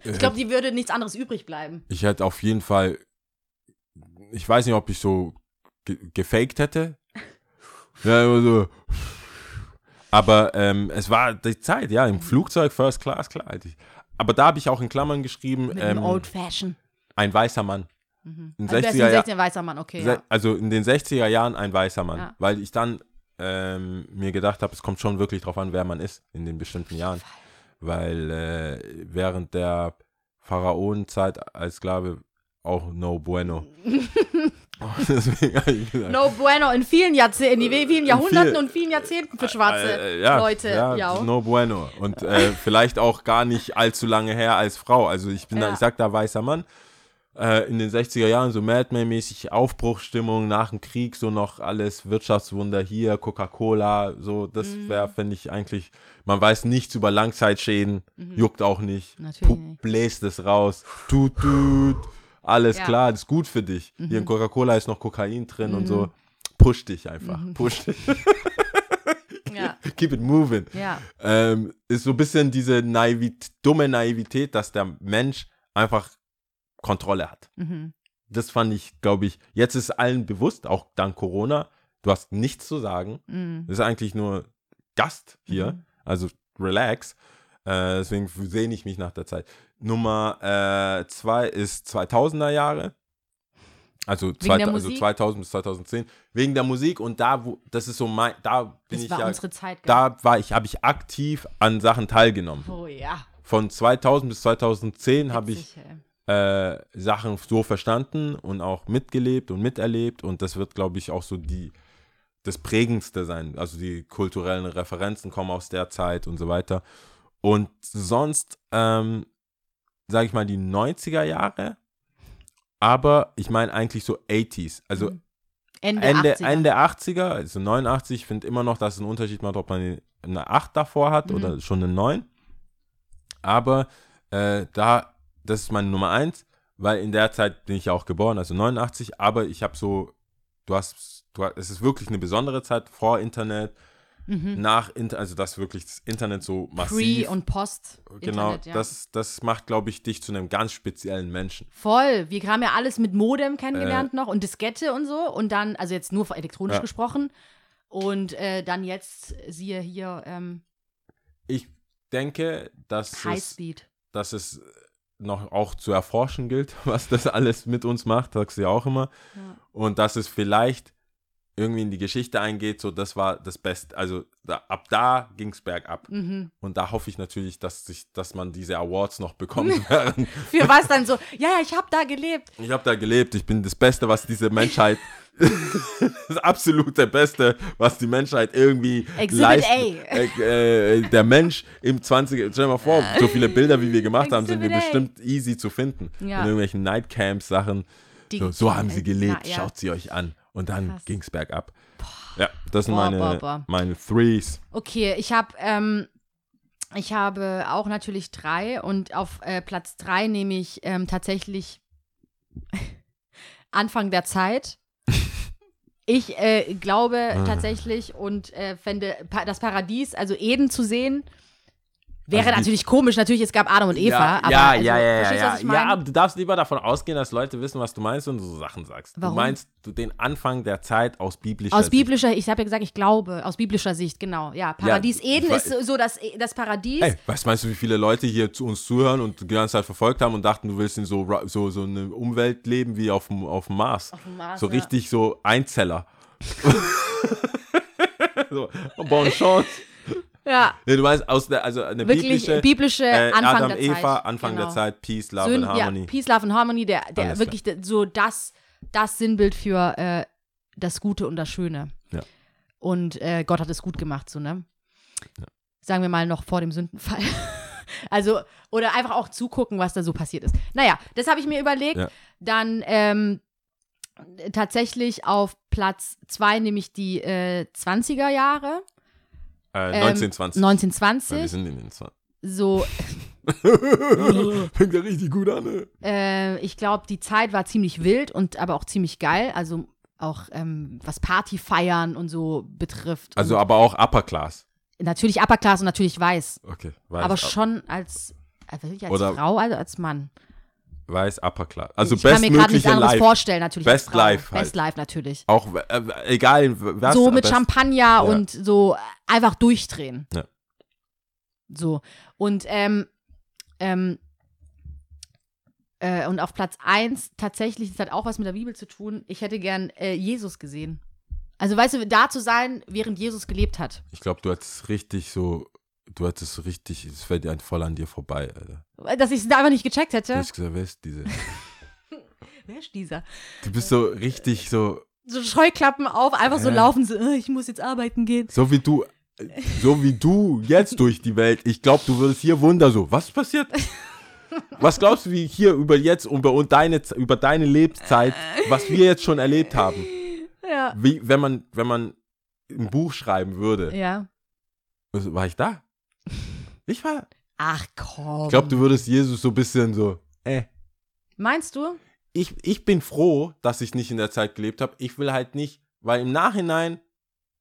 äh, Ich glaube, die würde nichts anderes übrig bleiben. ich hätte auf jeden Fall, ich weiß nicht, ob ich so ge gefaked hätte. Ja, immer so. Aber ähm, es war die Zeit, ja, im Flugzeug, First Class, klar. Aber da habe ich auch in Klammern geschrieben, Mit ähm, Old Fashion. ein weißer Mann. Mhm. in Also, der ist 60er ein Jahr- 16 weißer Mann, okay. Se- Ja. Also in den 60er Jahren ein weißer Mann. Ja. Weil ich dann ähm, mir gedacht habe, es kommt schon wirklich drauf an, wer man ist in den bestimmten Jahren. Weil äh, während der Pharaonenzeit als Sklave auch no bueno. No bueno, in vielen Jahrzehnten, in vielen Jahrhunderten viel- und vielen Jahrzehnten für schwarze äh, ja, Leute. Ja, Ja. no bueno. Und äh, vielleicht auch gar nicht allzu lange her als Frau. Also ich bin da, Ja. ich sag da weißer Mann. Äh, in den 60er Jahren so Madman-mäßig Aufbruchsstimmung nach dem Krieg, so noch alles Wirtschaftswunder hier, Coca-Cola, so, das Mhm. wäre, finde ich, eigentlich, man weiß nichts über Langzeitschäden, juckt auch nicht. Mhm. Natürlich Pup, nicht. bläst es raus, tut, tut, alles Ja. Mhm. klar, das ist gut für dich. Hier in Coca-Cola ist noch Kokain drin und so. Push dich einfach, Mhm. push dich. Ja, Keep it moving. ja. Ähm, ist so ein bisschen diese Naivit dumme Naivität, dass der Mensch einfach Kontrolle hat. Mhm. Das fand ich, glaube ich, jetzt ist allen bewusst, auch dank Corona, du hast nichts zu sagen. Mhm. Das ist eigentlich nur Gast hier. Mhm. Also relax. Äh, deswegen sehne ich mich nach der Zeit. Nummer äh, zwei ist 2000er Jahre. Also, 2000, also Musik? 2000 bis 2010. Wegen der Musik und da, wo, das ist so mein, da bin Das ich war ja, unsere Zeit. da war ich, habe ich aktiv an Sachen teilgenommen. Oh ja. Von 2000 bis 2010 habe ich. Äh, Sachen so verstanden und auch mitgelebt und miterlebt und das wird, glaube ich, auch so die das prägendste sein. Also die kulturellen Referenzen kommen aus der Zeit und so weiter. Und sonst, ähm, sage ich mal, die 90er Jahre, aber ich meine eigentlich so 80s. Also Mhm. Ende, Ende, 80er. Ende 80er, also 89, ich finde immer noch, dass es einen Unterschied macht, ob man eine 8 davor hat Mhm. oder schon eine 9. Aber äh, da, das ist meine Nummer 1, weil in der Zeit bin ich ja auch geboren, also 89, aber ich habe so, du hast, du hast, es ist wirklich eine besondere Zeit vor Internet, Mhm. nach Internet, also dass wirklich das Internet so Pre- massiv, und Post. genau, Internet, ja. das, das macht, glaube ich, dich zu einem ganz speziellen Menschen. Voll. Wir haben ja alles mit Modem kennengelernt noch und Diskette und so. Und dann, also jetzt nur elektronisch Ja. gesprochen. Und äh, dann jetzt, siehe hier, ähm, Ich denke, dass es Highspeed. dass es noch auch zu erforschen gilt, was das alles mit uns macht, sagst du ja auch immer. Ja. Und dass es vielleicht irgendwie in die Geschichte eingeht, so das war das Beste. Also da, ab da ging es bergab. Mhm. Und da hoffe ich natürlich, dass, sich, dass man diese Awards noch bekommt. während- Für was dann so? Ja, ja, ich habe da gelebt. ich habe da gelebt, ich bin das Beste, was diese Menschheit, das absolute Beste, was die Menschheit irgendwie Exhibit leisten. Äh, äh, der Mensch im 20. Stell dir mal vor, so viele Bilder, wie wir gemacht haben, sind wir A. bestimmt easy zu finden. Ja. In irgendwelchen Nightcamps-Sachen. So, so haben sie äh, gelebt, na, ja. schaut sie euch an. Und dann ging es bergab. Ja, das sind Boah, meine, boah, boah. meine Threes. Okay, ich habe ähm, ich habe auch natürlich drei und auf äh, Platz drei nehme ich ähm, tatsächlich Anfang der Zeit. Ich äh, glaube Ah. tatsächlich und äh, fände pa das Paradies, also Eden zu sehen, wäre Also natürlich komisch. Natürlich, es gab Adam und Eva, aber also, verstehst du, was ich Ja, aber du darfst lieber davon ausgehen, dass Leute wissen, was du meinst und du so Sachen sagst. Warum? Du meinst du den Anfang der Zeit aus biblischer Aus Sicht. biblischer, ich habe ja gesagt, ich glaube, aus biblischer Sicht, genau. Ja, Paradies Eden wa- ist so- das, das Paradies. Hey, was meinst du, wie viele Leute hier zu uns zuhören und die ganze Zeit verfolgt haben und dachten, du willst in so, so, so eine Umwelt leben wie auf dem, auf dem Mars? Auf dem Mars, so ja. richtig so Einzeller. so, bon chance. Ja, du meinst aus der, also eine wirklich biblische, biblische, äh, Anfang Adam, der Eva, Zeit. Anfang genau. der Zeit, Peace, Love Syn- and Harmony. Ja, Peace, Love and Harmony, der, der Alles wirklich der, so das, das Sinnbild für äh, das Gute und das Schöne. Ja. Und äh, Gott hat es gut gemacht, so, ne? Sagen wir mal noch vor dem Sündenfall. also, oder einfach auch zugucken, was da so passiert ist. Naja, das habe ich mir überlegt. Ja. Dann ähm, tatsächlich auf Platz zwei nehme ich die äh, 20er Jahre. Äh, Ähm, 1920. 1920. Ja, wir sind in den 20. so, Fängt ja richtig gut an, ne? Äh, ich glaube, die Zeit war ziemlich wild und aber auch ziemlich geil. Also auch ähm, was Party feiern und so betrifft. Also aber auch Upper Class. natürlich Upper Class und natürlich weiß. Okay, weiß. aber schon als, also als Oder- Frau, also als Mann. Weiß Upper Class. Also ich kann mir gerade nichts anderes Life. vorstellen, natürlich. Best. Life halt. Best Life natürlich. Auch äh, egal was. so mit best- Champagner und so einfach durchdrehen. Ja. So. Und ähm, ähm, äh, und auf Platz 1 tatsächlich, das hat auch was mit der Bibel zu tun, ich hätte gern äh, Jesus gesehen. Also weißt du, da zu sein, während Jesus gelebt hat. Ich glaube, du hattest richtig so. Du hattest richtig. Es fällt dir voll an dir vorbei, Alter. Dass ich es da einfach nicht gecheckt Du hätte. hast gesagt, wer ist diese? Wer ist dieser? Du bist so richtig so. So Scheuklappen auf, einfach so Ja. laufen, so, äh, ich muss jetzt arbeiten gehen. So wie du. So wie du jetzt durch die Welt. Ich glaube, du würdest hier Wunder so. Was passiert? Was glaubst du, wie hier über jetzt über, und deine, über deine Lebenszeit, was wir jetzt schon erlebt haben? Ja. Wie, wenn man, wenn man ein Buch schreiben würde. Ja. Also, War ich da? Ich war. Ach komm. Ich glaube, du würdest Jesus so ein bisschen so, äh. Meinst du? Ich, ich bin froh, dass ich nicht in der Zeit gelebt habe. Ich will halt nicht, weil im Nachhinein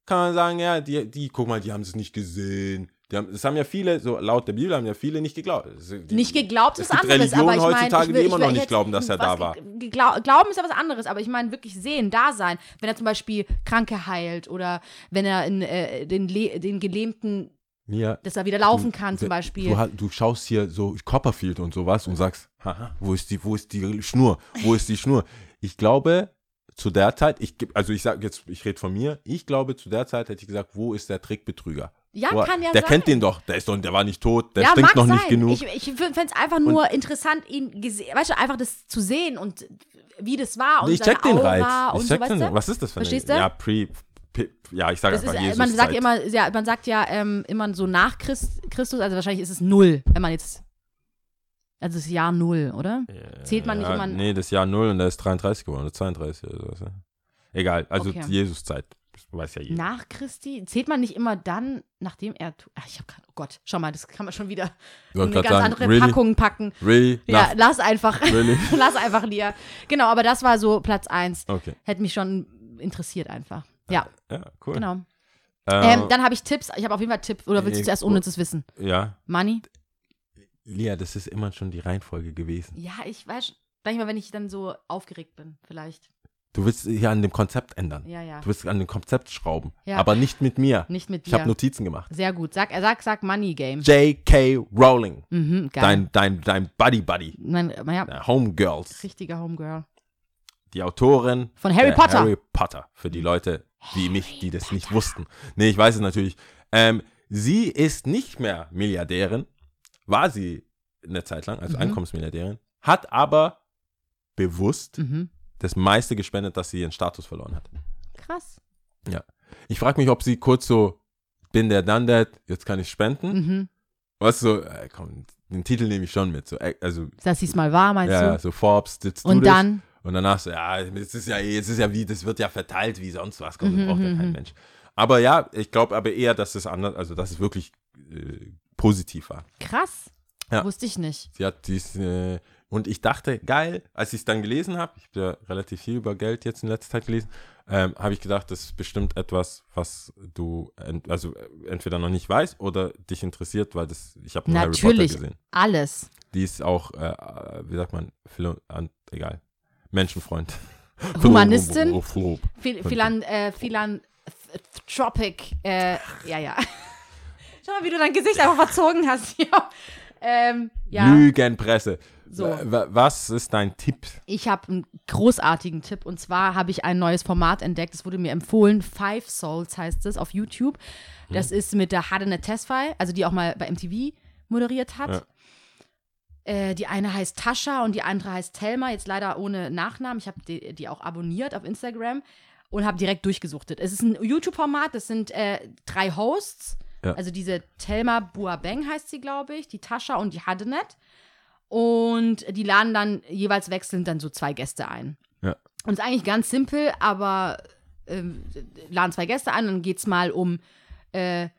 kann man sagen, ja, die, die guck mal, die haben es nicht gesehen. Die haben, das haben ja viele, so laut der Bibel haben ja viele nicht geglaubt. Die, Nicht geglaubt es ist anderes, Religionen aber ich meine, heutzutage, ich will, die immer noch nicht glauben, dass er da war. Glauben ist ja was anderes, aber ich meine wirklich sehen, da sein. Wenn er zum Beispiel Kranke heilt oder wenn er in, äh, den, den Gelähmten Ja, dass er wieder laufen du- kann zum Beispiel. Du, du schaust hier so Copperfield und sowas und sagst, haha, wo ist die, wo ist die Schnur? Wo ist die Schnur? Ich glaube, zu der Zeit, ich also ich sage jetzt, ich rede von mir, ich glaube, zu der Zeit hätte ich gesagt, wo ist der Trickbetrüger? ja, Wo- kann ja der sein. kennt den doch, der ist doch, der war nicht tot, der ja, stinkt noch sein. nicht genug. Ich, ich fände es einfach nur interessant, ihn weißt du, einfach das zu sehen und wie das war und ich check den Aura Reiz. und Ich so, check weißt den, was ist das für Verstehst eine? du? Ja, pre ja, ich sage einfach ist, äh, Jesus man sagt Zeit. immer, ja, man sagt ja ähm, immer so nach Christ, Christus, also wahrscheinlich ist es null, wenn man jetzt, also das Jahr null, oder? Zählt man nicht ja, immer- Nee, das Jahr 0 und der ist 33 geworden, oder 32 oder sowas. Ja. Egal, also Okay. Jesus-Zeit, weiß ja jeder. Nach Christi? Zählt man nicht immer dann, nachdem er, ach, ich habe gerade, oh Gott, schau mal, das kann man schon wieder in eine ganz sagen, andere really, Packung packen. really, Ja, Nach, lass einfach, really, lass einfach, Lia. Genau, aber das war so Platz eins. okay, Hätte mich schon interessiert einfach. Ja, ja, cool. genau. Äh, Ähm, dann habe ich Tipps. Ich habe auf jeden Fall Tipp. Oder willst du zuerst unnützes Wissen? ja, Money? Lia, das ist immer schon die Reihenfolge gewesen. Ja, ich weiß. Manchmal, wenn ich dann so aufgeregt bin, vielleicht. Du willst hier an dem Konzept ändern. Ja, ja. Du willst an dem Konzept schrauben, Ja. aber nicht mit mir. Nicht mit Ich habe dir. Notizen gemacht. Sehr gut. Sag, äh, sag, sag Money Game. J.K. Rowling, Mhm, geil. dein, dein, dein Buddy-Buddy, Mein, ja, der Homegirls, richtiger Homegirl. Die Autorin Von Harry Potter. Harry Potter, für die Leute wie mich, die das nicht wussten. Nee, ich weiß es natürlich. Ähm, sie ist nicht mehr Milliardärin, war sie eine Zeit lang, also Mhm. Einkommensmilliardärin, hat aber bewusst Mhm. das meiste gespendet, dass sie ihren Status verloren hat. Krass. Ich frage mich, ob sie kurz so, bin der done that, jetzt kann ich spenden. Mhm. Du, so, äh, komm, den Titel nehme ich schon mit. So, äh, also, Dass sie es mal war, meinst ja, du? ja, so Forbes, did Und dann? Und danach so, ja, jetzt ist ja, jetzt ist ja wie, das wird ja verteilt wie sonst was, komm, Mhm, braucht ja mhm, kein mhm. Mensch. Aber ja, ich glaube aber eher, dass es anders, also dass es wirklich äh, positiv war. Krass. Ja. Wusste ich nicht. Sie hat dies, äh, und ich dachte, geil, als ich es dann gelesen habe, ich habe ja relativ viel über Geld jetzt in letzter Zeit gelesen, ähm, habe ich gedacht, das ist bestimmt etwas, was du ent, also äh, entweder noch nicht weißt oder dich interessiert, weil das, ich habe Harry Potter Natürlich. gesehen. Alles. Die ist auch, äh, äh, wie sagt man, Philo, egal, Menschenfreund. Humanistin? Philo- Phil, Philan, äh, Philanthropic. Äh, ja, ja. Schau mal, wie du dein Gesicht einfach verzogen hast. Ähm, ja. Lügenpresse. So. Wa- Was ist dein Tipp? Ich habe einen großartigen Tipp und zwar habe ich ein neues Format entdeckt. Es wurde mir empfohlen. Five Souls heißt es auf YouTube. Das ist mit der Hadene Tesfaye, also die auch mal bei MTV moderiert hat. Ja. Äh, die eine heißt Tascha und die andere heißt Telma, jetzt leider ohne Nachnamen. Ich habe die, die auch abonniert auf Instagram und habe direkt durchgesuchtet. Es ist ein YouTube-Format, das sind äh, drei Hosts. Ja. Also diese Telma Buabeng heißt sie, glaube ich, die Tascha und die Hadenet. Und die laden dann jeweils wechselnd dann so zwei Gäste ein. Ja. Und es ist eigentlich ganz simpel, aber ähm, laden zwei Gäste ein, dann geht es mal um äh,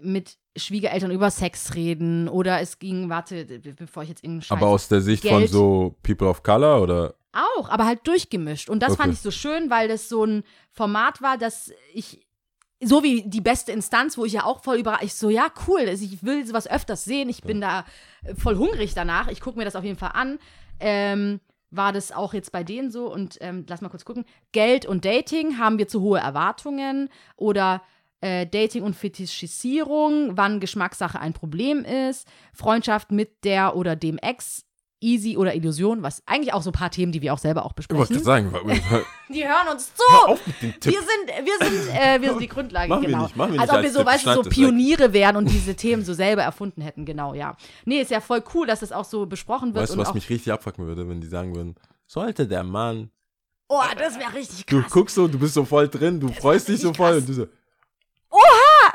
mit Schwiegereltern über Sex reden oder es ging, warte, be- bevor ich jetzt irgendeinen Scheiß Aber aus der Sicht von Geld. so People of Color oder? auch, aber halt durchgemischt. Und das Okay. fand ich so schön, weil das so ein Format war, dass ich, so wie die beste Instanz, wo ich ja auch voll überrascht, ich so, ja, cool, also ich will sowas öfters sehen, ich bin da äh, voll hungrig danach, ich gucke mir das auf jeden Fall an. Ähm, war das auch jetzt bei denen so und ähm, lass mal kurz gucken. Geld und Dating, haben wir zu hohe Erwartungen oder äh, Dating und Fetischisierung, wann Geschmackssache ein Problem ist, Freundschaft mit der oder dem Ex, Easy oder Illusion, was eigentlich auch so ein paar Themen, die wir auch selber auch Ich wollte besprechen. sagen, hör Die hören uns zu. auf mit dem Tipp. Wir sind, wir sind, äh, wir sind die Grundlage, Machen wir genau. nicht, machen wir Als nicht ob wir als so, Tipp, weißt du, so das weg. Pioniere wären und diese Themen so selber erfunden hätten, genau, ja. Nee, ist ja voll cool, dass das auch so besprochen wird Weißt du, was mich richtig abfucken würde, wenn die sagen würden, sollte der Mann, oh, das wäre richtig du krass. guckst so, du bist so voll drin, du freust dich so richtig voll krass. und du so!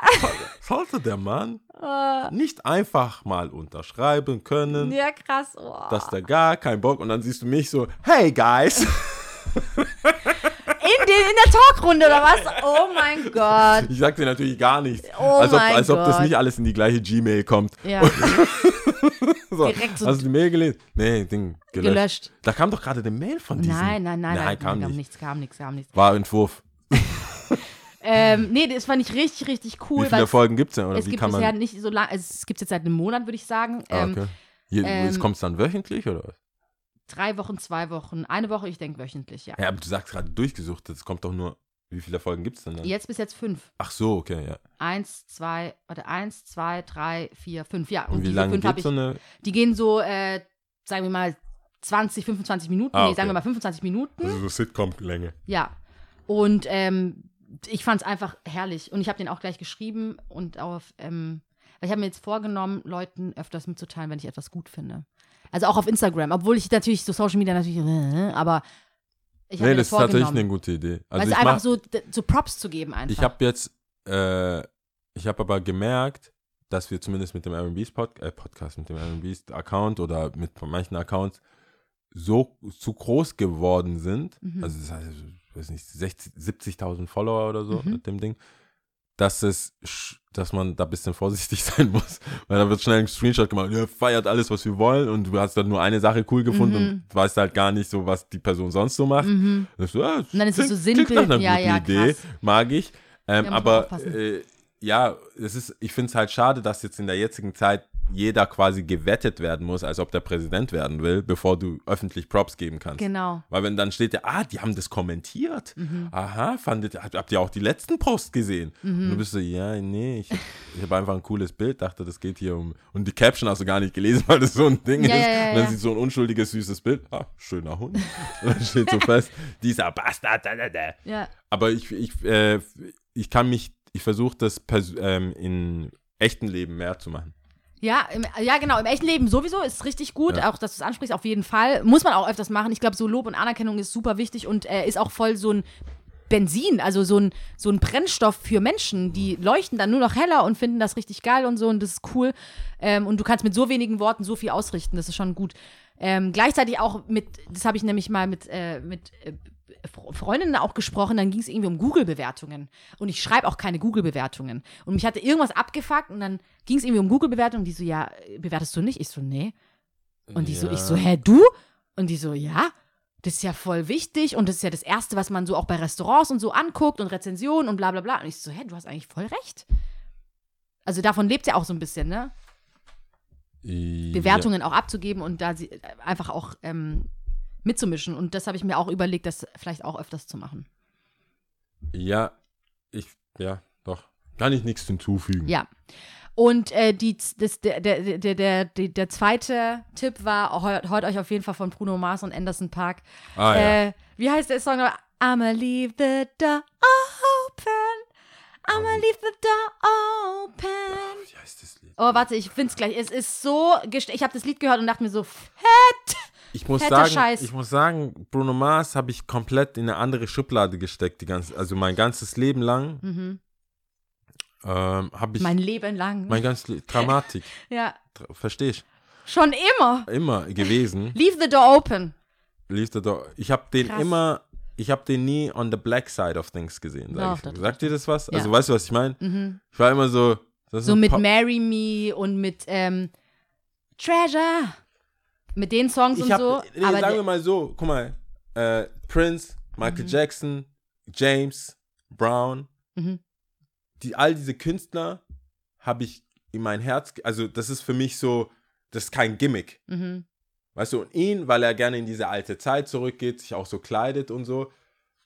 Sollte der Mann Äh, nicht einfach mal unterschreiben können, ja, krass. Oh. dass der gar keinen Bock und dann siehst du mich so, hey guys, in, den, in der Talkrunde oder was? Oh mein Gott. ich sag dir natürlich gar nichts, Oh als, ob, mein als ob das nicht alles in die gleiche Gmail kommt. Ja, So, Direkt so- hast du die Mail gelesen? Nee, Ding, gelöscht. gelöscht. Da kam doch gerade eine Mail von diesem. Nein, nein, nein, Nein, nein, kam kam nicht. nichts, kam nichts, kam nichts. War Entwurf. Ähm, nee, das fand ich richtig, richtig cool. Wie viele Folgen gibt es denn? Oder es wie gibt kann bisher man. nicht so lange, also es gibt jetzt seit einem Monat, würde ich sagen. Ah, Ähm, okay. Hier, ähm, kommt es dann wöchentlich oder was? Drei Wochen, zwei Wochen, eine Woche, ich denke wöchentlich, ja. Ja, aber du sagst gerade durchgesucht, das kommt doch nur. Wie viele Folgen gibt es denn dann? Jetzt bis jetzt fünf. Ach so, okay, ja. Eins, zwei, warte, eins, zwei, drei, vier, fünf. Ja, Und, wie diese lange fünf geht habe ich. so eine? Die gehen so, äh, sagen wir mal, 20, 25 Minuten. Ah, Nee, okay. sagen wir mal 25 Minuten. Also so Sitcom-Länge. Ja. Und ähm, ich fand es einfach herrlich. Und ich habe den auch gleich geschrieben und auf, ähm, weil ich habe mir jetzt vorgenommen, Leuten öfters mitzuteilen, wenn ich etwas gut finde. Also auch auf Instagram, obwohl ich natürlich so Social Media natürlich, äh, aber ich habe Nee, das ist tatsächlich eine gute Idee. Also weil es einfach mach, so, so Props zu geben einfach. Ich habe jetzt, äh, ich habe aber gemerkt, dass wir zumindest mit dem R&B's Pod äh, Podcast, mit dem R&B's Account oder mit manchen Accounts so zu groß geworden sind, Mhm. also das heißt, weiß nicht, 60 70.000 Follower oder so Mhm. mit dem Ding, dass es, dass man da ein bisschen vorsichtig sein muss, weil da wird schnell ein Screenshot gemacht, ja, feiert alles, was wir wollen und du hast dann nur eine Sache cool gefunden Mhm. und weißt halt gar nicht so, was die Person sonst so macht. Mhm. Und so, ah, Und dann ist es so einer Ja, ja, Idee, krass. mag ich. Ähm, aber äh, ja, es ist, ich finde es halt schade, dass jetzt in der jetzigen Zeit jeder quasi gewettet werden muss, als ob der Präsident werden will, bevor du öffentlich Props geben kannst. Genau. Weil wenn dann steht, ja, ah, die haben das kommentiert. Aha, fandet, habt, habt ihr auch die letzten Posts gesehen? Und du bist so, ja, nee, ich, ich habe einfach ein cooles Bild, dachte, das geht hier um. Und die Caption hast du gar nicht gelesen, weil das so ein Ding Ja, ist. ja, ja, Und dann sieht so ein unschuldiges, süßes Bild. Ah, schöner Hund. Und dann steht so fest, dieser Bastard. Da, da, da. Ja. Aber ich, ich, äh, ich kann mich, ich versuche das ähm, in echten Leben mehr zu machen. Ja, im, ja, genau. Im echten Leben sowieso ist richtig gut. Ja. Auch, dass du es ansprichst, auf jeden Fall. Muss man auch öfters machen. Ich glaube, so Lob und Anerkennung ist super wichtig und äh, ist auch voll so ein Benzin, also so ein, so ein Brennstoff für Menschen. Die leuchten dann nur noch heller und finden das richtig geil und so und das ist cool. Ähm, und du kannst mit so wenigen Worten so viel ausrichten. Das ist schon gut. Ähm, gleichzeitig auch mit, das habe ich nämlich mal mit, äh, mit äh, Freundinnen auch gesprochen, dann ging es irgendwie um Google-Bewertungen. Und ich schreibe auch keine Google-Bewertungen. Und mich hatte irgendwas abgefuckt und dann ging es irgendwie um Google-Bewertungen. Die so, ja, bewertest du nicht? Ich so, nee. Und die so, Ja. ich so, hä, du? Und die so, ja, das ist ja voll wichtig und das ist ja das Erste, was man so auch bei Restaurants und so anguckt und Rezensionen und bla bla bla. Und ich so, hä, du hast eigentlich voll recht. Also davon lebt ja auch so ein bisschen, ne? Bewertungen auch abzugeben und da sie, äh, einfach auch ähm, mitzumischen. Und das habe ich mir auch überlegt, das vielleicht auch öfters zu machen. Ja, ich, ja, doch. Kann ich nichts hinzufügen. Ja. Und äh, die, das, der, der, der, der, der, zweite Tipp war, hört, hört euch auf jeden Fall von Bruno Mars und Anderson Park. Ah, ja. äh, wie heißt der Song? I'ma leave the door open. I'ma leave the door open. Wie heißt das Lied? Oh, warte, ich find's gleich. Es ist so Ich habe das Lied gehört und dachte mir so, fett. Ich muss sagen, Scheiß. ich muss sagen, Bruno Mars habe ich komplett in eine andere Schublade gesteckt, die ganze, also mein ganzes Leben lang. Mhm. Ähm, habe ich Mein mein, Leben lang. ganzes Le Dramatik, ja, verstehe ich, schon immer. immer gewesen. Leave the door open. Lief da doch. Ich habe den Krass. immer, ich habe den nie on the black side of things gesehen. Sag doch, Sagt dir das was? Ja. Also weißt du, was ich meine? Mhm. Ich war immer so. So mit Marry Me und mit ähm, Treasure. Mit den Songs ich und hab, so. nee, aber sagen wir mal so, guck mal, äh, Prince, Michael Mhm. Jackson, James, Brown, Mhm. die, all diese Künstler habe ich in mein Herz, also das ist für mich so, das ist kein Gimmick. mhm. Weißt du, und ihn, weil er gerne in diese alte Zeit zurückgeht, sich auch so kleidet und so,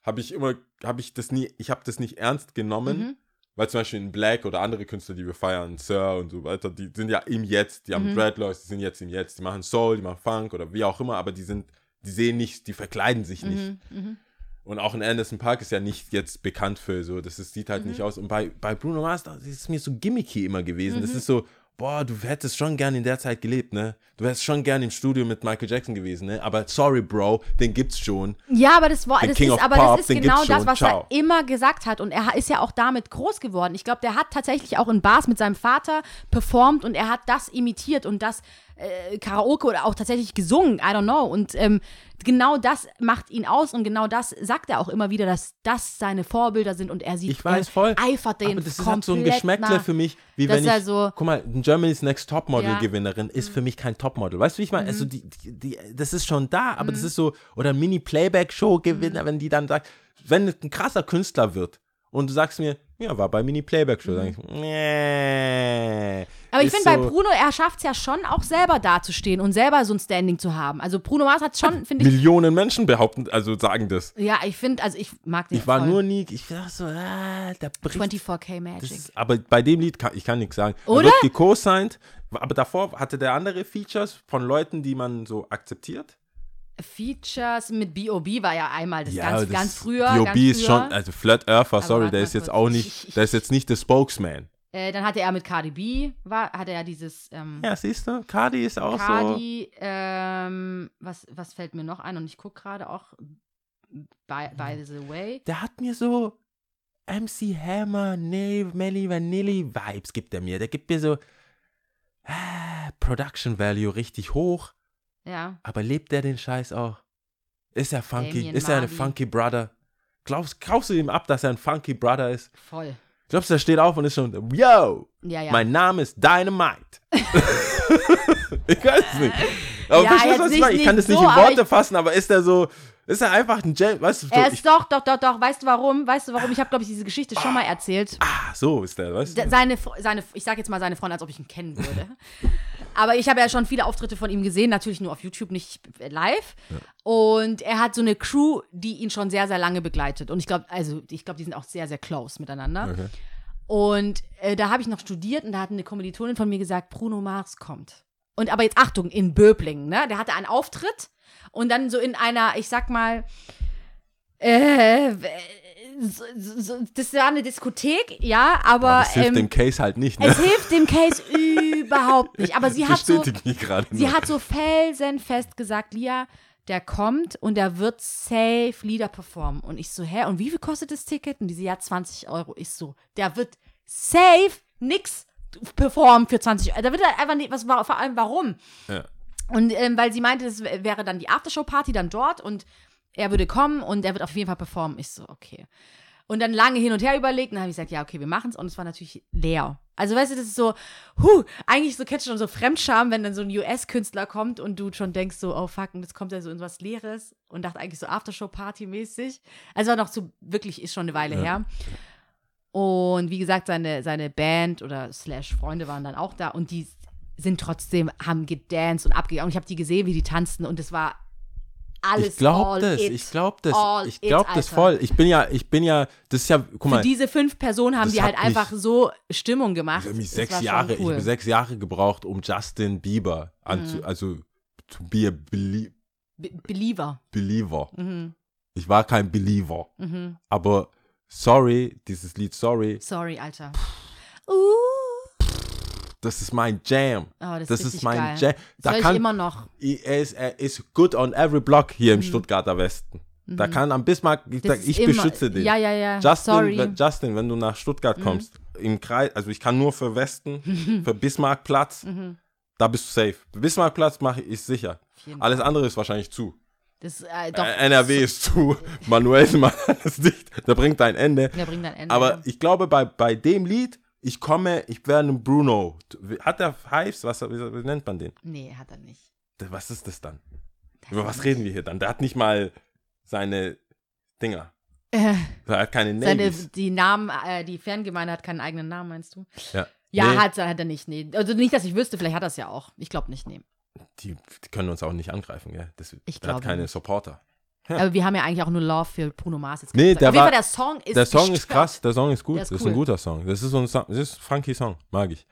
habe ich immer, habe ich das nie, ich habe das nicht ernst genommen, Mhm. Weil zum Beispiel in Black oder andere Künstler, die wir feiern, Sir und so weiter, die sind ja im Jetzt, die haben Mhm. Dreadlocks, die sind jetzt im Jetzt, die machen Soul, die machen Funk oder wie auch immer, aber die sind, die sehen nicht, die verkleiden sich nicht. Mhm. Mhm. Und auch in Anderson Park ist ja nicht jetzt bekannt für so, das ist, sieht halt Mhm. nicht aus. Und bei, bei Bruno Mars, das ist mir so gimmicky immer gewesen. Mhm. Das ist so, boah, du hättest schon gern in der Zeit gelebt, ne? Du wärst schon gern im Studio mit Michael Jackson gewesen, ne? Aber sorry, Bro, den gibt's schon. Ja, aber das, war, das King ist, aber Pop, das ist genau das, was Ciao. er immer gesagt hat. Und er ist ja auch damit groß geworden. Ich glaube, der hat tatsächlich auch in Bars mit seinem Vater performt und er hat das imitiert und das äh, Karaoke oder auch tatsächlich gesungen. I don't know. Und ähm, genau das macht ihn aus und genau das sagt er auch immer wieder, dass das seine Vorbilder sind und er sieht, Ich weiß voll. eifert den Aber das ist halt so ein Geschmäckle nach. für mich, wie wenn ich, ja so- guck mal, Germany's Next Ja. Mhm. Topmodel-Gewinnerin ist für mich kein Topmodel. Weißt du, wie ich meine? Also die, die, die, das ist schon da, aber Mhm. das ist so, oder Mini-Playback-Show-Gewinner, wenn die dann sagt, wenn ein krasser Künstler wird und du sagst mir, ja, war bei Mini Playback. Sag ich, nee. Aber ich finde, bei so- Bruno, er schafft es ja schon auch selber dazustehen und selber so ein Standing zu haben. Also Bruno Mars hat schon, finde ich. Millionen Menschen behaupten, also sagen das. Ja, ich finde, also ich mag den Ich war voll. nur nie, ich dachte so, ah, der bricht 24K Das Magic. ist, aber bei dem Lied kann ich kann nichts sagen. Oder? Er wird gecosigned, aber davor hatte der andere Features von Leuten, die man so akzeptiert. Features mit B.O.B. war ja einmal das ganz, das- ganz früher. B.O.B. ist früher. schon, also Flat Earther, sorry, warte der ist jetzt kurz. auch Ich- nicht, ich- der ist jetzt nicht der Spokesman. Äh, dann hatte er mit Cardi B, war, hatte er dieses ähm, Ja, siehst du, Cardi ist auch so. Cardi, ähm, was, was fällt mir noch ein? Und ich gucke gerade auch by, by the way. Der hat mir so MC Hammer, nee, Melly Vanilli Vibes gibt er mir. Der gibt mir so ah, Production Value richtig hoch, Ja. aber lebt der den Scheiß auch? Ist er funky? Damian ist er ein funky Brother? Glaubst, kaufst du ihm ab, dass er ein funky Brother ist? Voll. Glaubst du, er steht auf und ist schon, yo, Ja, ja. mein Name ist Dynamite. ich weiß es nicht. Aber Ja, verstehst jetzt du, was ich nicht- meine? Ich kann nicht das nicht so, in aber Worte fassen, aber ist er so, ist er einfach ein Jam, weißt du, so, er ich, ist doch, doch, doch, doch. Weißt du warum? Weißt du warum? Ich habe, glaube ich, diese Geschichte schon mal erzählt. ah, so ist der, weißt du? Seine, seine, ich sage jetzt mal seine Freundin, als ob ich ihn kennen würde. Aber ich habe ja schon viele Auftritte von ihm gesehen, natürlich nur auf YouTube, nicht live. Und er hat so eine Crew, die ihn schon sehr, sehr lange begleitet. Und ich glaube, also ich glaube, die sind auch sehr, sehr close miteinander. Okay. Und äh, da habe ich noch studiert und da hat eine Kommilitonin von mir gesagt, Bruno Mars kommt. Und aber jetzt Achtung, in Böblingen, ne? Der hatte einen Auftritt und dann so in einer, ich sag mal, äh, so, so, das war eine Diskothek, ja, aber Aber das hilft ähm, dem Case halt nicht, ne? es hilft dem Case überhaupt nicht. Aber sie hat so, sie hat so felsenfest gesagt, Lia, der kommt und der wird safe Lieder performen. Und ich so, hä, und wie viel kostet das Ticket? Und die so, ja, 20 Euro. Ich so, der wird safe nix performen für 20 Euro. Da wird er einfach nicht, was, vor allem warum? Ja. Und ähm, weil sie meinte, das wäre dann die Aftershow-Party dann dort und er würde kommen und er wird auf jeden Fall performen. Ich so, okay. Und dann lange hin und her überlegt und dann habe ich gesagt, ja, okay, wir machen es. Und es war natürlich leer. Also, weißt du, das ist so, huh, eigentlich so kennst du schon so Fremdscham, wenn dann so ein US-Künstler kommt und du schon denkst so, oh fuck, und jetzt kommt er so in was Leeres und dachte eigentlich so Aftershow-Party-mäßig. Also war noch so, wirklich, ist schon eine Weile Ja. her. Und wie gesagt, seine, seine Band oder slash Freunde waren dann auch da und die sind trotzdem, haben gedanced und abgegangen. Und ich habe die gesehen, wie die tanzten und es war alles Ich glaube das, it. ich glaube das, ich glaube das voll. Ich bin ja, ich bin ja, das ist ja, guck Für mal, diese fünf Personen haben die halt einfach so Stimmung gemacht. ich habe sechs Jahre, ich cool. habe sechs Jahre gebraucht, um Justin Bieber anzu, Mhm. also to be a belie Be Believer. Believer. Mhm. Ich war kein Believer, Mhm. aber Sorry, dieses Lied Sorry, Sorry, Alter. Uh. Das ist mein Jam. Oh, das, Das ist, ist mein geil. Jam. Das Da höre ich kann, immer noch. er ist, er ist good on every block hier im Mhm. Stuttgarter Westen. Da kann am Bismarck, ist ich immer, beschütze den. Ja, ja, ja. Justin, Sorry. Mhm. wenn, Justin, wenn du nach Stuttgart kommst, im Kreis, also ich kann nur für Westen, für Bismarckplatz, Mhm. da bist du safe. Bismarckplatz mache ich ist sicher. Alles andere ist wahrscheinlich zu. Das, äh, doch, Äh, NRW ist zu. Manuel macht alles dicht. Da bringt ein Ende. der bringt ein Ende. Aber ich glaube, bei, bei dem Lied, ich komme, ich werde ein Bruno. Hat der Hives? Was, wie, wie nennt man den? nee, hat er nicht. Was ist das dann? Das Über was nicht- reden wir hier dann? Der hat nicht mal seine Dinger. Äh, Der hat keine seine, Navies. die Namen, äh, die Fangemeinde hat keinen eigenen Namen, meinst du? Ja. Ja, Nee, hat, hat er nicht, nee. Also nicht, dass ich wüsste, vielleicht hat er es ja auch. Ich glaube nicht, nee. die, die können uns auch nicht angreifen, gell? Das, Ich der hat keine nicht. Supporter. Aber wir haben ja eigentlich auch nur Love für Bruno Mars jetzt Nee, der Auf jeden war- Fall, der Song ist der Song ist gestört. krass, der Song ist gut. Ist das ist cool. ein guter Song. Das ist so ein, Song- das ist ein funky Song, mag ich.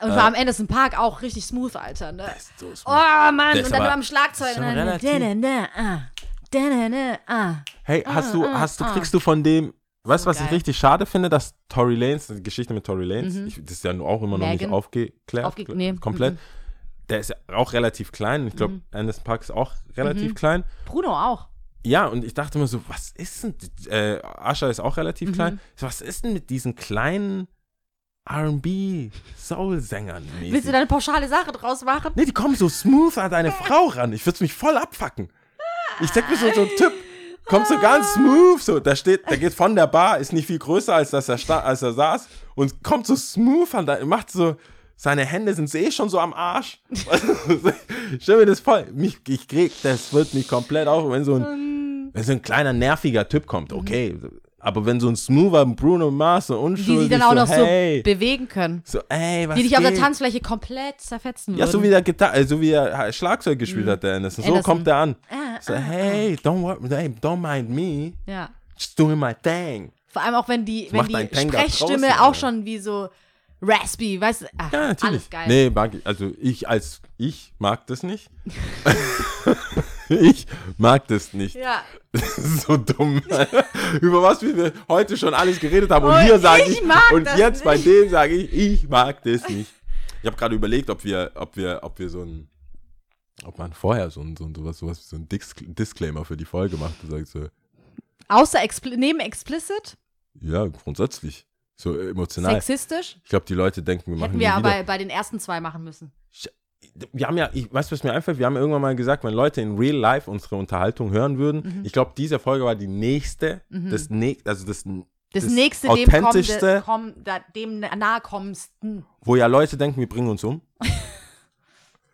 Und vor allem Anderson Park auch richtig smooth, Alter. Ne? ist so smooth. Oh Mann, ist und dann aber- nur am Schlagzeug. und dann da, da, da, ah, ah. Hey, hast du, ah, hast du, ah. kriegst du von dem, weißt du, was ich geil. richtig schade finde, dass Tory Lanez, die Geschichte mit Tory Lanez, Mhm. ich, das ist ja auch immer noch nicht Megan. aufgeklärt, Aufge- nee, komplett. mhm. Der ist ja auch relativ klein. Ich glaube, Mhm. Anderson Park ist auch relativ Mhm. klein. Bruno auch. Ja, und ich dachte mir so, was ist denn, äh, Asha ist auch relativ Mhm. klein. Was ist denn mit diesen kleinen R&B-Soul-Sängern? Willst du da eine pauschale Sache draus machen? Nee, die kommen so smooth an deine Frau ran. Ich würde mich voll abfacken. Ich denke mir so, so ein Typ kommt so ganz smooth, so, der steht, der geht von der Bar, ist nicht viel größer, als dass er, als er saß und kommt so smooth an deine, macht so, seine Hände sind eh schon so am Arsch. Stell mir das voll, mich, ich krieg, das wird mich komplett auf, wenn so ein, wenn so ein kleiner nerviger Typ kommt, okay, Aber wenn so ein smoother Bruno Mars so Die unschuldig sich dann auch so, noch hey, so bewegen können. so, ey, was Die dich auf der? Tanzfläche komplett zerfetzen Ja, so würden. wie der Gitar äh, so wie er Schlagzeug gespielt hat, der Anderson. So Mhm. Anderson. kommt er an. Ah, So, hey, don't worry, hey, don't mind me. Ja. Just doing my thing. Vor allem auch wenn die, wenn die Sprechstimme draußen, auch schon wie so raspy, weißt du? Ach, Ja, natürlich. Alles geil. Nee, mag ich, also ich als ich mag das nicht. ich mag das nicht. Ja. Das ist so dumm. Über was wir heute schon alles geredet haben. Und Und hier sage ich ich, mag und jetzt bei nicht. dem sage ich, ich mag das nicht. Ich habe gerade überlegt, ob wir, ob wir, ob wir so ein, ob man vorher so ein, so ein sowas, sowas wie so ein Dis Disclaimer für die Folge macht. Du sagst so, Außer expli neben explicit, ja, grundsätzlich. So emotional. sexistisch, Ich glaube, die Leute denken, wir machen hätten wir wieder. aber bei den ersten zwei machen müssen. wir haben ja, ich weiß, was mir einfällt, wir haben irgendwann mal gesagt, wenn Leute in Real Life unsere Unterhaltung hören würden, Mhm. ich glaube, diese Folge war die nächste, das nächste, also das, Das, das nächste dem, kommende, authentischste, komm, da, dem nahe kommendsten. wo ja Leute denken, wir bringen uns um.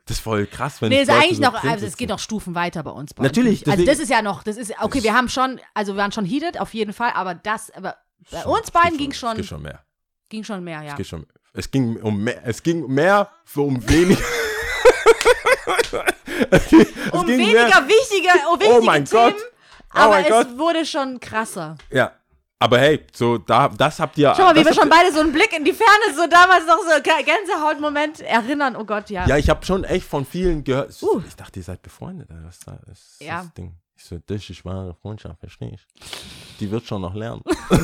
Das ist voll krass, wenn Nee, ist eigentlich so noch, also es geht noch Stufen weiter bei uns. Bei Natürlich, Also das ist ja noch, das ist, okay, wir haben schon, also wir waren schon heated, auf jeden Fall, aber das, aber bei Schon, uns es beiden ging Es schon, geht schon mehr. ging schon mehr, ja. Es geht schon Es ging um mehr, es ging mehr für um weniger. es ging, es Um ging weniger mehr, wichtige, um wichtige Oh mein Themen, Gott. Oh aber mein es Gott. wurde schon krasser. Ja. Aber hey, so, da, das habt ihr. Schau mal, wie das wir schon beide so einen Blick in die Ferne, so damals noch so Gä- Gänsehautmoment erinnern. Oh Gott, ja. Ja, ich habe schon echt von vielen gehört. Uh. Ich dachte, ihr seid befreundet. Alter. Was da ist Ja. das Ding? Ich so, das ist wahre Freundschaft, verstehe ich. Die wird schon noch lernen.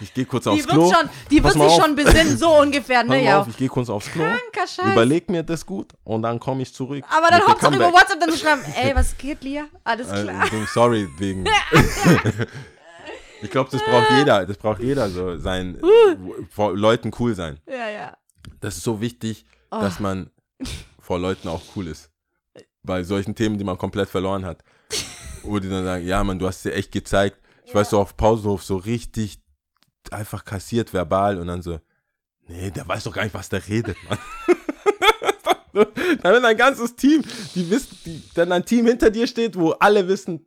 ich gehe kurz die aufs Klo. schon, die Pass wird sich auf. schon besinnen, so ungefähr, ne? Ja. auf, ich gehe kurz aufs Klo. Kranker Scheiß. Überleg mir das gut und dann komme ich zurück. Aber dann Hauptsache über. WhatsApp dann zu schreiben, ey, was geht, Lia? Alles klar. Äh, sorry, wegen. ich glaube, das braucht jeder. Das braucht jeder so sein. Vor Leuten cool sein. Ja, ja. Das ist so wichtig, Oh. dass man vor Leuten auch cool ist. Bei solchen Themen, die man komplett verloren hat. Wo die dann sagen, ja, Mann, du hast dir echt gezeigt. Ich weiß so auf Pausenhof so richtig einfach kassiert verbal und dann so, nee, der weiß doch gar nicht, was der redet, Mann. dann wenn ein ganzes Team, die wissen, die, dann ein Team hinter dir steht, wo alle wissen,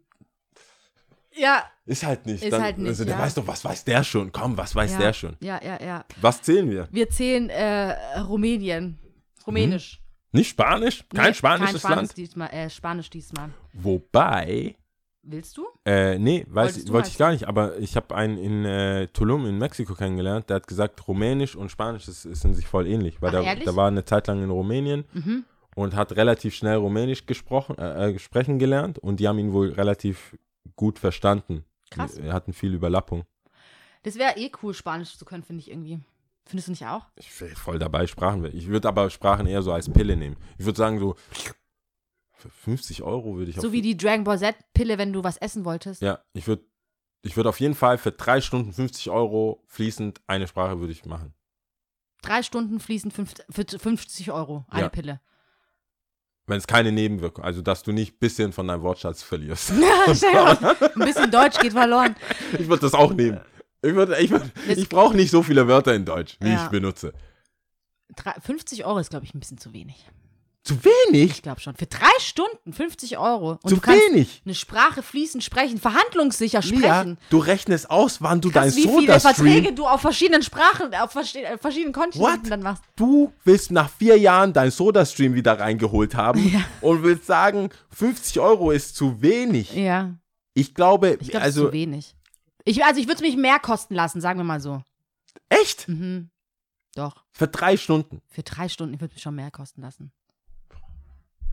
Ja, ist halt nicht. Ist dann, halt nicht, also, der ja. weiß doch, was weiß der schon? Komm, was weiß ja. der schon? Ja, ja, ja. Was zählen wir? Wir zählen äh, Rumänien. Rumänisch. Nicht Spanisch? Kein Nee, spanisches kein Spanisch Land? Diesmal, äh, Spanisch diesmal. Wobei, Willst du? Äh, nee, weiß, wollte ich gar nicht, aber ich habe einen in äh, Tulum in Mexiko kennengelernt, der hat gesagt, Rumänisch und Spanisch ist, in sich voll ähnlich, weil Ach, der, der war eine Zeit lang in Rumänien Mhm. und hat relativ schnell Rumänisch gesprochen, äh, äh, sprechen gelernt und die haben ihn wohl relativ gut verstanden. Krass. Die hatten viel Überlappung. Das wäre eh cool, Spanisch zu können, finde ich irgendwie. Findest du nicht auch? Ich wäre voll dabei, Sprachen. Ich würde aber Sprachen eher so als Pille nehmen. Ich würde sagen, so für 50 Euro würde ich auf So wie die Dragon Ball Z-Pille, wenn du was essen wolltest. Ja, ich würde ich würd auf jeden Fall für drei Stunden 50 Euro fließend eine Sprache würde ich machen. Drei Stunden fließen fünf, für 50 Euro eine Ja. Pille. Wenn es keine Nebenwirkung, also dass du nicht ein bisschen von deinem Wortschatz verlierst. Stell dir mal, Ein bisschen Deutsch geht verloren. Ich würde das auch nehmen. Ich, würd, ich, würd, ich brauche nicht so viele Wörter in Deutsch, wie Ja. ich benutze. Drei, 50 Euro ist, glaube ich, ein bisschen zu wenig. Zu wenig? Ich glaube schon. Für drei Stunden 50 Euro. Und Zu du kannst wenig? eine Sprache fließend sprechen, verhandlungssicher Lia, sprechen. du rechnest aus, wann du dein Krass, wie viele Verträge du auf verschiedenen Sprachen, auf äh, verschiedenen Kontinenten What? dann machst. Du willst nach vier Jahren dein Soda-Stream wieder reingeholt haben Ja. und willst sagen, 50 Euro ist zu wenig. Ja, Ich glaube, ich ist also zu wenig. Ich, also ich würde es mich mehr kosten lassen, sagen wir mal so. echt? Mhm. Doch, Für drei Stunden. für drei Stunden, ich würde es mich schon mehr kosten lassen.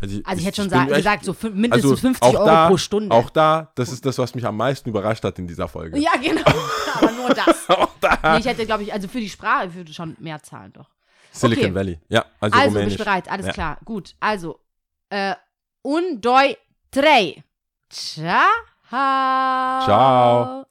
Also Also ich hätte schon bin sa- echt- gesagt, so mindestens also 50 auch Euro da, pro Stunde. Auch da, das ist das, was mich am meisten überrascht hat in dieser Folge. ja, genau. Aber nur das. Auch da. Nee, ich hätte, glaube ich, also für die Sprache, ich würde schon mehr zahlen, doch. Silicon okay. Valley. Ja, also, Also, rumänisch. du bereit? Alles Ja. klar. Gut. Also, äh, un, doi, drei. Ciao. Ciao.